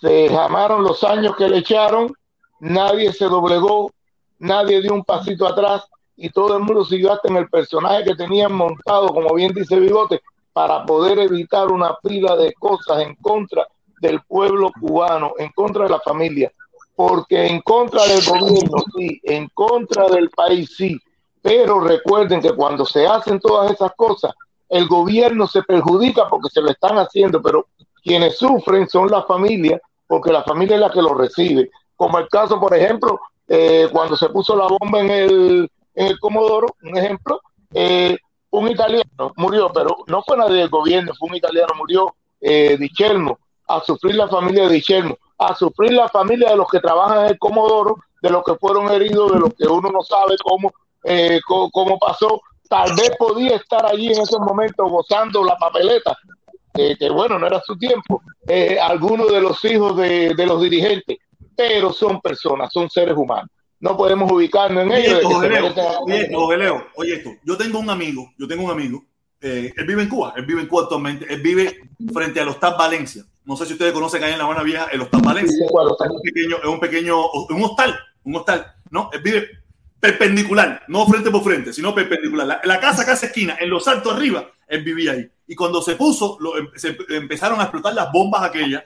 se jamaron los años que le echaron, nadie se doblegó, nadie dio un pasito atrás y todo el mundo siguió hasta en el personaje que tenían montado, como bien dice Bigote, para poder evitar una pila de cosas en contra del pueblo cubano, en contra de la familia, porque en contra del gobierno, sí, en contra del país, sí, pero recuerden que cuando se hacen todas esas cosas, el gobierno se perjudica porque se lo están haciendo, pero quienes sufren son las familias, porque la familia es la que lo recibe. Como el caso, por ejemplo, eh, cuando se puso la bomba en el, en el Comodoro, un ejemplo, eh, un italiano murió, pero no fue nadie del gobierno, fue un italiano, murió eh, Dichelmo, a sufrir la familia de Dichelmo, a sufrir la familia de los que trabajan en el Comodoro, de los que fueron heridos, de los que uno no sabe cómo, eh, cómo, cómo pasó. Tal vez podía estar allí en esos momentos gozando la papeleta, eh, que bueno, no era su tiempo, eh, algunos de los hijos de, de los dirigentes, pero son personas, son seres humanos. No podemos ubicarnos en Oye ellos. oye Leo, oye esto. Yo tengo un amigo, yo tengo un amigo, eh, él vive en Cuba, él vive en Cuba actualmente, él vive frente al Hostal Valencia. No sé si ustedes conocen hay en La Habana Vieja el Hostal Valencia. Sí, ¿cuál Es un pequeño, es un pequeño, un hostal, un hostal, ¿no? Él vive perpendicular, no frente por frente, sino perpendicular. La, la casa casi esquina, en los altos arriba, él vivía ahí. Y cuando se puso, lo- em- se empezaron a explotar las bombas aquellas,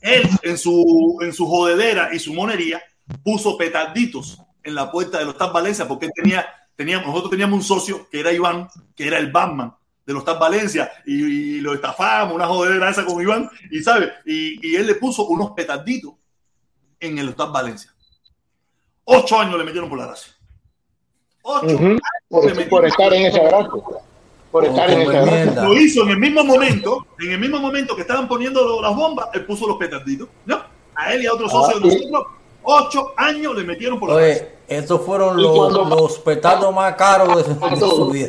él en su, en su jodedera y su monería puso petarditos en la puerta del Hostal Valencia porque él tenía, teníamos, nosotros teníamos un socio que era Iván, que era el Batman del Hostal Valencia y, y lo estafamos, una jodedera esa con Iván, y sabe, y, y él le puso unos petarditos en el Hostal Valencia. Ocho años le metieron por la gracia. Ocho Ujú. años por, le metieron por estar en esa gracia. Por estar en esa gracia. lo hizo en el mismo momento, en el mismo momento que estaban poniendo las bombas, él puso los petarditos, ¿no? A él y a otros Ah, socios de nosotros, ocho años le metieron por la gracia. Oye, estos fueron los, los petardos más caros de, de su vida.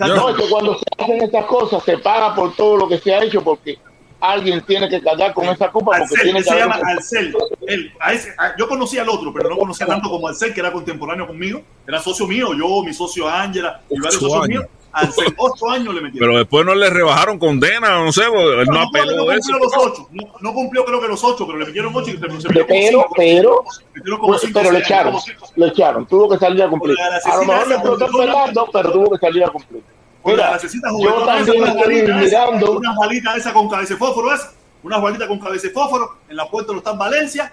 No, es que cuando se hacen estas cosas se paga por todo lo que se ha hecho porque alguien tiene que cargar con esa culpa porque Alcel, tiene él que se llama un- Alcel. Él, a ese- a- yo conocía al otro, pero no conocía tanto como Alcel, que era contemporáneo conmigo. Era socio mío, yo, mi socio Ángela y varios socios míos. Alcel, ocho años le metieron. Pero después no le rebajaron condena, no sé, él no, no, apeló no eso. cumplió los ocho. No, no cumplió creo que los ocho, pero le metieron ocho y se, se metió como pero, cinco. pero, como pues, cinco, pero le echaron, cinco. le echaron, tuvo que salir a cumplir. A lo mejor le esa juguetona. pelando, pero tuvo que salir a cumplir. Mira, yo esa, también unas estoy mirando, unas balitas esas con cabeza de fósforo esa, unas balitas con cabeza de fósforo en la puerta de los Tan Valencia,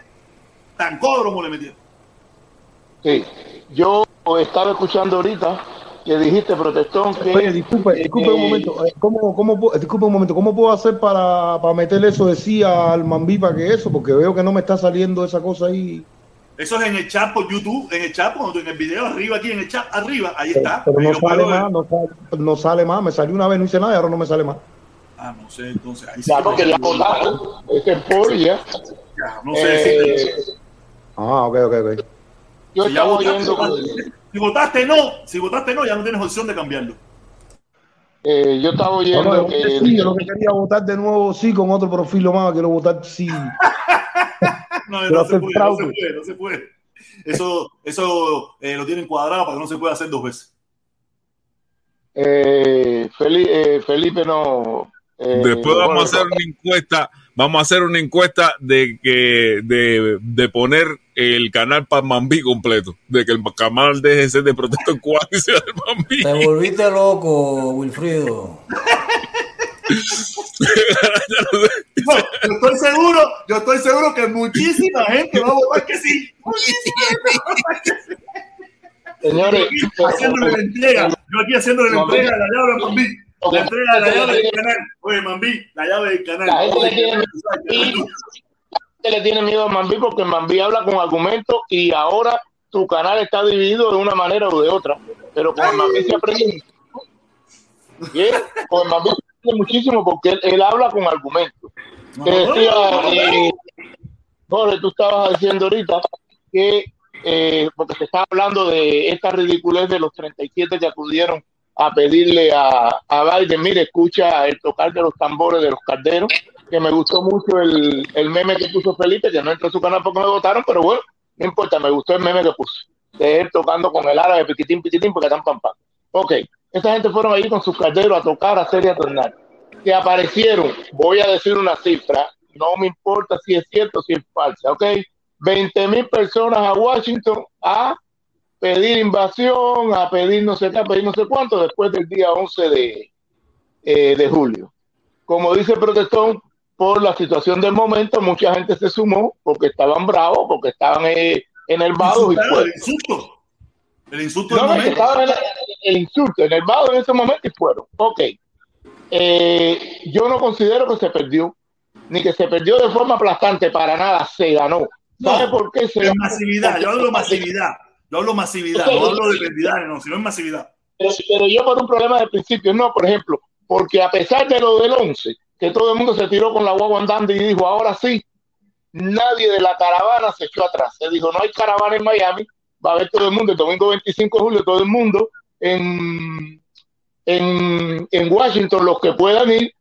tan códromo le metieron. sí, yo estaba escuchando ahorita que dijiste, protestón, que... Oye, disculpe, disculpe un eh, momento. eh, ¿Cómo, cómo, disculpe un momento. ¿Cómo puedo hacer para, para meterle eso de sí al Mambipa que eso? Porque veo que no me está saliendo esa cosa ahí. Eso es en el chat por YouTube, en el chat, cuando en el video arriba, aquí en el chat arriba, ahí está. Pero no sale más, no sale, no sale más. Me salió una vez, no hice nada y ahora no me sale más. Ah, no sé, entonces ahí. Ya, que porque no ya sé. votaron, ese es ya. Ya, no sé Eh. Ah, ok, ok, ok. Yo Si ya estaba oyendo. Si votaste no, si votaste no, ya no tienes opción de cambiarlo. eh, yo estaba No, oyendo no, que... sí, yo lo que quería votar de nuevo sí con otro perfil lo más, quiero votar sí. No, Quiero no se puede, no se puede, no se puede. Eso, eso eh, lo tienen cuadrado para que no se pueda hacer dos veces. Eh, Feli- eh, Felipe no. eh, Después vamos bueno, a hacer una encuesta, vamos a hacer una encuesta de que de, de poner el canal para Mambí completo, de que el canal deje de ser de protesta en sea del Mambí. Te volviste loco, Wilfrido. No, yo estoy seguro, yo estoy seguro que muchísima gente va a votar que sí. Señores, haciéndole la entrega, yo aquí haciéndole la entrega de la llave a Mambí. La entrega la llave del canal. Oye, Mambí, la llave del canal. La gente le tiene miedo la gente le tiene miedo a Mambí porque Mambí habla con argumentos y ahora tu canal está dividido de una manera o de otra. Pero con el Mambí se aprende. Con el Mambí se aprende muchísimo porque él, él habla con argumentos. Te decía, eh, Jorge, tú estabas diciendo ahorita que, eh, porque se estaba hablando de esta ridiculez de los 37 que acudieron a pedirle a, a Biden, mire, escucha el tocar de los tambores de los calderos, que me gustó mucho el, el meme que puso Felipe, que no entró a su canal porque me votaron, pero bueno, no importa, me gustó el meme que puso, de él tocando con el árabe, piquitín, piquitín, porque están pam, pam. Ok, esa gente fueron ahí con sus calderos a tocar, a hacer y a tornar. Que aparecieron, voy a decir una cifra, no me importa si es cierto o si es falsa, ok, 20 mil personas a Washington a pedir invasión, a pedir no sé qué, a pedir no sé cuánto, después del día 11 de, eh, de julio. Como dice el protestón, por la situación del momento, mucha gente se sumó porque estaban bravos, porque estaban eh, enervados y el insulto. El insulto No, del estaban en el, el insulto, enervados en ese momento y fueron. Ok. Eh, yo no considero que se perdió, ni que se perdió de forma aplastante, para nada, se ganó. ¿Sabe No, por qué se ganó? masividad, yo hablo de masividad. Yo hablo masividad, no hablo de cantidad, no, sino en masividad. Pero, pero yo por un problema de principio, no, por ejemplo, porque a pesar de lo del 11, que todo el mundo se tiró con la guagua andando y dijo, ahora sí, nadie de la caravana se echó atrás. Se dijo, no hay caravana en Miami, va a haber todo el mundo, el domingo 25 de julio, todo el mundo en, en, en Washington, los que puedan ir.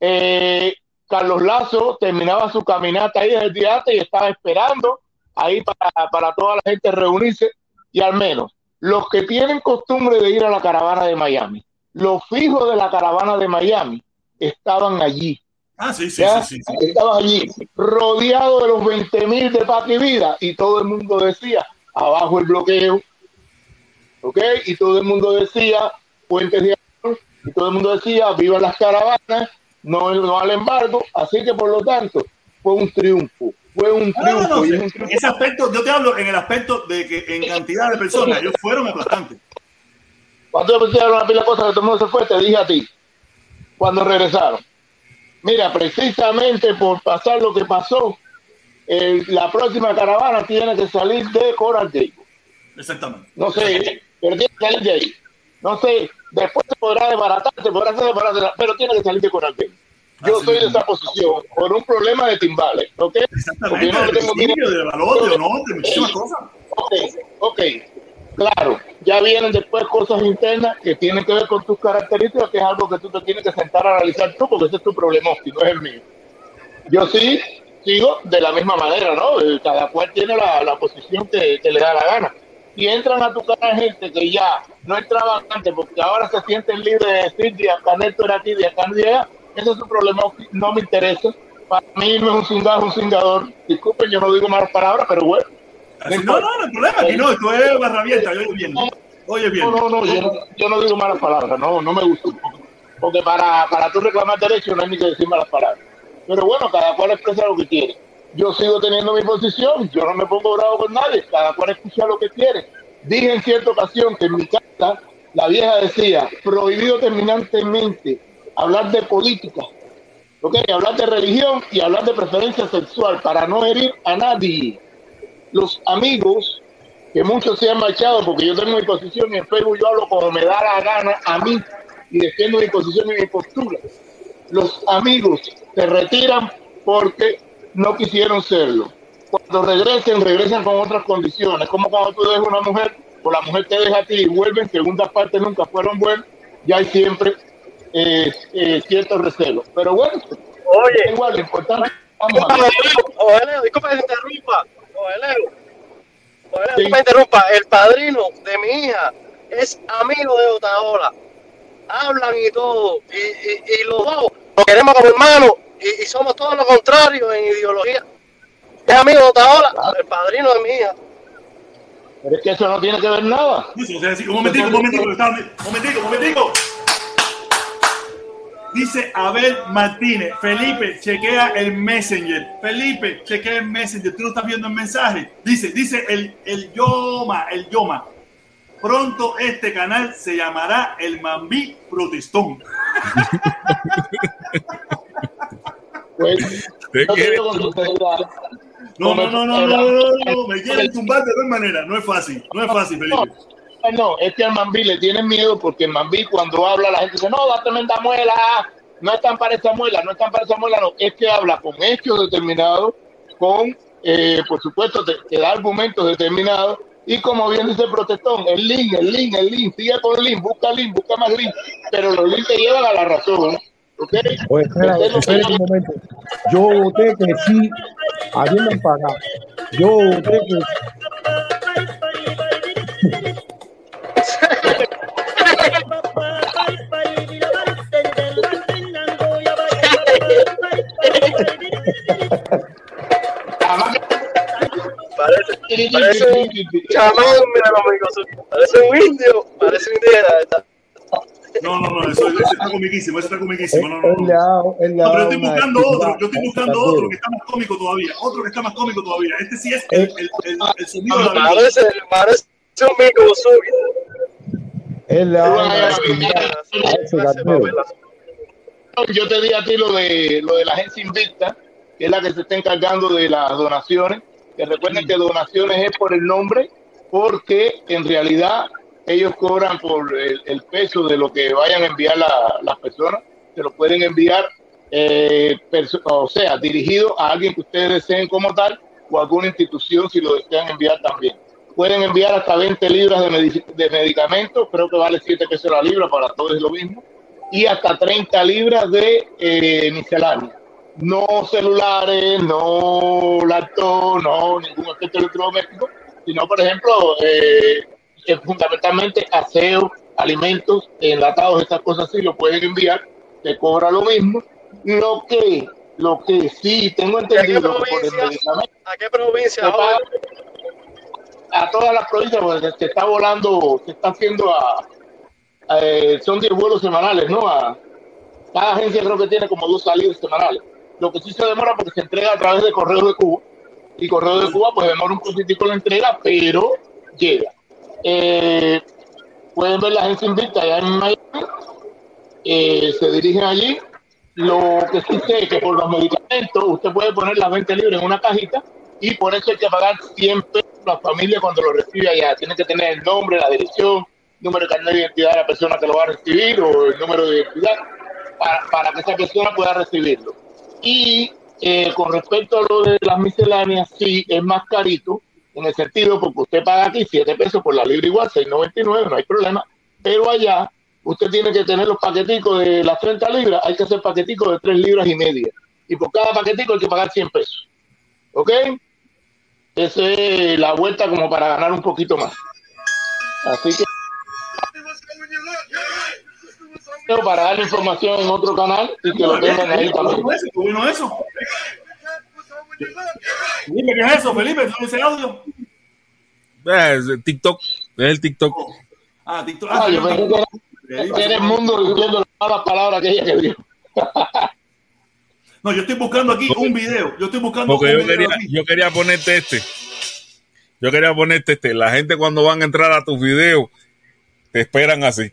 Eh, Carlos Lazo terminaba su caminata ahí desde el día antes y estaba esperando ahí para, para toda la gente reunirse y al menos los que tienen costumbre de ir a la caravana de Miami, los fijos de la caravana de Miami estaban allí. Ah, sí, sí, sí, sí. Estaban allí, rodeados de los 20 mil de Paz y Vida, y todo el mundo decía, abajo el bloqueo, ¿ok? Y todo el mundo decía, puentes de Amor, y todo el mundo decía, viva las caravanas, no, no al embargo, así que por lo tanto, fue un triunfo, fue un triunfo. no, no, en ese aspecto, yo te hablo en el aspecto de que en cantidad de personas ellos fueron aplastantes. Cuando yo hablar una pila de cosas que todo el mundo se fue, te dije a ti, cuando regresaron. Mira, precisamente por pasar lo que pasó, el- la próxima caravana tiene que salir de Coral Gables. Exactamente. No sé, pero tiene que salir de ahí. No sé, después se podrá desbaratar, se podrá hacer desbaratar, pero tiene que salir de Coral Gables. Yo soy de esa posición por un problema de timbales, ¿ok? Yo no de tengo principio, de valor, de honor, de muchísimas cosas. Ok, ok. Claro, ya vienen después cosas internas que tienen que ver con tus características, que es algo que tú te tienes que sentar a analizar tú, porque ese es tu problema, no es el mío. Yo sí sigo de la misma manera, ¿no? Eh, Cada cual tiene la, la posición que, que le da la gana. Y entran a tu canal gente que ya no entraban antes, porque ahora se sienten libres de decir, de acá Neto era aquí, de acá no era allá. Ese es su problema, no me interesa. Para mí no es un cingado, es un cingador. Disculpen, yo no digo malas palabras, pero bueno. Así, no, no, no hay problema, aquí no, esto es barra abierta, oye bien. Oye bien. No, no, no, yo no, yo no digo malas palabras, no, no me gusta. Porque para, para tú reclamar derecho no hay ni que decir malas palabras. Pero bueno, cada cual expresa lo que quiere. Yo sigo teniendo mi posición, yo no me pongo bravo con nadie, cada cual escucha lo que quiere. Dije en cierta ocasión que en mi casa la vieja decía, prohibido terminantemente hablar de política, ¿ok? hablar de religión y hablar de preferencia sexual para no herir a nadie. Los amigos que muchos se han marchado porque yo tengo mi posición y en Facebook yo hablo como me da la gana a mí y defiendo mi posición y mi postura. Los amigos se retiran porque no quisieron serlo. Cuando regresen, regresan con otras condiciones. Como cuando tú dejas una mujer o la mujer te deja a ti y vuelven, segundas partes nunca fueron buenas, ya hay siempre eh, eh, ciertos recelos. Pero bueno, Oye. igual, lo importante vamos a ver. Ojeleo, disculpa que te interrumpa. Ojeleo. Ojeleo, te interrumpa. El padrino de mi hija es amigo de Otaola. hablan y todo, y, y, y los dos nos queremos como hermanos y, y somos todos lo contrario en ideología. Es amigo de Otaola, el padrino de mi hija. Pero es que eso no tiene que ver nada. Eso, o sea, sí, un momentico, un momentico, un momentico, un momentico. Dice Abel Martínez, Felipe, chequea el Messenger. Felipe, chequea el Messenger. Tú no estás viendo el mensaje. Dice, dice el, el Yoma, el Yoma. Pronto este canal se llamará el Mambí Protestón. Pues, te No, no, no, no, no, no, no, no, me quieren tumbar de tal manera. No es fácil, no es fácil, Felipe. No, es que al Mambí le tienen miedo porque el Mambí cuando habla la gente dice, no, da tremenda muela, no están para esa muela, no están para esa muela, no, es que habla con hechos determinados, con, eh, por supuesto, te, te da argumentos determinados y como bien dice el protestón, el link, el link, el link, sigue con el link, busca link, busca más link, pero los links te llevan a la razón. Oye, espera, un momento. Yo voté que sí, habiendo pagado. Yo voté que Parece, parece un chamán, mira conmigo, parece un indio, parece un indígena. No, no, no, eso, eso está comiquísimo, eso está comiquísimo. No, no, no. le ha No, pero estoy buscando otro, yo estoy buscando otro que está más cómico todavía, otro que está más cómico todavía. Este sí es el, el, el, el sonido de la vida. Parece, parece un mico. Él le a ese cartero. Yo te di a ti lo de lo de la agencia Invicta, que es la que se está encargando de las donaciones. Que recuerden que donaciones es por el nombre, porque en realidad ellos cobran por el, el peso de lo que vayan a enviar la- las personas. Se lo pueden enviar, eh, o sea, dirigido a alguien que ustedes deseen como tal o a alguna institución si lo desean enviar también. Pueden enviar hasta 20 libras de, medicamentos, creo que vale 7 pesos la libra, para todos es lo mismo y hasta 30 libras de eh, miscelánea. No celulares, no laptop, no ningún objeto electrodoméstico, sino, por ejemplo, eh, eh, fundamentalmente aseo, alimentos, enlatados, estas cosas sí lo pueden enviar, te cobra lo mismo. Lo que, lo que sí tengo entendido que por el medicamento ¿A qué provincia? paga a todas las provincias, porque se está volando, se está haciendo a, eh, son 10 vuelos semanales, ¿no? A, cada agencia creo que tiene como dos salidas semanales. Lo que sí se demora porque se entrega a través de Correo de Cuba. Y Correo de Cuba pues demora un poquitico la entrega, pero llega. Eh, pueden ver la agencia Invicta allá en Miami. Eh, se dirigen allí. Lo que sí sé es que por los medicamentos usted puede poner las 20 libras en una cajita y por eso hay que pagar 100 pesos a la familia cuando lo recibe allá. Tiene que tener el nombre, la dirección, número de carnet de identidad de la persona que lo va a recibir o el número de identidad para, para que esa persona pueda recibirlo. Y eh, con respecto a lo de las misceláneas, sí, es más carito en el sentido porque usted paga aquí 7 pesos por la libra igual, 6.99, no hay problema, pero allá usted tiene que tener los paqueticos de las 30 libras, hay que hacer paqueticos de 3 libras y media. Y por cada paquetico hay que pagar 100 pesos. ¿Ok? Esa es la vuelta como para ganar un poquito más. Así que para dar información en otro canal y que lo tengan ahí también. Bueno, eso. Felipe, ¿qué es eso, Felipe? ¿Tú ese audio? Es TikTok, es el TikTok. Ah, TikTok. Ah, yo pensé que era, que era el mundo diciendo las malas palabras que ella que dijo. No, yo estoy buscando aquí un video. Yo estoy buscando Porque un yo video quería, aquí. yo quería ponerte este. Yo quería ponerte este. La gente cuando van a entrar a tus videos te esperan así.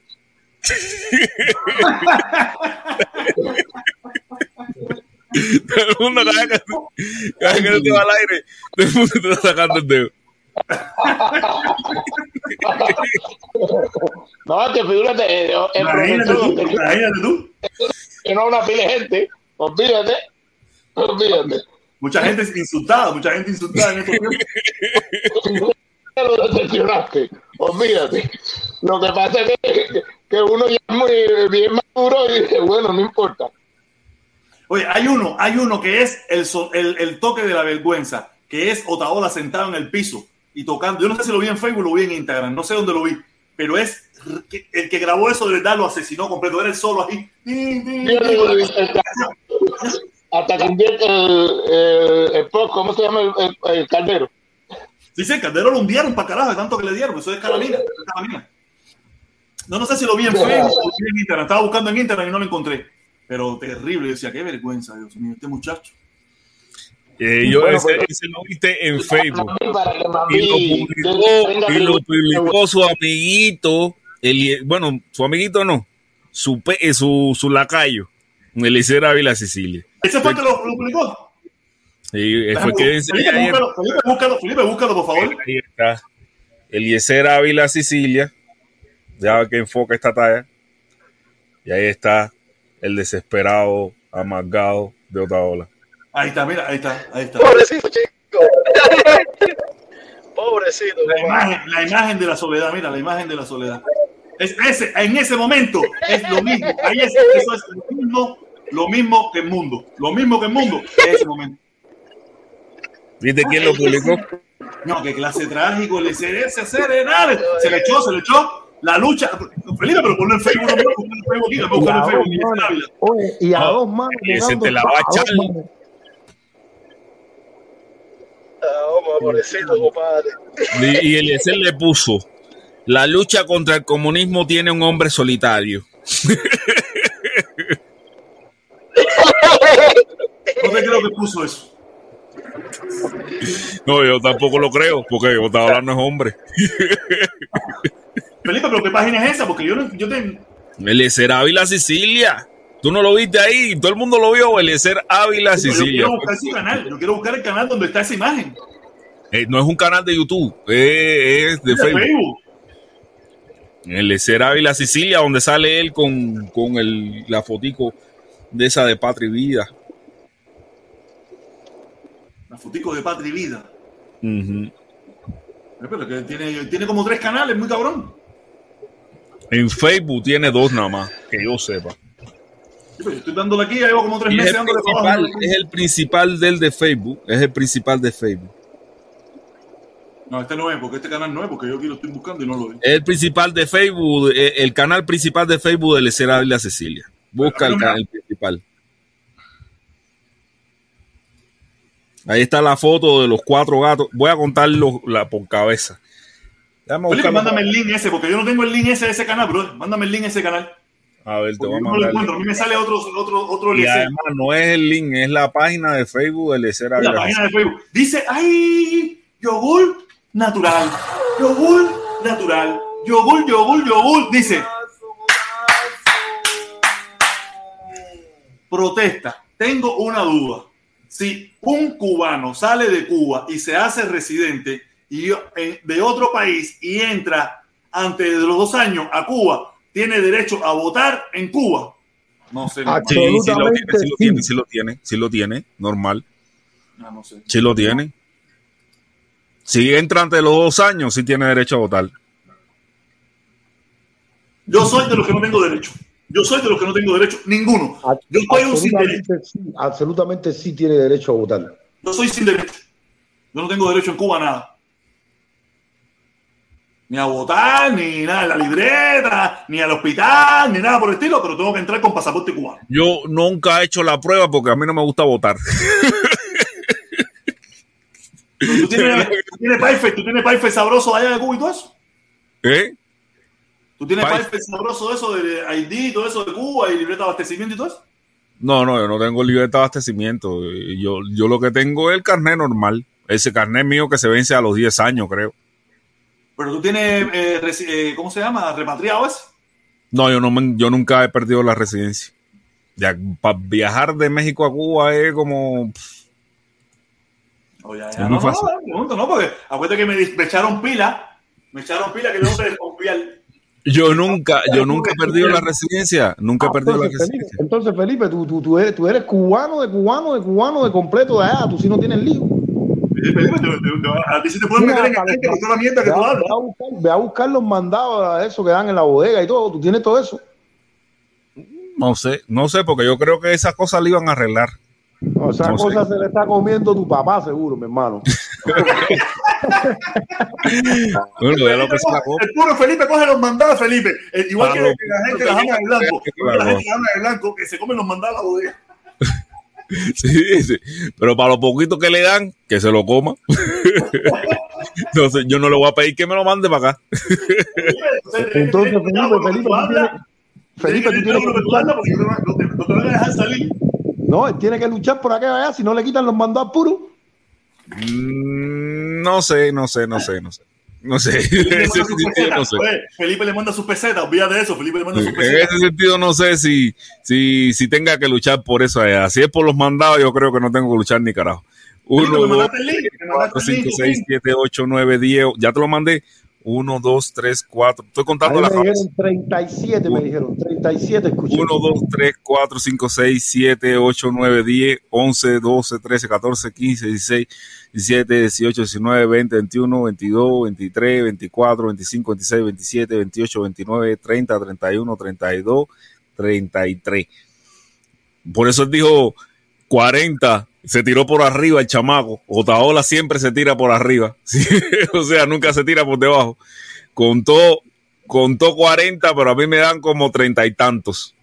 Todo el mundo cada vez que, cada vez que te vas al aire, todo el mundo te está sacando el dedo. No, que figúrate, eh, el Imagínate profesor, tú, que, imagínate tú. que no una pila de gente, olvídate, olvídate. Mucha gente insultada, mucha gente insultada en estos tiempos. lo decepcionaste, olvídate. Lo que pasa es que, que uno ya es muy bien maduro y dice, bueno, no importa. Oye, hay uno, hay uno que es el, el, el toque de la vergüenza, que es Otaola sentado en el piso y tocando. Yo no sé si lo vi en Facebook o lo vi en Instagram, no sé dónde lo vi, pero es el que grabó eso de verdad lo asesinó completo. Era el solo ahí. Hasta convierte el, el, ¿cómo se llama el, caldero? Dice, el Caldero lo hundieron para carajo de tanto que le dieron. Eso es Carolina. No, no sé si lo vi en Facebook o en Instagram. Estaba buscando en Instagram y no lo encontré. Pero terrible. Yo decía, qué vergüenza, Dios mío, este muchacho. Eh, yo Bueno, ese, lo viste en Facebook. Y lo publicó, y lo publicó su amiguito, Eli- bueno, su amiguito no, su, pe- eh, su, su lacayo, Eliezer Ávila Sicilia. ¿Ese fue el que lo, lo publicó? Y eh, fue que Felipe, ayer. búscalo, Felipe, búscalo, Felipe, búscalo, por favor. Ahí está. Eliezer Ávila Sicilia. Ya que enfoca esta talla. Y ahí está el desesperado, amargado de Otaola. Ahí está, mira, ahí está, ahí está. Pobrecito, chico. Pobrecito. La imagen, la imagen de la soledad, mira, la imagen de la soledad. Es ese, en ese momento es lo mismo. Ahí es, eso es lo mismo, lo mismo que el mundo. Lo mismo que el mundo en ese momento. ¿Viste quién lo publicó? No, qué clase trágico, el ese serenar. Se le echó, se le echó la lucha. Felipe, pero ponlo en Facebook, no ponlo en Facebook aquí, no Y ponlo a en dos Facebook. manos, oye, y a dos manos. ese llegando te la va a echar. Compadre. Y, y Eliezer le puso: La lucha contra el comunismo tiene un hombre solitario. No te creo que puso eso. No, yo tampoco lo creo, porque Otaola no es hombre. Felipe, pero ¿qué página es esa? Porque yo, no, yo te, Eliezer Ávila Sicilia. Tú no lo viste ahí, todo el mundo lo vio. Eliezer Ávila yo Sicilia. quiero buscar su canal. Yo quiero buscar el canal donde está esa imagen. Eh, no es un canal de YouTube, es, es de Facebook. Facebook. Eliezer Ávila Sicilia, donde sale él con, con el, la fotico de esa de Patria y Vida. La fotico de Patria y Vida. Eh, Pero que tiene, tiene como tres canales, muy cabrón. En Facebook tiene dos nada más, que yo sepa. Yo estoy dándole aquí, ya llevo como tres Y meses dándole es el principal del de Facebook. Es el principal de Facebook. No, este no es, porque este canal no es, porque yo aquí lo estoy buscando y no lo veo. Es el principal de Facebook, eh, el canal principal de Facebook de Eliezer Ávila Cecilia. Busca el canal principal. Ahí está la foto de los cuatro gatos. Voy a contarlo la, por cabeza. Felipe, mándame el link ese, porque yo no tengo el link ese de ese canal, bro. Mándame el link ese canal. A ver, te voy a yo no lo mandar. encuentro. A mí me sale otro, otro, otro Y además no es el link, es la página de Facebook de Eliezer la página de Facebook. Dice, ay, yogur natural. Yogur natural. Yogur, yogur, yogur. Dice. Protesta. Tengo una duda. Si un cubano sale de Cuba y se hace residente y eh, de otro país y entra antes de los dos años a Cuba, ¿tiene derecho a votar en Cuba? No sé. Sí, sí lo tiene, sí lo tiene, sí lo tiene, sí lo tiene, normal. Ah, no sé. Sí lo tiene. Si entra antes de los dos años, sí tiene derecho a votar. Yo soy de los que no tengo derecho. Yo soy de los que no tengo derecho. Ninguno. Yo soy un sin derecho. Absolutamente sí, absolutamente sí tiene derecho a votar. Yo soy sin derecho. Yo no tengo derecho en Cuba a nada. Ni a votar, ni nada en la libreta, ni al hospital, ni nada por el estilo, pero tengo que entrar con pasaporte cubano. Yo nunca he hecho la prueba porque a mí no me gusta votar. ¿Tú tienes, tú tienes tú tienes sabroso allá de Cuba y todo eso? ¿Eh? ¿Tú tienes paife sabroso de eso de ID, todo eso de Cuba y libreta de abastecimiento y todo eso? No, no, yo no tengo libertad de abastecimiento. Yo, yo lo que tengo es el carnet normal. Ese carnet mío que se vence a los 10 años, creo. Pero tú tienes, eh, eh, ¿cómo se llama? ¿Repatriado ese? No, yo, no me- yo nunca he perdido la residencia. Ya, para viajar de México a Cuba es como... Oh, ya, Es muy No, no, fácil. no, pregunto, no, porque acuérdate que me, echaron pila, me echaron pila que yo no te desconfiar. Yo nunca, yo nunca he perdido la residencia. Nunca he perdido la residencia. Felipe, entonces, Felipe, tú, tú, tú, eres, tú eres cubano, de cubano, de cubano, de completo de allá. Tú sí no tienes lío. A ti sí te pueden meter en el tanque por toda la mierda que Ve tú a, hablas. ve a buscar, ve a buscar los mandados a eso que dan en la bodega y todo. Tú tienes todo eso. No sé, no sé, porque yo creo que esas cosas le iban a arreglar. No sé. cosa se le está comiendo tu papá, seguro, mi hermano. Bueno, ya lo que se la copa. El puro Felipe coge los mandados, Felipe. Eh, igual que, Claro. que la gente de la jama de blanco. La gente de la jama de blanco que se come los mandados a la bodega. Sí, sí. Pero para lo poquito que le dan, que se lo coma. Entonces, yo no le voy a pedir que me lo mande para acá. Entonces, Felipe, Felipe, tú tienes, Felipe, tú tienes que luchar. No te van a dejar salir. No, él tiene que luchar por acá allá, si no le quitan los mandados puros. Mm, No sé, no sé, no sé, no sé. No sé. En ese sentido, no sé. Oye, Felipe le manda sus pesetas, olvídate de eso. Felipe le manda sus En ese sentido no sé si, si, si tenga que luchar por eso allá. Si es por los mandados, yo creo que no tengo que luchar ni carajo. Felipe, Uno, me dos, mandaste el link, me tres, mandaste cuatro, el link, cinco, tu seis, link. siete, ocho, nueve, diez. Ya te lo mandé. Uno, dos, tres, cuatro. Estoy A contando las me dijeron 37, me dijeron 37, escuché. 1, 2, 3, 4, 5, 6, 7, 8, 9, 10, 11, 12, 13, 14, 15, 16, 17, 18, 19, 20, 21, 22, 23, 24, 25, 26, 27, 28, 29, 30, 31, 32, 33. Por eso él dijo 40, se tiró por arriba el chamaco. Otaola siempre se tira por arriba. Sí, o sea, nunca se tira por debajo. Contó, contó 40, pero a mí me dan como treinta y tantos.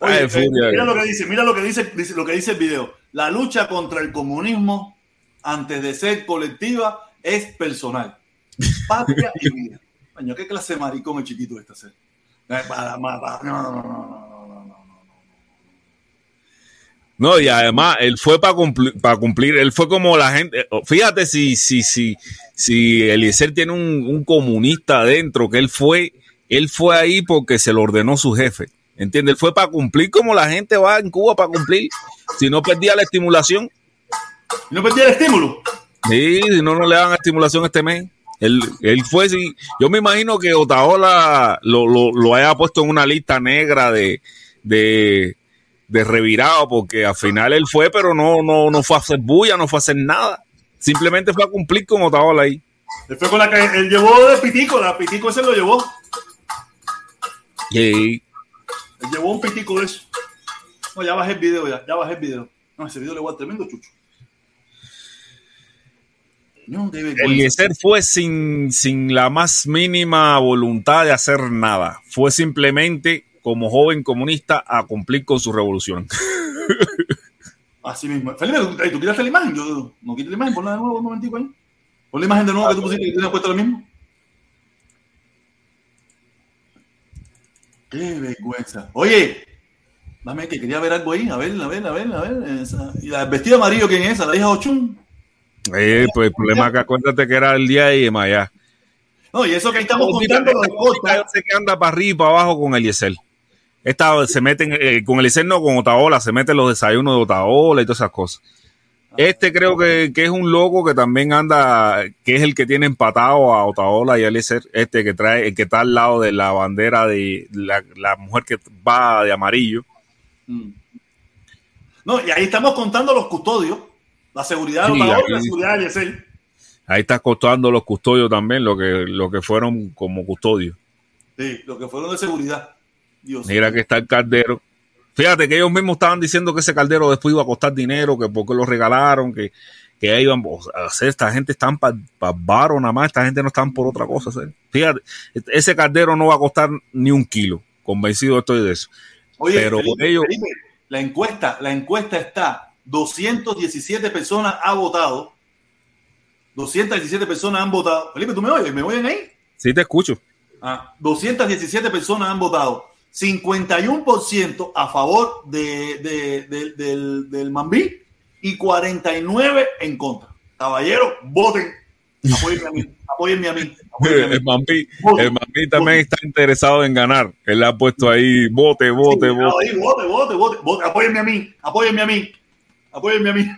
Oye, Ay, eh, mira lo que dice, mira lo que dice, dice- lo que dice el video. La lucha contra el comunismo, antes de ser colectiva, es personal. Patria y vida. Coño, qué clase de maricón el chiquito este ser. Eh, no, no, no, no. No, y además él fue para cumplir, para cumplir, él fue como la gente. Fíjate si, si, si, si Eliezer tiene un, un comunista adentro, que él fue, él fue ahí porque se lo ordenó su jefe. ¿Entiendes? Él fue para cumplir como la gente va en Cuba para cumplir. Si no perdía la estimulación. ¿No perdía el estímulo? Sí, si no, no le dan estimulación este mes. Él, él fue, sí. Yo me imagino que Otaola lo, lo, lo haya puesto en una lista negra de, de, de revirado, porque al final él fue, pero no, no, no fue a hacer bulla, no fue a hacer nada. Simplemente fue a cumplir con Otaola ahí. Él fue con la que él llevó de pitico, la pitico ese lo llevó. Y Él llevó un pitico de eso. No, ya bajé el video, ya, ya bajé el video. No, ese video le voy a tremendo chucho. No. Eliezer fue sin, sin la más mínima voluntad de hacer nada. Fue simplemente, como joven comunista, a cumplir con su revolución. Así mismo. Felipe, ¿tú, tú quitaste la imagen? Yo no quité la imagen, ponla de nuevo un momentico ahí. Pon la imagen de nuevo que tú pusiste que tienes puesto lo mismo. Qué vergüenza. Oye, dame que quería ver algo ahí. A ver, a ver, a ver, a ver. Esa. ¿Y la el vestido amarillo quién es esa? ¿La hija Ochun? Eh, pues el problema es que acuérdate que era el día de Maya. No, y eso que ahí estamos contando de sé que anda para arriba y para abajo con Eliezer. Esta se meten, eh, con Eliezer no, con Otaola, se meten los desayunos de Otaola y todas esas cosas. Este creo que, que es un loco que también anda, que es el que tiene empatado a Otaola y a Eliezer, este que trae, el que está al lado de la bandera de la, la mujer que va de amarillo. Mm. No, y ahí estamos contando los custodios. La seguridad de Sí, Otaola y la seguridad de Eliezer. Ahí está costando los custodios también, lo que, lo que fueron como custodios. Sí, los que fueron de seguridad. Dios. Mira que está el caldero. Fíjate que ellos mismos estaban diciendo que ese caldero después iba a costar dinero, que porque lo regalaron, que, que ahí iban a hacer. Esta gente están para varo nada más, esta gente no están por otra cosa. Fíjate, ese caldero no va a costar ni un kilo. Convencido estoy de eso. Oye, Pero Felipe, ellos, Felipe, la encuesta, la encuesta está, 217 personas han votado, 217 personas han votado. Felipe, ¿tú me oyes? ¿Me oyen ahí? sí te escucho. Ah, 217 personas han votado, 51% a favor de, de- de- del, del Mambí y 49 en contra. Caballeros, voten. Apóyenme a mí, apóyenme a mí. apóyenme a mí. El Mampi también está interesado en ganar. Él ha puesto ahí vote, vote, Sí, vote. ahí, vote, vote, vote, vote. Apóyenme a mí, apóyenme a mí, apóyenme a mí.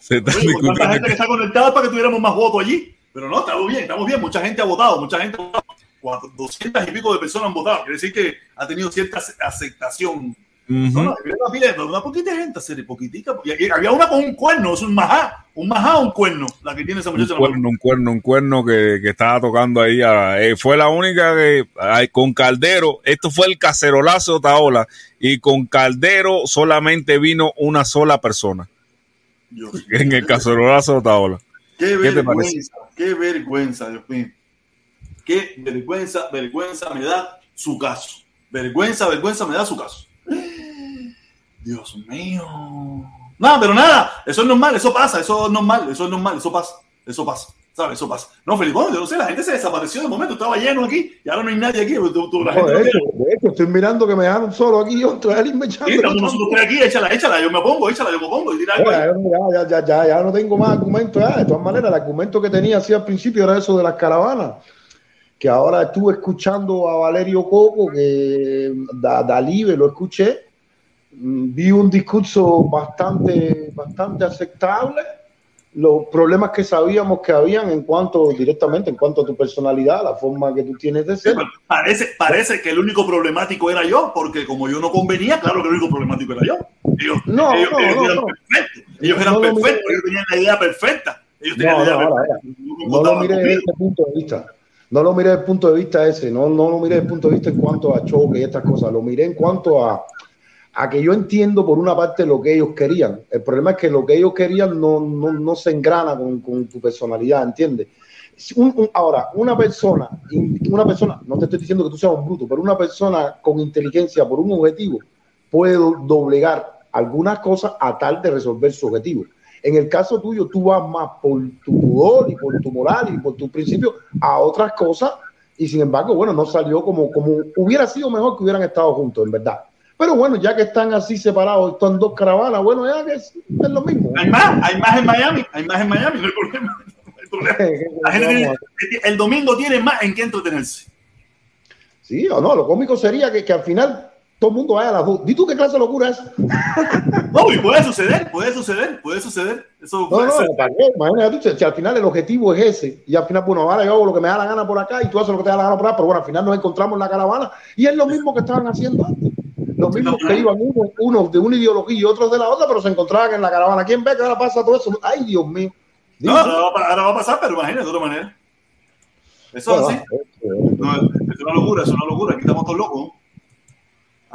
Se está Oye, tanta discutiendo. gente que está conectada para que tuviéramos más votos allí. Pero no, estamos bien, estamos bien. Mucha gente ha votado, mucha gente ha votado. Cuatro- 200 y pico de personas han votado. Quiere decir que ha tenido cierta ace- aceptación. No, no, había una, poquita gente, hacer poquitica. Había una con un cuerno, es un majá. Un majá o un cuerno, la que tiene esa un muchacha. mano. cuerno, un cuerno, un cuerno que, que estaba tocando ahí. a- eh, fue la única que ay, con Caldero, esto fue el cacerolazo de Otaola, y con Caldero solamente vino una sola persona. en el cacerolazo de Otaola. Qué ¿Qué te parece? vergüenza, qué vergüenza, Dios mío. Qué vergüenza, vergüenza me da su caso. Vergüenza, vergüenza me da su caso. Dios mío. No, pero nada, eso es normal, eso pasa, eso es normal, eso es normal, eso pasa, eso pasa. ¿Sabes? Eso pasa. No, Felipe, yo no sé, la gente se desapareció de momento, estaba lleno aquí y ahora no hay nadie aquí. Tú- tú- la No, gente de, no hecho, quiere. de hecho, estoy mirando que me dejaron solo aquí. Yo estoy ahí me echando. Sí, nosotros tres aquí, échala, échala, yo me pongo, échala, yo me pongo y tira ahí. Ya, ya, ya, ya, ya no tengo más argumentos. ya. De todas maneras, el argumento que tenía así al principio era eso de las caravanas. Que ahora estuve escuchando a Valerio Coco, que da, Dalibe lo escuché. Mm, Vi un discurso bastante, bastante aceptable. Los problemas que sabíamos que habían en cuanto directamente, en cuanto a tu personalidad, la forma que tú tienes de ser. Parece, parece que el único problemático era yo, porque como yo no convenía, claro que el único problemático era yo. Ellos, No, ellos, no, ellos no, eran no. perfectos. Ellos eran perfectos, ellos tenían la idea perfecta. Ellos tenían la idea perfecta. No lo miré desde ese punto de vista. No lo miré desde el punto de vista ese. No, no lo miré desde el punto de vista en cuanto a choque y estas cosas. Lo miré en cuanto a, a que yo entiendo por una parte lo que ellos querían. El problema es que lo que ellos querían no, no, no se engrana con, con tu personalidad, ¿entiendes? Ahora, una persona, una persona, no te estoy diciendo que tú seas un bruto, pero una persona con inteligencia por un objetivo puede do- doblegar algunas cosas a tal de resolver su objetivo. En el caso tuyo, tú vas más por tu pudor y por tu moral y por tus principios a otras cosas y sin embargo, bueno, no salió como, como hubiera sido mejor que hubieran estado juntos, en verdad. Pero bueno, ya que están así separados, están dos caravanas, bueno, ya que es, es lo mismo. Hay más, hay más en Miami, hay más en Miami, no hay problema. no hay problema. La gente tiene- el domingo tiene más en qué entretenerse. Sí o no, lo cómico sería que, que al final todo el mundo vaya a las dos. ¿Y tú qué clase de locura es? No, y puede suceder, puede suceder, puede suceder. Eso No, puede no, ser. ¿para qué? Imagínate tú, si, al final el objetivo es ese, y al final, bueno, ahora yo hago lo que me da la gana por acá y tú haces lo que te da la gana por acá, pero bueno, al final nos encontramos en la caravana y es lo mismo que estaban haciendo antes. Los mismos que iban unos, unos de una ideología y otros de la otra, pero se encontraban en la caravana. ¿Quién ve que ahora pasa todo eso? Ay, Dios mío. No, ahora va, a pasar, pero imagínate de otra manera. Eso es Bueno, así. No, es una locura, es una locura. Aquí estamos todos locos.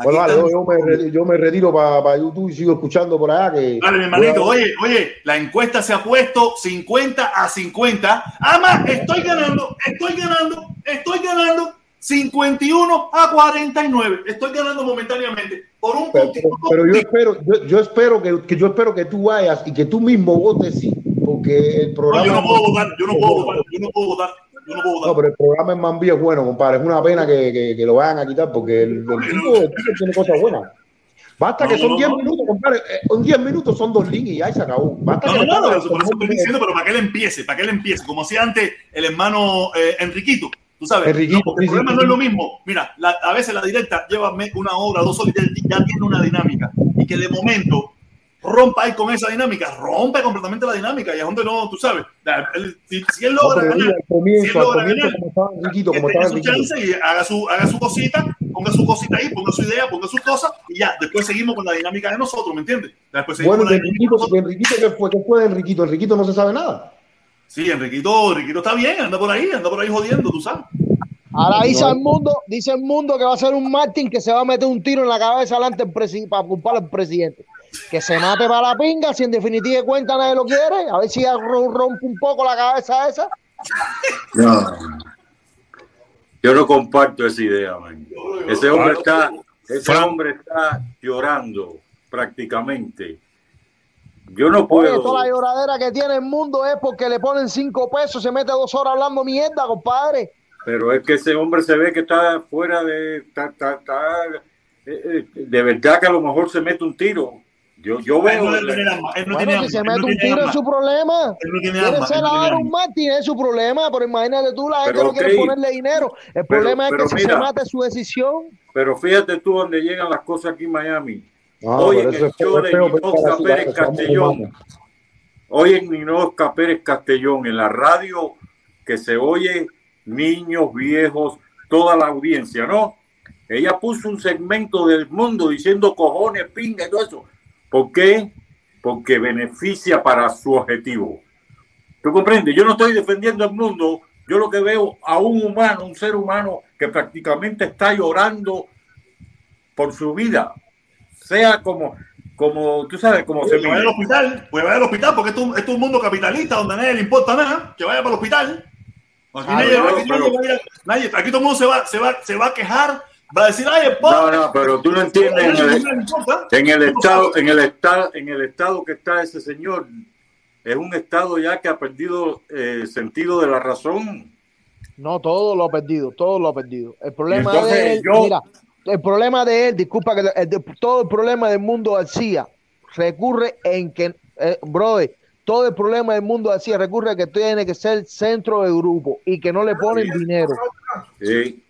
Bueno, vale, yo, yo me, yo me retiro para YouTube y sigo escuchando por allá. Que Dale, mi hermanito, oye, oye, la encuesta se ha puesto 50 a 50. Ama, estoy ganando, estoy ganando, estoy ganando 51 a 49. Estoy ganando momentáneamente por un Pero, pero- pero yo espero, yo, yo espero que, que yo espero que tú vayas y que tú mismo votes sí, porque el No, programa. yo no puedo votar, yo no puedo votar, yo no puedo votar, yo no puedo votar. No, pero el programa en Mambí es bueno, compadre. Es una pena que, que- que lo vayan a quitar porque el, el tipo, el tipo tiene cosas buenas. Basta No, que son no, 10 no. minutos, compadre. eh, En 10 minutos son dos líneas y ahí se acabó. Basta No, que no, no, pongan- eso por eso estoy diciendo, pero para que él empiece, para que él empiece, como hacía antes el hermano eh, Enriquito, tú sabes, Enriquito, no, sí, el problema sí, no sí. es lo mismo, mira, la- a veces la directa lleva me- una hora, dos horas, ya tiene una dinámica, y que de momento rompa ahí con esa dinámica, rompe completamente la dinámica, y es donde no, tú sabes, si, si él logra ganar, si él logra comienzo, ganar, como estaba Enriquito, que como tenga estaba su chance y haga su, haga su cosita, ponga su cosita ahí, ponga su idea, ponga sus cosas, y ya, después seguimos con la dinámica de nosotros, ¿me entiendes? Después seguimos Bueno, con de la dinámica Enriquito, de Enriquito, ¿qué fue? ¿Qué fue de Enriquito? Enriquito no se sabe nada. Sí, Enriquito, Enriquito está bien, anda por ahí, anda por ahí jodiendo, tú sabes. Ahora dice el mundo, dice el mundo que va a ser un Martín que se va a meter un tiro en la cabeza delante para culpar al presidente. Que se mate para la pinga, si en definitiva de cuenta nadie lo quiere, a ver si rompe un poco la cabeza esa. No. Yo no comparto esa idea, man. Ese hombre está, ese hombre está llorando prácticamente. Yo no Oye, puedo. toda la lloradera que tiene el mundo es porque le ponen cinco pesos, se mete dos horas hablando mierda, compadre. Pero es que ese hombre se ve que está fuera de. está- está- está, eh, eh, de verdad que a lo mejor se mete un tiro. Yo, yo veo. Él no tiene él no Bueno, tiene si se mete no un tiro es su problema. Él no tiene Quiere ser. Martin es su problema, pero imagínate tú, la gente Pero, no quiere ponerle dinero. El Pero- problema pero es que si se mata es su decisión. Pero fíjate tú donde llegan las cosas aquí en Miami. No, Hoy pero en el es show de así, Pérez Castellón. Hoy en Ninoca Pérez Castellón, en la radio que se oye niños, viejos, toda la audiencia, ¿no? Ella puso un segmento del mundo diciendo cojones, pinga y todo eso. ¿Por qué? Porque beneficia para su objetivo. ¿Tú comprendes? Yo no estoy defendiendo el mundo. Yo lo que veo a un humano, un ser humano que prácticamente está llorando por su vida. Sea como, como tú sabes, como se que vaya al hospital, puede vaya al hospital porque esto, esto es un mundo capitalista donde a nadie le importa nada, que vaya para el hospital. Aquí, nadie, aquí pero- nadie- aquí todo el mundo se va, se va, se va a quejar, va a decir, ay, es No, pobre. no, pero tú no entiendes en el, en el estado, en el estado, en el estado que está ese señor, es un estado ya que ha perdido eh, sentido de la razón. No, todo lo ha perdido, todo lo ha perdido. El problema entonces de él, yo- mira, el problema de él, disculpa que el de- todo el problema del mundo García recurre en que, eh, brother, todo el problema del mundo García recurre a que tiene que ser centro de grupo y que no le ponen dinero. Sí.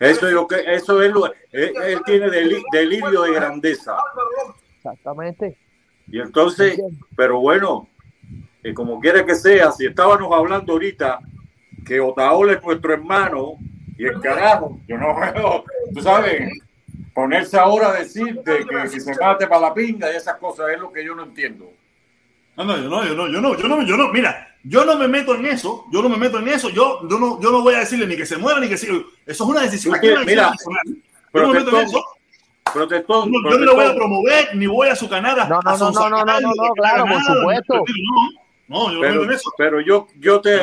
Eso es lo que, eso es lo, él, él tiene deli- delirio de grandeza. Exactamente. Y entonces, pero bueno, eh, como quiera que sea, si estábamos hablando ahorita que Otaola es nuestro hermano y el carajo, yo no veo, tú sabes, ponerse ahora a decir de que, que se mate para la pinga y esas cosas es lo que yo no entiendo. No, no, yo no, yo no, yo no, yo no, yo no, mira, yo no me meto en eso, yo no me meto en eso, yo, yo no, yo no voy a decirle ni que se muera ni que siga. Eso es una decisión. Es que, aquí una mira, decisión. Yo no me meto en eso. protestón, Yo no- yo no lo voy a promover, ni voy a su canal a, No, no, a no, no, no, no, no, no, claro, por supuesto. No, no, yo no me pero, meto en eso. pero yo, yo te,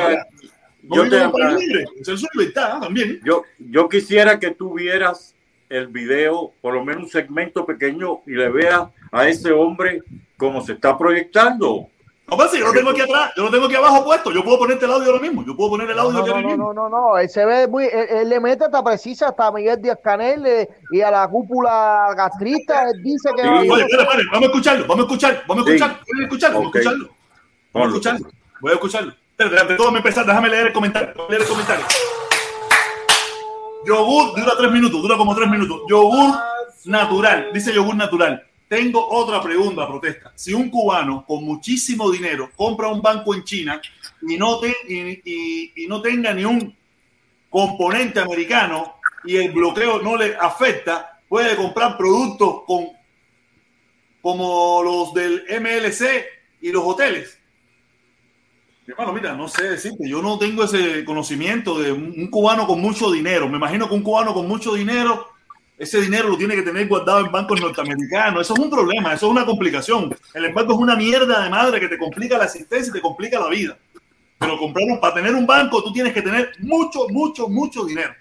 No yo te, libre, esa es su libertad también. yo, yo quisiera que tú vieras el video, por lo menos un segmento pequeño, y le veas a ese hombre cómo se está proyectando. No, pues, si yo lo tengo aquí atrás, yo lo tengo aquí abajo puesto, yo puedo ponerte el audio ahora mismo, yo puedo poner el audio no, aquí no, no, mismo. no, no, no, él se ve muy, él, él le mete hasta precisa hasta Miguel Díaz Canel eh, y a la cúpula gastrista, él dice que Oye, espera, espera, vamos a escucharlo, vamos a escuchar, vamos a Sí. escuchar, vamos a escucharlo, vamos a escucharlo. Vamos a escucharlo, voy a escucharlo. Espérate, antes de todo, me empezar, déjame leer el comentario, leer el comentario. Yogur dura tres minutos, dura como tres minutos. Yogur natural, dice yogur natural. Tengo otra pregunta, protesta. Si un cubano con muchísimo dinero compra un banco en China y no, tenga ni un componente americano y el bloqueo no le afecta, puede comprar productos con, como los del MLC y los hoteles. Hermano, mira, no sé decirte, yo no tengo ese conocimiento de un cubano con mucho dinero. Me imagino que un cubano con mucho dinero, ese dinero lo tiene que tener guardado en bancos norteamericanos. Eso es un problema, eso es una complicación. El embargo es una mierda de madre que te complica la existencia y te complica la vida. Pero comprar un- para tener un banco, tú tienes que tener mucho, mucho, mucho dinero.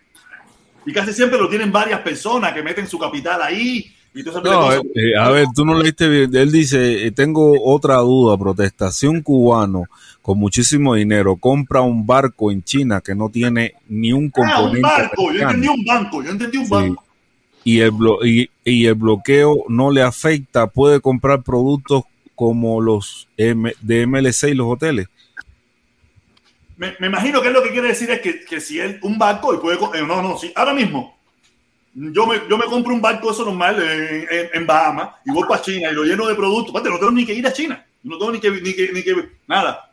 Y casi siempre lo tienen varias personas que meten su capital ahí. Y No, eh, eh, a ver, tú no leíste bien. Él dice, eh, tengo otra duda, protesta. Si un cubano con muchísimo dinero compra un barco en China que no tiene ni un Ah, un componente barco, yo entendí un banco, yo entendí un banco. Y, el blo- y, y el bloqueo no le afecta, puede comprar productos como los de MLC y los hoteles. Me, me imagino que es lo que quiere decir es que, que si él, un barco, y puede. eh, no, no, sí, ahora mismo. Yo me, yo me compro un barco eso normal en, en, Bahamas y voy para China y lo lleno de productos. No tengo ni que ir a China. No tengo ni que, ni que, ni que nada.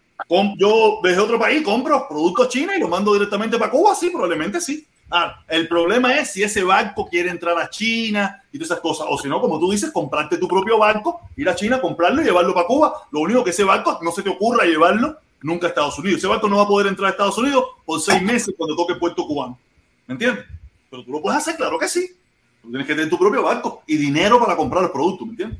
Yo desde otro país compro productos chinos y los mando directamente para Cuba, sí, probablemente sí. Ah, el problema es si ese barco quiere entrar a China y todas esas cosas. O si no, como tú dices, comprarte tu propio barco, ir a China, comprarlo y llevarlo para Cuba. Lo único que ese barco no se te ocurra llevarlo nunca a Estados Unidos. Ese barco no va a poder entrar a Estados Unidos por seis meses cuando toque puerto cubano. ¿Me entiendes? Pero tú lo puedes hacer, claro que sí. Tú tienes que tener tu propio barco y dinero para comprar los productos, ¿me entiendes?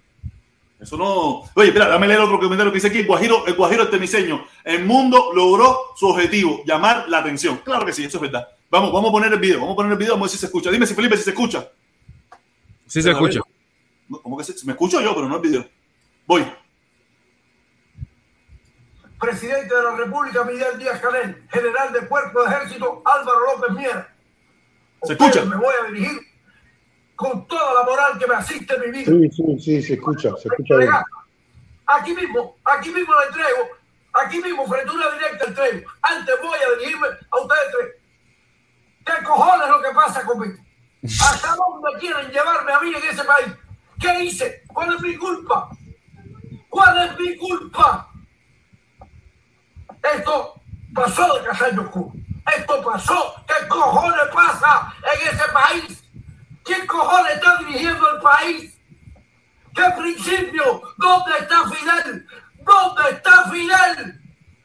Eso no. Oye, espera, dame leer otro comentario que dice aquí: el Guajiro, el Guajiro temiseño. El mundo logró su objetivo, llamar la atención. Claro que sí, eso es verdad. Vamos, vamos a poner el video, vamos a poner el video, vamos a ver si se escucha. Dime si Felipe si se escucha. Sí se escucha. No, ¿Cómo que se, me escucho yo, pero no el video? Voy. presidente de la República Miguel Díaz Canel, general de Cuerpo de Ejército Álvaro López Miera. ¿Se escucha? Me voy a dirigir con toda la moral que me asiste en mi vida. Sí, sí, sí, se escucha, se escucha bien. Aquí mismo, aquí mismo la entrego, aquí mismo frente a una directa entrego. Antes voy a dirigirme a ustedes tres. ¿Qué cojones es lo que pasa conmigo? ¿Hasta dónde quieren llevarme a mí en ese país? ¿Qué hice? ¿Cuál es mi culpa? ¿Cuál es mi culpa? Esto pasó de Casallo Cuba. Esto pasó. ¿Qué cojones pasa en ese país? ¿Quién cojones está dirigiendo el país? ¿Qué principio? ¿Dónde está Fidel? ¿Dónde está Fidel?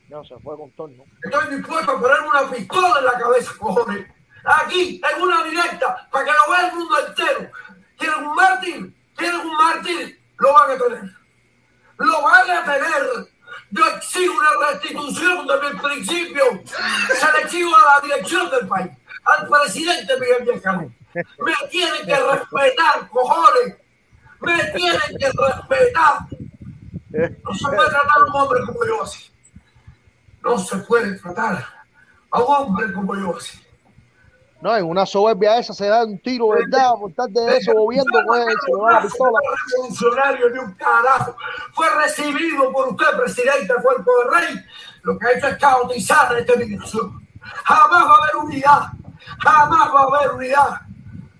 No, se fue con torno. Estoy dispuesto a ponerme una pistola en la cabeza, cojones. Aquí, en una directa, para que lo vea el mundo entero. ¿Quieren un mártir? ¿Quieren un mártir? lo van a tener. Lo van a tener. Yo exijo una restitución de mi principio. Se le exijo a la dirección del país, al presidente Miguel Canel. Me tienen que respetar, cojones. Me tienen que respetar. No se puede tratar a un hombre como yo así. No se puede tratar a un hombre como yo así. No, en una soberbia esa se da un tiro, ¿verdad? Por estar de eso, moviendo, pues, se le va la pistola. revolucionario de un carajo. Fue recibido por usted, presidente del cuerpo de rey. Lo que ha hecho es caotizar esta dirección. Jamás va a haber unidad. Jamás va a haber unidad.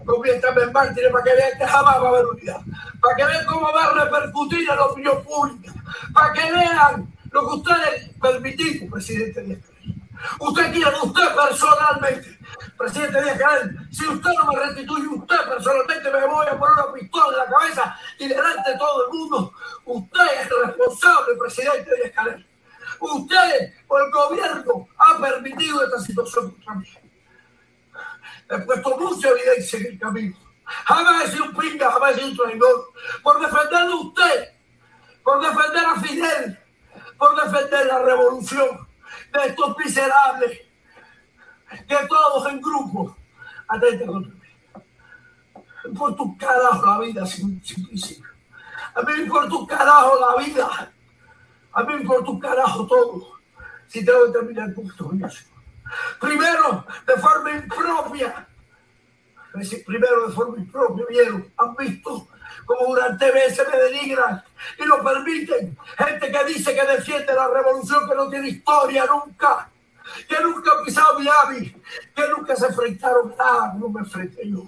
Conviértame en mártir para que vean que jamás va a haber unidad. Para que vean cómo va a repercutir en la opinión pública. Para que vean lo que ustedes permitieron, presidente Díaz. Usted quiere, usted personalmente, presidente Díaz Canel, si usted no me restituye, usted personalmente me voy a poner una pistola en la cabeza y delante de todo el mundo, usted es responsable, presidente Díaz Canel. Usted o el gobierno ha permitido esta situación contra. He puesto mucha evidencia en el camino. Jamás he sido un pinga, jamás he sido un traidor. Por defenderlo usted, por defender a Fidel, por defender la revolución de estos miserables que todos en grupo atentan contra mí. Por tu carajo la vida sin, principio. A mí importa un carajo la vida. A mí importa un carajo todo. Si tengo que terminar con esto, Primero, de forma impropia. Primero, de forma impropia, vieron, han visto como durante veces me denigran y lo permiten. Gente que dice que defiende la revolución, que no tiene historia nunca, que nunca han pisado Miami, que nunca se enfrentaron nada, no me enfrenté yo.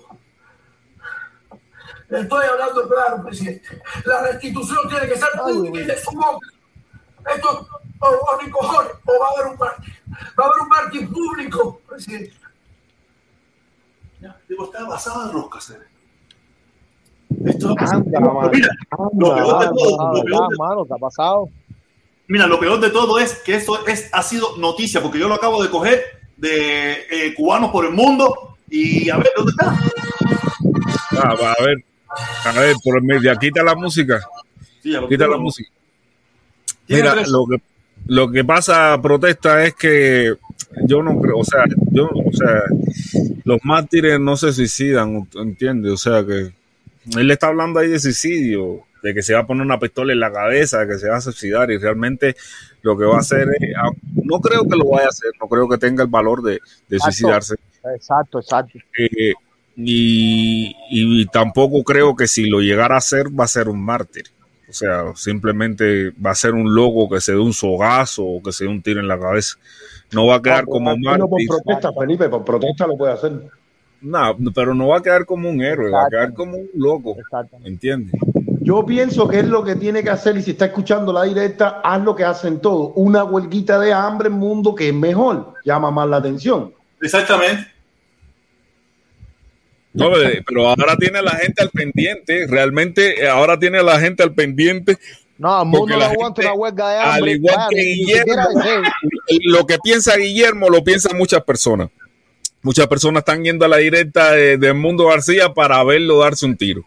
Le estoy hablando claro, presidente. La restitución tiene que ser pública y de su boca. Esto o, o ni cojones, o va a haber un mártir. Va a haber un mártir público, presidente. Ya, digo, está basada en los caseros. Esto Anda, mano. Mira, lo peor de todo, lo peor de- mano, ¿qué ha pasado? Mira, lo peor de todo es que eso es, ha sido noticia, porque yo lo acabo de coger de eh, cubanos por el mundo y a ver, ¿dónde está? Ah, va, a ver, a ver, por el medio, quita la música. Sí, ya lo Quita la música. Mira, tres. lo que, lo que pasa, protesta, es que yo no creo, o sea, yo, o sea, los mártires no se suicidan, ¿entiendes? O sea, que él está hablando ahí de suicidio, de que se va a poner una pistola en la cabeza, de que se va a suicidar y realmente lo que va a hacer es, ah, no creo que lo vaya a hacer, no creo que tenga el valor de, de Exacto. suicidarse. Exacto, exacto. Eh, y, y tampoco creo que si lo llegara a hacer va a ser un mártir. O sea, simplemente va a ser un loco que se dé un sogazo o que se dé un tiro en la cabeza. No va a quedar como Uno por mártir. protesta, Felipe, por protesta lo puede hacer. No, pero no va a quedar como un héroe, va a quedar como un loco. ¿Entiendes? Yo pienso que es lo que tiene que hacer y si está escuchando la directa, haz lo que hacen todos. Una huelguita de hambre en mundo que es mejor, llama más la atención. Exactamente. No, pero ahora tiene a la gente al pendiente. Realmente eh, ahora tiene a la gente al pendiente. No, el mundo no la aguanta gente, una huelga de Al hambre. igual vaya, que Guillermo, lo que piensa Guillermo lo piensan muchas personas. Muchas personas están yendo a la directa de, de Mundo García para verlo darse un tiro.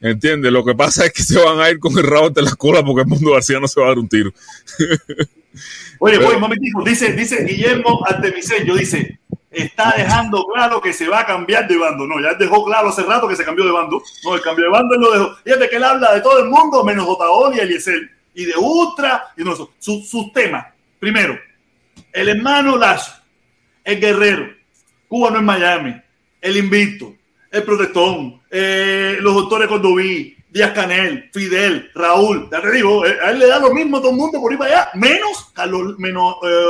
¿Entiendes? Lo que pasa es que se van a ir con el rabo de la cola porque el Mundo García no se va a dar un tiro. Oye, Pero- voy, un momentito. Dice, dice Guillermo Artemisello, dice, está dejando claro que se va a cambiar de bando. No, ya dejó claro hace rato que se cambió de bando. No, el cambio de bando él lo dejó. Fíjate que él habla de todo el mundo, menos Otaol y Eliezer. Y de Ultra, y no. Su- sus temas. Primero, el hermano Lazo, el guerrero, Cuba no es Miami, el invicto, el protestón, eh, los doctores Cordoví, Díaz Canel, Fidel, Raúl, ya te digo, eh, a él le da lo mismo a todo el mundo por ir para allá, menos Carlos, menos eh,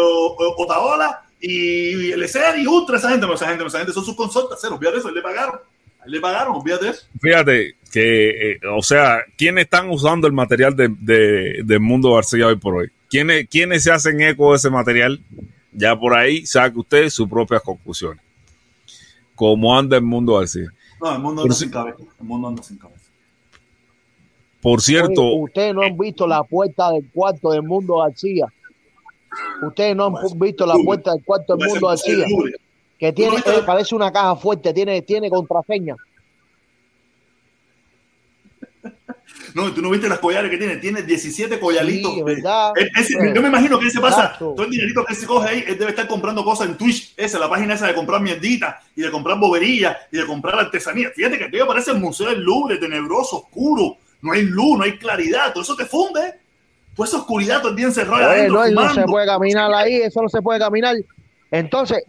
Otaola y el y Ultra, esa gente, esa gente, esa gente son sus consortas, cero, olvídate de eso, él le pagaron, le pagaron, olvídate eso. Fíjate que, eh, o sea, ¿quiénes están usando el material de, de, de Mundo García hoy por hoy? ¿Quiénes, ¿Quiénes se hacen eco de ese material? Ya por ahí saque usted sus propias conclusiones. ¿Cómo anda el Mundo García? No, el mundo anda sin cabeza, el mundo anda sin cabeza. Por cierto, Oye, ustedes no han visto la puerta del cuarto del mundo García. Ustedes no han visto la puerta del cuarto del mundo García. Que tiene, eh, parece una caja fuerte, tiene, tiene contraseña. No, tú no viste las collares que tiene. Tiene 17 collalitos. Sí, ¿verdad? Él- ese- Bueno, yo me imagino que él se pasa exacto. todo el dinerito que él se coge ahí. Él debe estar comprando cosas en Twitch. Esa, la página esa de comprar mierdita y de comprar boberías y de comprar artesanía. Fíjate que aquello parece el museo del Louvre, tenebroso, oscuro. No hay luz, no hay claridad. Todo eso te funde. Toda esa oscuridad todo el día adentro, no, no se puede caminar ahí, eso no se puede caminar. Entonces,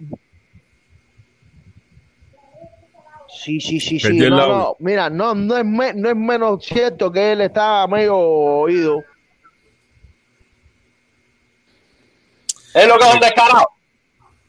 sí, sí, sí, sí. No, no, mira, no, no, es me- no es menos cierto que él está medio oído. Es lo que es un descarado.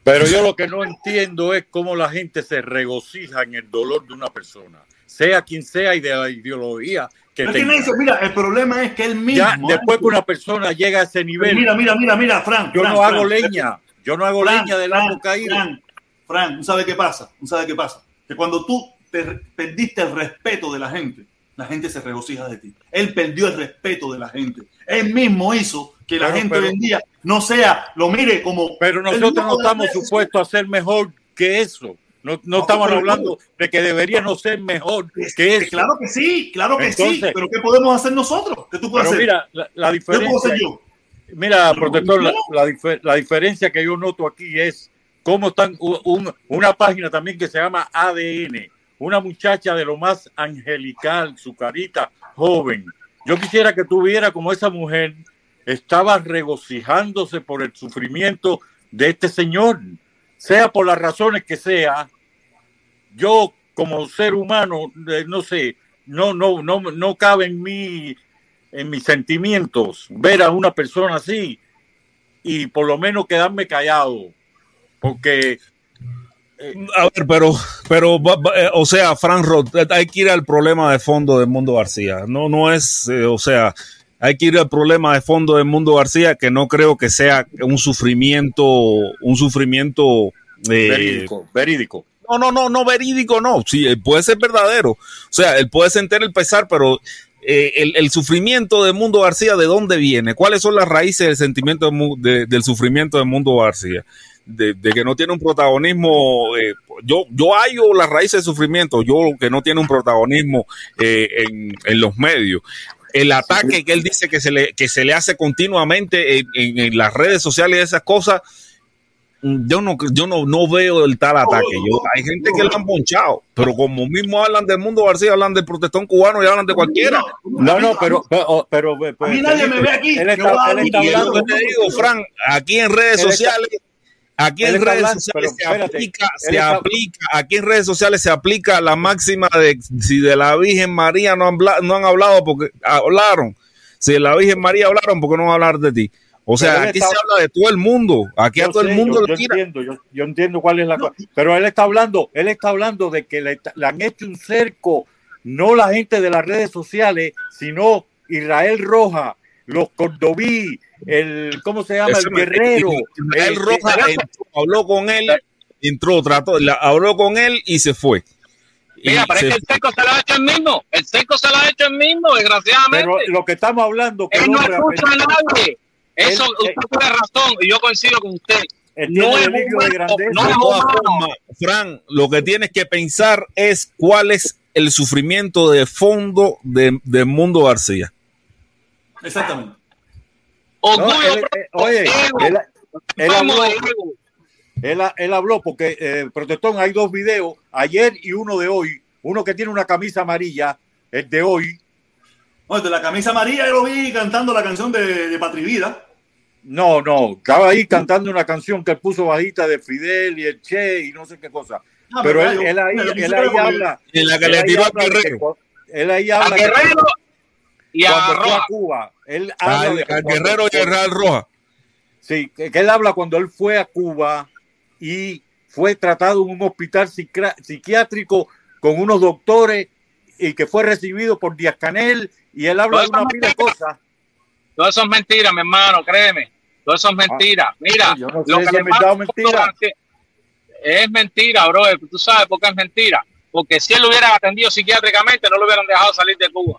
Pero yo lo que no entiendo es cómo la gente se regocija en el dolor de una persona, sea quien sea y de la ideología que tenga. Nelson, mira, el problema es que él mismo. Ya después que una persona llega a ese nivel, Mira, mira, mira, mira, Fran. yo no hago leña, yo no hago Fran, leña del árbol caído. Fran, Fran, ¿tú sabes qué pasa? ¿Tú sabes qué pasa? Que cuando tú te perdiste el respeto de la gente, la gente se regocija de ti. Él perdió el respeto de la gente. Él mismo hizo que la Pero- gente hoy en día no sea, lo mire como. Pero nosotros no estamos supuestos a ser mejor que eso. No, no estamos pero- hablando de que deberíamos ser mejor que eso. Claro que sí, claro que sí. Entonces- Pero ¿qué podemos hacer nosotros? ¿Qué tú puedes Pero hacer? mira, la, la ¿Qué puedo diferencia. hacer yo? Mira, protector, la, no. la difer- la diferencia que yo noto aquí es cómo están una página también que se llama ADN, una muchacha de lo más angelical, su carita joven. Yo quisiera que tuviera como esa mujer estaba regocijándose por el sufrimiento de este señor, sea por las razones que sea. Yo como ser humano, eh, no sé, no, no, no, no cabe en mí, en mis sentimientos, ver a una persona así y por lo menos quedarme callado, porque A ver, pero, pero, eh, o sea, Frank Roth, eh, hay que ir al problema de fondo del Mundo García. No, no es, eh, o sea, hay que ir al problema de fondo del Mundo García, que no creo que sea un sufrimiento, un sufrimiento eh, verídico, verídico. No, no, no, no verídico, no. Sí, eh, puede ser verdadero. O sea, él puede sentir el pesar, pero eh, el, el sufrimiento de Mundo García, ¿de dónde viene? ¿Cuáles son las raíces del sentimiento de de- del sufrimiento de Mundo García? De, de que no tiene un protagonismo. eh, yo, yo hallo las raíces del sufrimiento, yo que no tiene un protagonismo eh, en, en los medios. El ataque que él dice que se le, que se le hace continuamente en, en- en las redes sociales y esas cosas, yo no, yo no, no veo el tal ataque. Yo, hay gente que lo han ponchado, pero como mismo hablan del mundo García, hablan del protestón cubano y hablan de cualquiera. No, no, pero, pero, pero, A mí nadie me ve aquí. Él Yo está, él está hablando lo que te digo, Frank, aquí en redes está- sociales, aquí en redes hablando, sociales se espérate, aplica, se está- aplica, aquí en redes sociales se aplica la máxima de si de la Virgen María no han, no han hablado porque hablaron, si de la Virgen María hablaron porque no van a hablar de ti. O sea, aquí está- se habla de todo el mundo, aquí a todo el mundo yo, le yo tira. entiendo, yo, yo entiendo cuál es la cosa. Pero él está hablando, él está hablando de que le, le han hecho un cerco, no la gente de las redes sociales, sino Israel Roja, los Cordoví, el, ¿cómo se llama? El me- guerrero. El- Roja el- entró, habló con él, entró, trató, la- habló con él y se fue. Mira, se que el seco se lo ha hecho el mismo. El seco se lo ha hecho el mismo, desgraciadamente. Pero lo que estamos hablando, que Él no escucha a nadie. Eso, Él- usted tiene razón y yo coincido con usted. No es delirio de humano, grandeza. no es humano. Fran, lo que tienes que pensar es cuál es el sufrimiento de fondo de, de Mundo García. Exactamente. No, Orgullo, eh, oye, él, él habló, él, él habló porque, eh, Protestón, hay dos videos, ayer y uno de hoy. Uno que tiene una camisa amarilla, el de hoy. Oye, de la camisa amarilla yo lo vi cantando la canción de, de Patri Vida. No, no, estaba ahí cantando una canción que él puso bajita de Fidel y el Che y no sé qué cosa. Ah, Pero pero él, yo- él ahí, él ahí habla. En la que él le ahí tiró que Guerrero. Él ahí A habla que Guerrero y a cuando fue a. Cuba. Él habla Al, de al Guerrero y Real Roja. Sí, que, que él habla cuando él fue a Cuba y fue tratado en un hospital psiquiá- psiquiátrico con unos doctores y que fue recibido por Díaz Canel y él habla de una pila de cosas. Todo eso es mentira, mi hermano, créeme. Todo eso es mentira. Mira, Ah, yo no sé lo si que o mentira. a es mentira, bro. Tú sabes por qué es mentira. Porque si él lo hubiera atendido psiquiátricamente, no lo hubieran dejado salir de Cuba.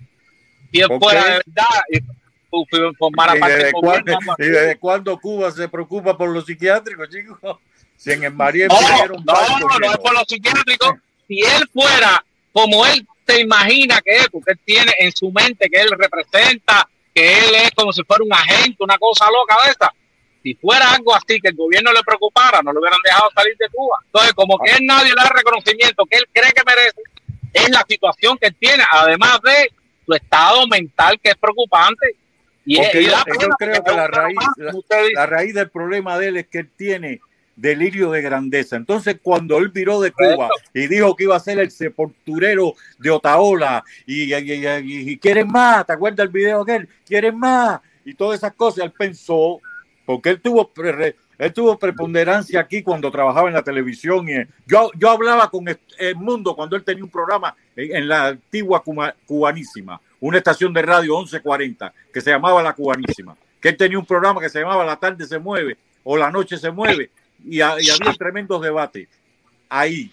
Si él ¿Por fuera de verdad, formara ¿Y parte desde, cuándo, y desde cuándo Cuba se preocupa por los psiquiátricos, chicos? Si en el Mariel No, no, no, no es por los psiquiátricos. Si él fuera como él se imagina que es, porque él tiene en su mente que él representa, que él es como si fuera un agente, una cosa loca de esta. Si fuera algo así que el gobierno le preocupara, no lo hubieran dejado salir de Cuba. Entonces, como que él nadie le da reconocimiento que él cree que merece, es la situación que él tiene, además de su estado mental que es preocupante. Y Porque es- yo, creo que la raíz, la, raíz del problema de él es que él tiene delirio de grandeza. Entonces, cuando él viró de Cuba y dijo que iba a ser el sepulturero de Otaola y, y, y- y- y quieren más, ¿te acuerdas del video aquel? Quieren más y todas esas cosas. Él pensó, porque él tuvo él tuvo preponderancia aquí cuando trabajaba en la televisión. Y yo, yo hablaba con el, mundo cuando él tenía un programa en, en la antigua Cuba- cubanísima, una estación de radio 1140 que se llamaba La Cubanísima, que él tenía un programa que se llamaba La tarde se mueve o La noche se mueve y, y había tremendos debates ahí.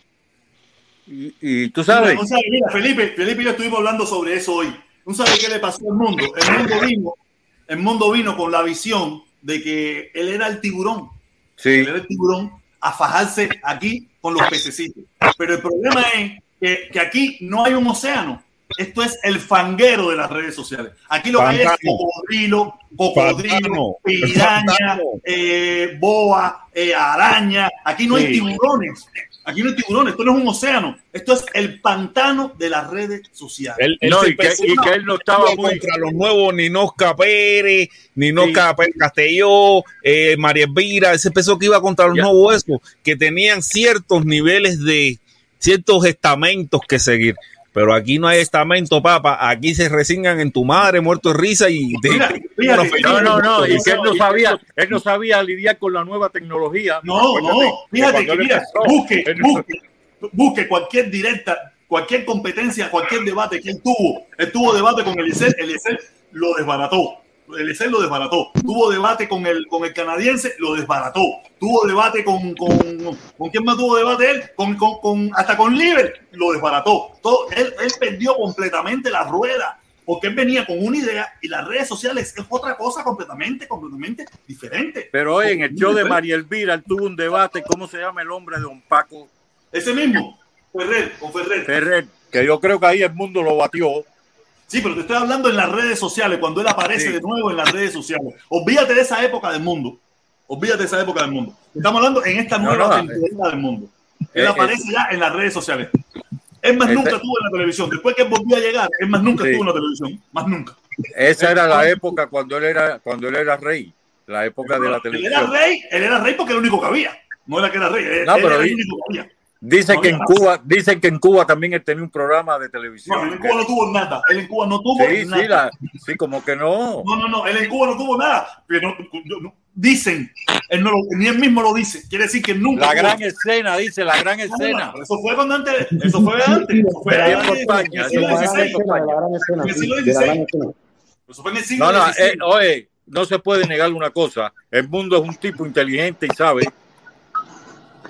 Y, y tú sabes, Mira, ¿no sabes? Mira, Felipe, Felipe y yo estuvimos hablando sobre eso hoy. ¿No sabes qué le pasó al mundo? El mundo vino, el mundo vino con la visión de que él era el tiburón. Sí. Él era el tiburón a fajarse aquí con los pececitos. Pero el problema es que, que aquí no hay un océano. Esto es el fanguero de las redes sociales. Aquí lo que hay es cocodrilo, cocodrilo, piraña, eh, boa, eh, araña. Aquí no hay tiburones. Aquí no hay tiburones. Esto no es un océano. Esto es el pantano de las redes sociales. Él, él No, y que- pensó y que él no estaba muy- contra los nuevos Ninosca Pérez, Ninosca Pérez Castelló, eh, María Elvira, él se pensó que iba contra los nuevos esos, que tenían ciertos niveles de ciertos estamentos que seguir. Pero aquí no hay estamento, papá. Aquí se resignan en tu madre, muerto de risa y de, Mira, fíjate, no, no, no, y que él no sabía, él no sabía lidiar con la nueva tecnología. No, no, fíjate que mira, busque, busque, busque cualquier directa, cualquier competencia, cualquier debate que él tuvo. Él tuvo debate con Eliezer, Eliezer lo desbarató. Eliezer lo desbarató. Tuvo debate con el, con el canadiense, lo desbarató. Tuvo debate con, con, ¿con quién más tuvo debate él? Con, con, con- hasta con Liber, lo desbarató. Todo, él, él perdió completamente la rueda. Porque él venía con una idea y las redes sociales es otra cosa completamente, completamente diferente. Pero hoy en el show de María Elvira, él tuvo un debate, ¿cómo se llama el hombre de Don Paco? Ese mismo, Ferrer, con Ferrer. Ferrer, que yo creo que ahí el mundo lo batió. Sí, pero te estoy hablando en las redes sociales, cuando él aparece Sí. de nuevo en las redes sociales. Olvídate de esa época del mundo. Olvídate de esa época del mundo. Estamos hablando en esta No, nueva no, temporada del mundo. Él eh, aparece eh, ya en las redes sociales. Es más, nunca estuvo en la televisión. Después que volvió a llegar, es más, nunca Sí. estuvo en la televisión. Más nunca. Esa era la época cuando él era, cuando él era rey, la época de la Él era televisión. rey, él era rey porque era el único que había. No era que era rey, él, No, él pero era el único que había. Dicen No que en. Cuba, dicen que en Cuba también él tenía un programa de televisión. No, él en Cuba no tuvo nada. Él en Cuba no tuvo Sí, nada. sí, la- sí, como que no. No, no, no, él en Cuba no tuvo nada. Pero no- no- no- dicen, él no lo- ni él mismo lo dice. Quiere decir que nunca. La tuvo- gran escena, dice, la gran No, no, escena. no, Eso fue cuando antes, eso fue antes, eso fue antes, España, eso fue XVI. en el siglo XVI. Eso fue en el siglo No, no, XVI. eh, oye, no se puede negar una cosa. El mundo es un tipo inteligente y sabe.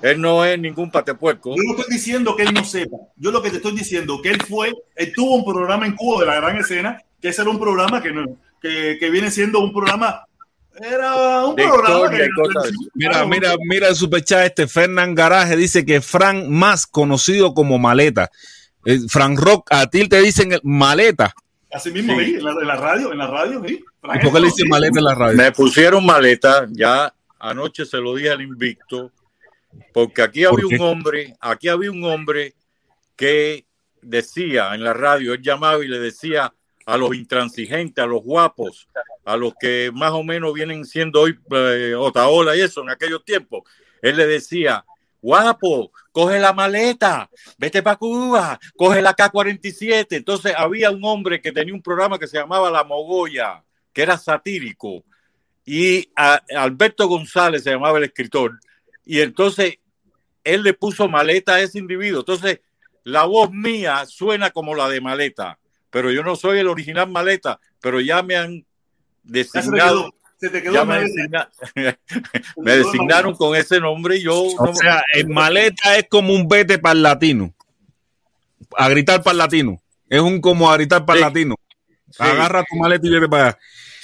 Él no es ningún patepuerco. Yo no estoy diciendo que él no sepa. Yo lo que te estoy diciendo que él fue, él tuvo un programa en Cuba de la gran escena, que ese era un programa que, no, que, que viene siendo un programa. Era un De programa historia que-. Mira, mira, mira el superchat este. Fernán Garaje dice que Frank más conocido como Maleta. Eh, Frank Rock, a ti te dicen el Maleta. Así mismo, Sí. sí, en, la, en la radio, en la radio, sí. ¿Y por qué le dicen Maleta en la radio? Me pusieron maleta, ya anoche se lo dije al invicto, porque aquí ¿Por había un hombre, aquí había un hombre que decía en la radio, él llamaba y le decía a los intransigentes, a los guapos, a los que más o menos vienen siendo hoy eh, Otaola y eso en aquellos tiempos, él le decía, guapo, coge la maleta, vete para Cuba, coge la K-47. Entonces había un hombre que tenía un programa que se llamaba La Mogoya, que era satírico, y a- Alberto González se llamaba el escritor, y entonces él le puso maleta a ese individuo. Entonces la voz mía suena como la de maleta, pero yo no soy el original maleta, pero ya me han designado. se te quedó ya me, Maleta. designa- me designaron con ese nombre y yo O sea, el maleta es como un vete para el latino. A gritar para el latino. Es un como a gritar para el latino. Agarra tu maleta y viene para allá.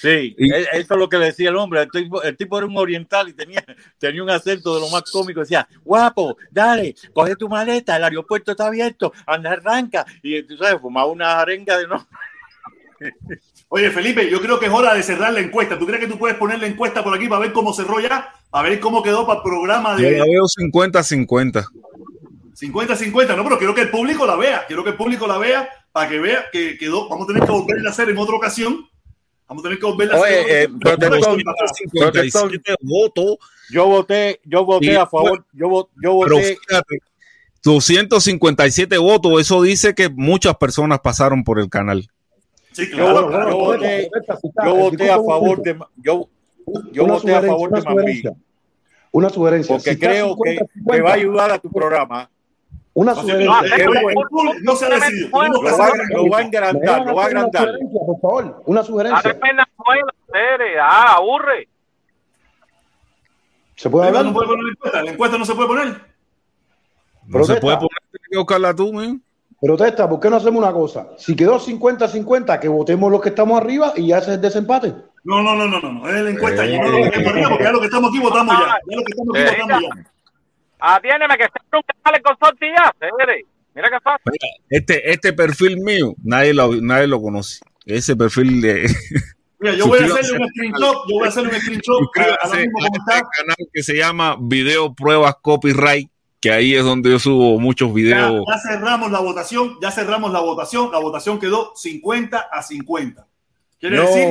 Sí, Sí, e- eso es lo que le decía el hombre. El tipo, el tipo era un oriental y tenía, tenía un acento de lo más cómico. Decía, guapo, dale, coge tu maleta, el aeropuerto está abierto, anda, arranca. Y tú sabes, fumaba una arenga de no. Oye, Felipe, yo creo que es hora de cerrar la encuesta. ¿Tú crees que tú puedes poner la encuesta por aquí para ver cómo cerró ya? Para ver cómo quedó para el programa Yo de veo 50-50. 50-50. No, pero quiero que el público la vea. Quiero que el público la vea para que vea que quedó. Vamos a tener que volverla a hacer en otra ocasión. Vamos a tener que volverla a. Oye, eh, protector, protector, votos. Yo voté, yo voté Y a favor, yo, yo Pero voté. fíjate, 257 votos, eso dice que muchas personas pasaron por el canal. Sí, Yo, yo voté, yo voté a favor de yo, yo Una voté a sugerencia, favor de Mambí sugerencia. Una sugerencia. porque Si creo que, 50-50, que va a ayudar a tu programa. Una No, sugerencia. no, no, no se ha decidido. Tenemos que Lo va, a engrandar, lo va a Una agrandar. sugerencia, por favor. Una sugerencia. Ah, aburre. ¿Se puede hablar? no puede poner la encuesta. La encuesta no se puede poner. No se puede poner, tienes que buscarla tú, man. Protesta, ¿por qué no hacemos una cosa? Si quedó 50-50, que votemos los que estamos arriba y ya se el desempate. No, no, no, no, no, no. Es la encuesta. Eh. Ya no lo que estamos arriba, porque ya lo que estamos aquí votamos ya. Ya lo que estamos aquí Eh. votamos ya. Atiéndeme que este nunca sale con tortillas, chévere. Mira qué fácil. Mira, Este, este perfil mío, nadie lo, nadie lo conoce. Ese perfil de. Mira, yo voy a hacerle un screenshot. Yo voy a hacerle un screenshot. Mismo, a este canal que se llama Video Pruebas Copyright, que ahí es donde yo subo muchos Ya, videos. ya cerramos la votación, ya cerramos la votación, la votación quedó 50 a 50. Quiere No. decir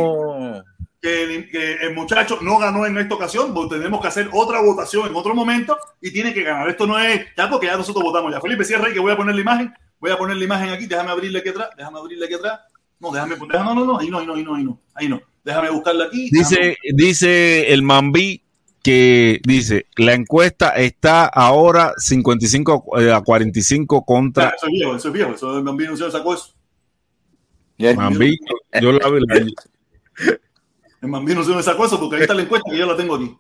que el, que el muchacho no ganó en esta ocasión, pues tenemos que hacer otra votación en otro momento y tiene que ganar. Esto no es ya porque ya nosotros votamos ya. Felipe, cierra ahí que voy a poner la imagen, voy a poner la imagen aquí, déjame abrirle aquí atrás, déjame abrirle aquí atrás. No, déjame poner, no, no, no, ahí no, ahí no, ahí no, ahí no, ahí no. Déjame buscarla aquí. Dice, dice el Mambí que dice, la encuesta está ahora 55 a 45 contra Eso es viejo, eso es viejo, eso el Bambino se sacó eso. Mambí. Yo la, la- El Bambino se me sacó eso porque ahí está la encuesta que yo la tengo aquí.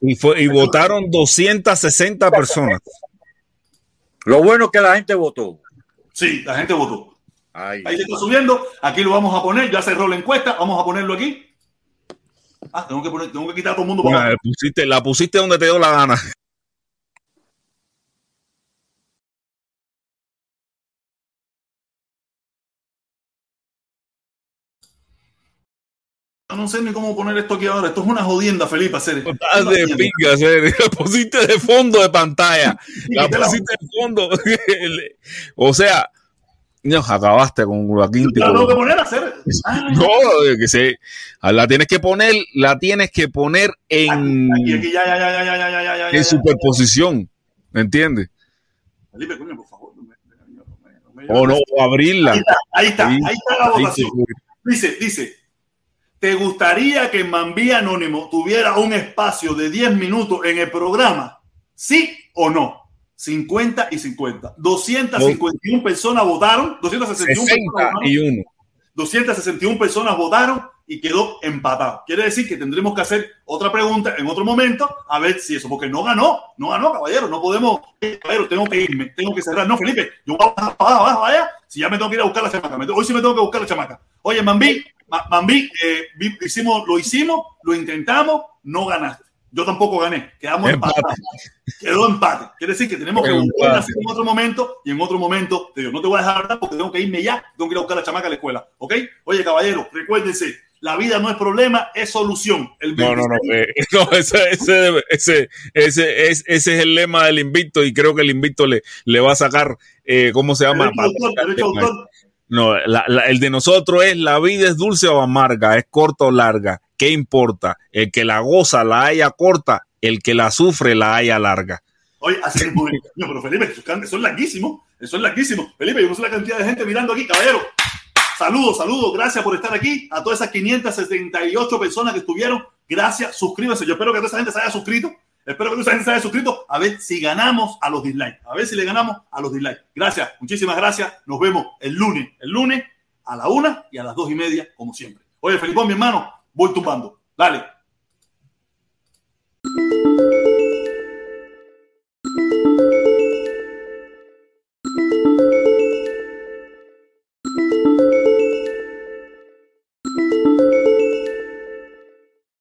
y, fue, y votaron 260 personas. Lo bueno es que la gente votó. Sí, la gente votó. Ay. Ahí se está subiendo. Aquí lo vamos a poner. Ya cerró la encuesta. Vamos a ponerlo aquí. Ah, tengo que, poner, tengo que quitar a todo el mundo para pusiste, la pusiste donde te dio la gana. Ah, no sé ni cómo poner esto aquí ahora. Esto es una jodienda, Felipe, hacer. Estás de pinga, serio. Lo pusiste de fondo de pantalla. La pusiste de fondo. o sea, nos acabaste con la quinta. La tengo que poner a hacer. Ah. No, que sé. Ah, la tienes que poner, la tienes que poner en. En superposición. ¿Me entiendes? Felipe, coño, por favor. o no, abrirla. Ahí está, ahí está, ahí está la votación. Dice, dice ¿te gustaría que Mambí Anónimo tuviera un espacio de 10 minutos en el programa? ¿Sí o no? 50 y 50. 251 personas votaron, 261 personas votaron, 61. 261 personas votaron y quedó empatado. Quiere decir que tendremos que hacer otra pregunta en otro momento a ver si eso, porque no ganó, no ganó, caballero, no podemos, caballero, tengo que irme, tengo que cerrar. No, Felipe, yo voy a bajar, bajar, bajar, vaya, si ya me tengo que ir a buscar la chamaca, hoy sí me tengo que buscar la chamaca. Oye, Mambí, Mambí, eh, hicimos, lo hicimos, lo intentamos, no ganaste. Yo tampoco gané, quedamos empatados. Quedó empate. Quiere decir que tenemos que hacer en otro momento y en otro momento te digo, no te voy a dejar hablar porque tengo que irme ya, tengo que ir a buscar a la chamaca a la escuela. ¿Ok? Oye, caballero, recuérdense, la vida no es problema, es solución. El No, no, no. 26 eh, no, ese, ese, ese, ese, es, ese es el lema del invicto y creo que el invicto le, le va a sacar, eh, ¿cómo se llama? Derecho de autor, derecho de autor. No, el de nosotros es la vida es dulce o amarga, es corta o larga. ¿Qué importa? El que la goza la haya corta, el que la sufre la haya larga. Oye, así es muy- No, pero Felipe, eso es, can- eso es larguísimo. Eso es larguísimo. Felipe, yo no sé la cantidad de gente mirando aquí, caballero. Saludos, saludos. Gracias por estar aquí. A todas esas 578 personas que estuvieron. Gracias. Suscríbanse. Yo espero que toda esa gente se haya suscrito. Espero que gente se haya suscrito. A ver si ganamos a los dislikes. A ver si le ganamos a los dislikes. Gracias. Muchísimas gracias. Nos vemos el lunes. El lunes a la una y a las dos y media, como siempre. Oye, Felipón, mi hermano, voy tumbando. Dale.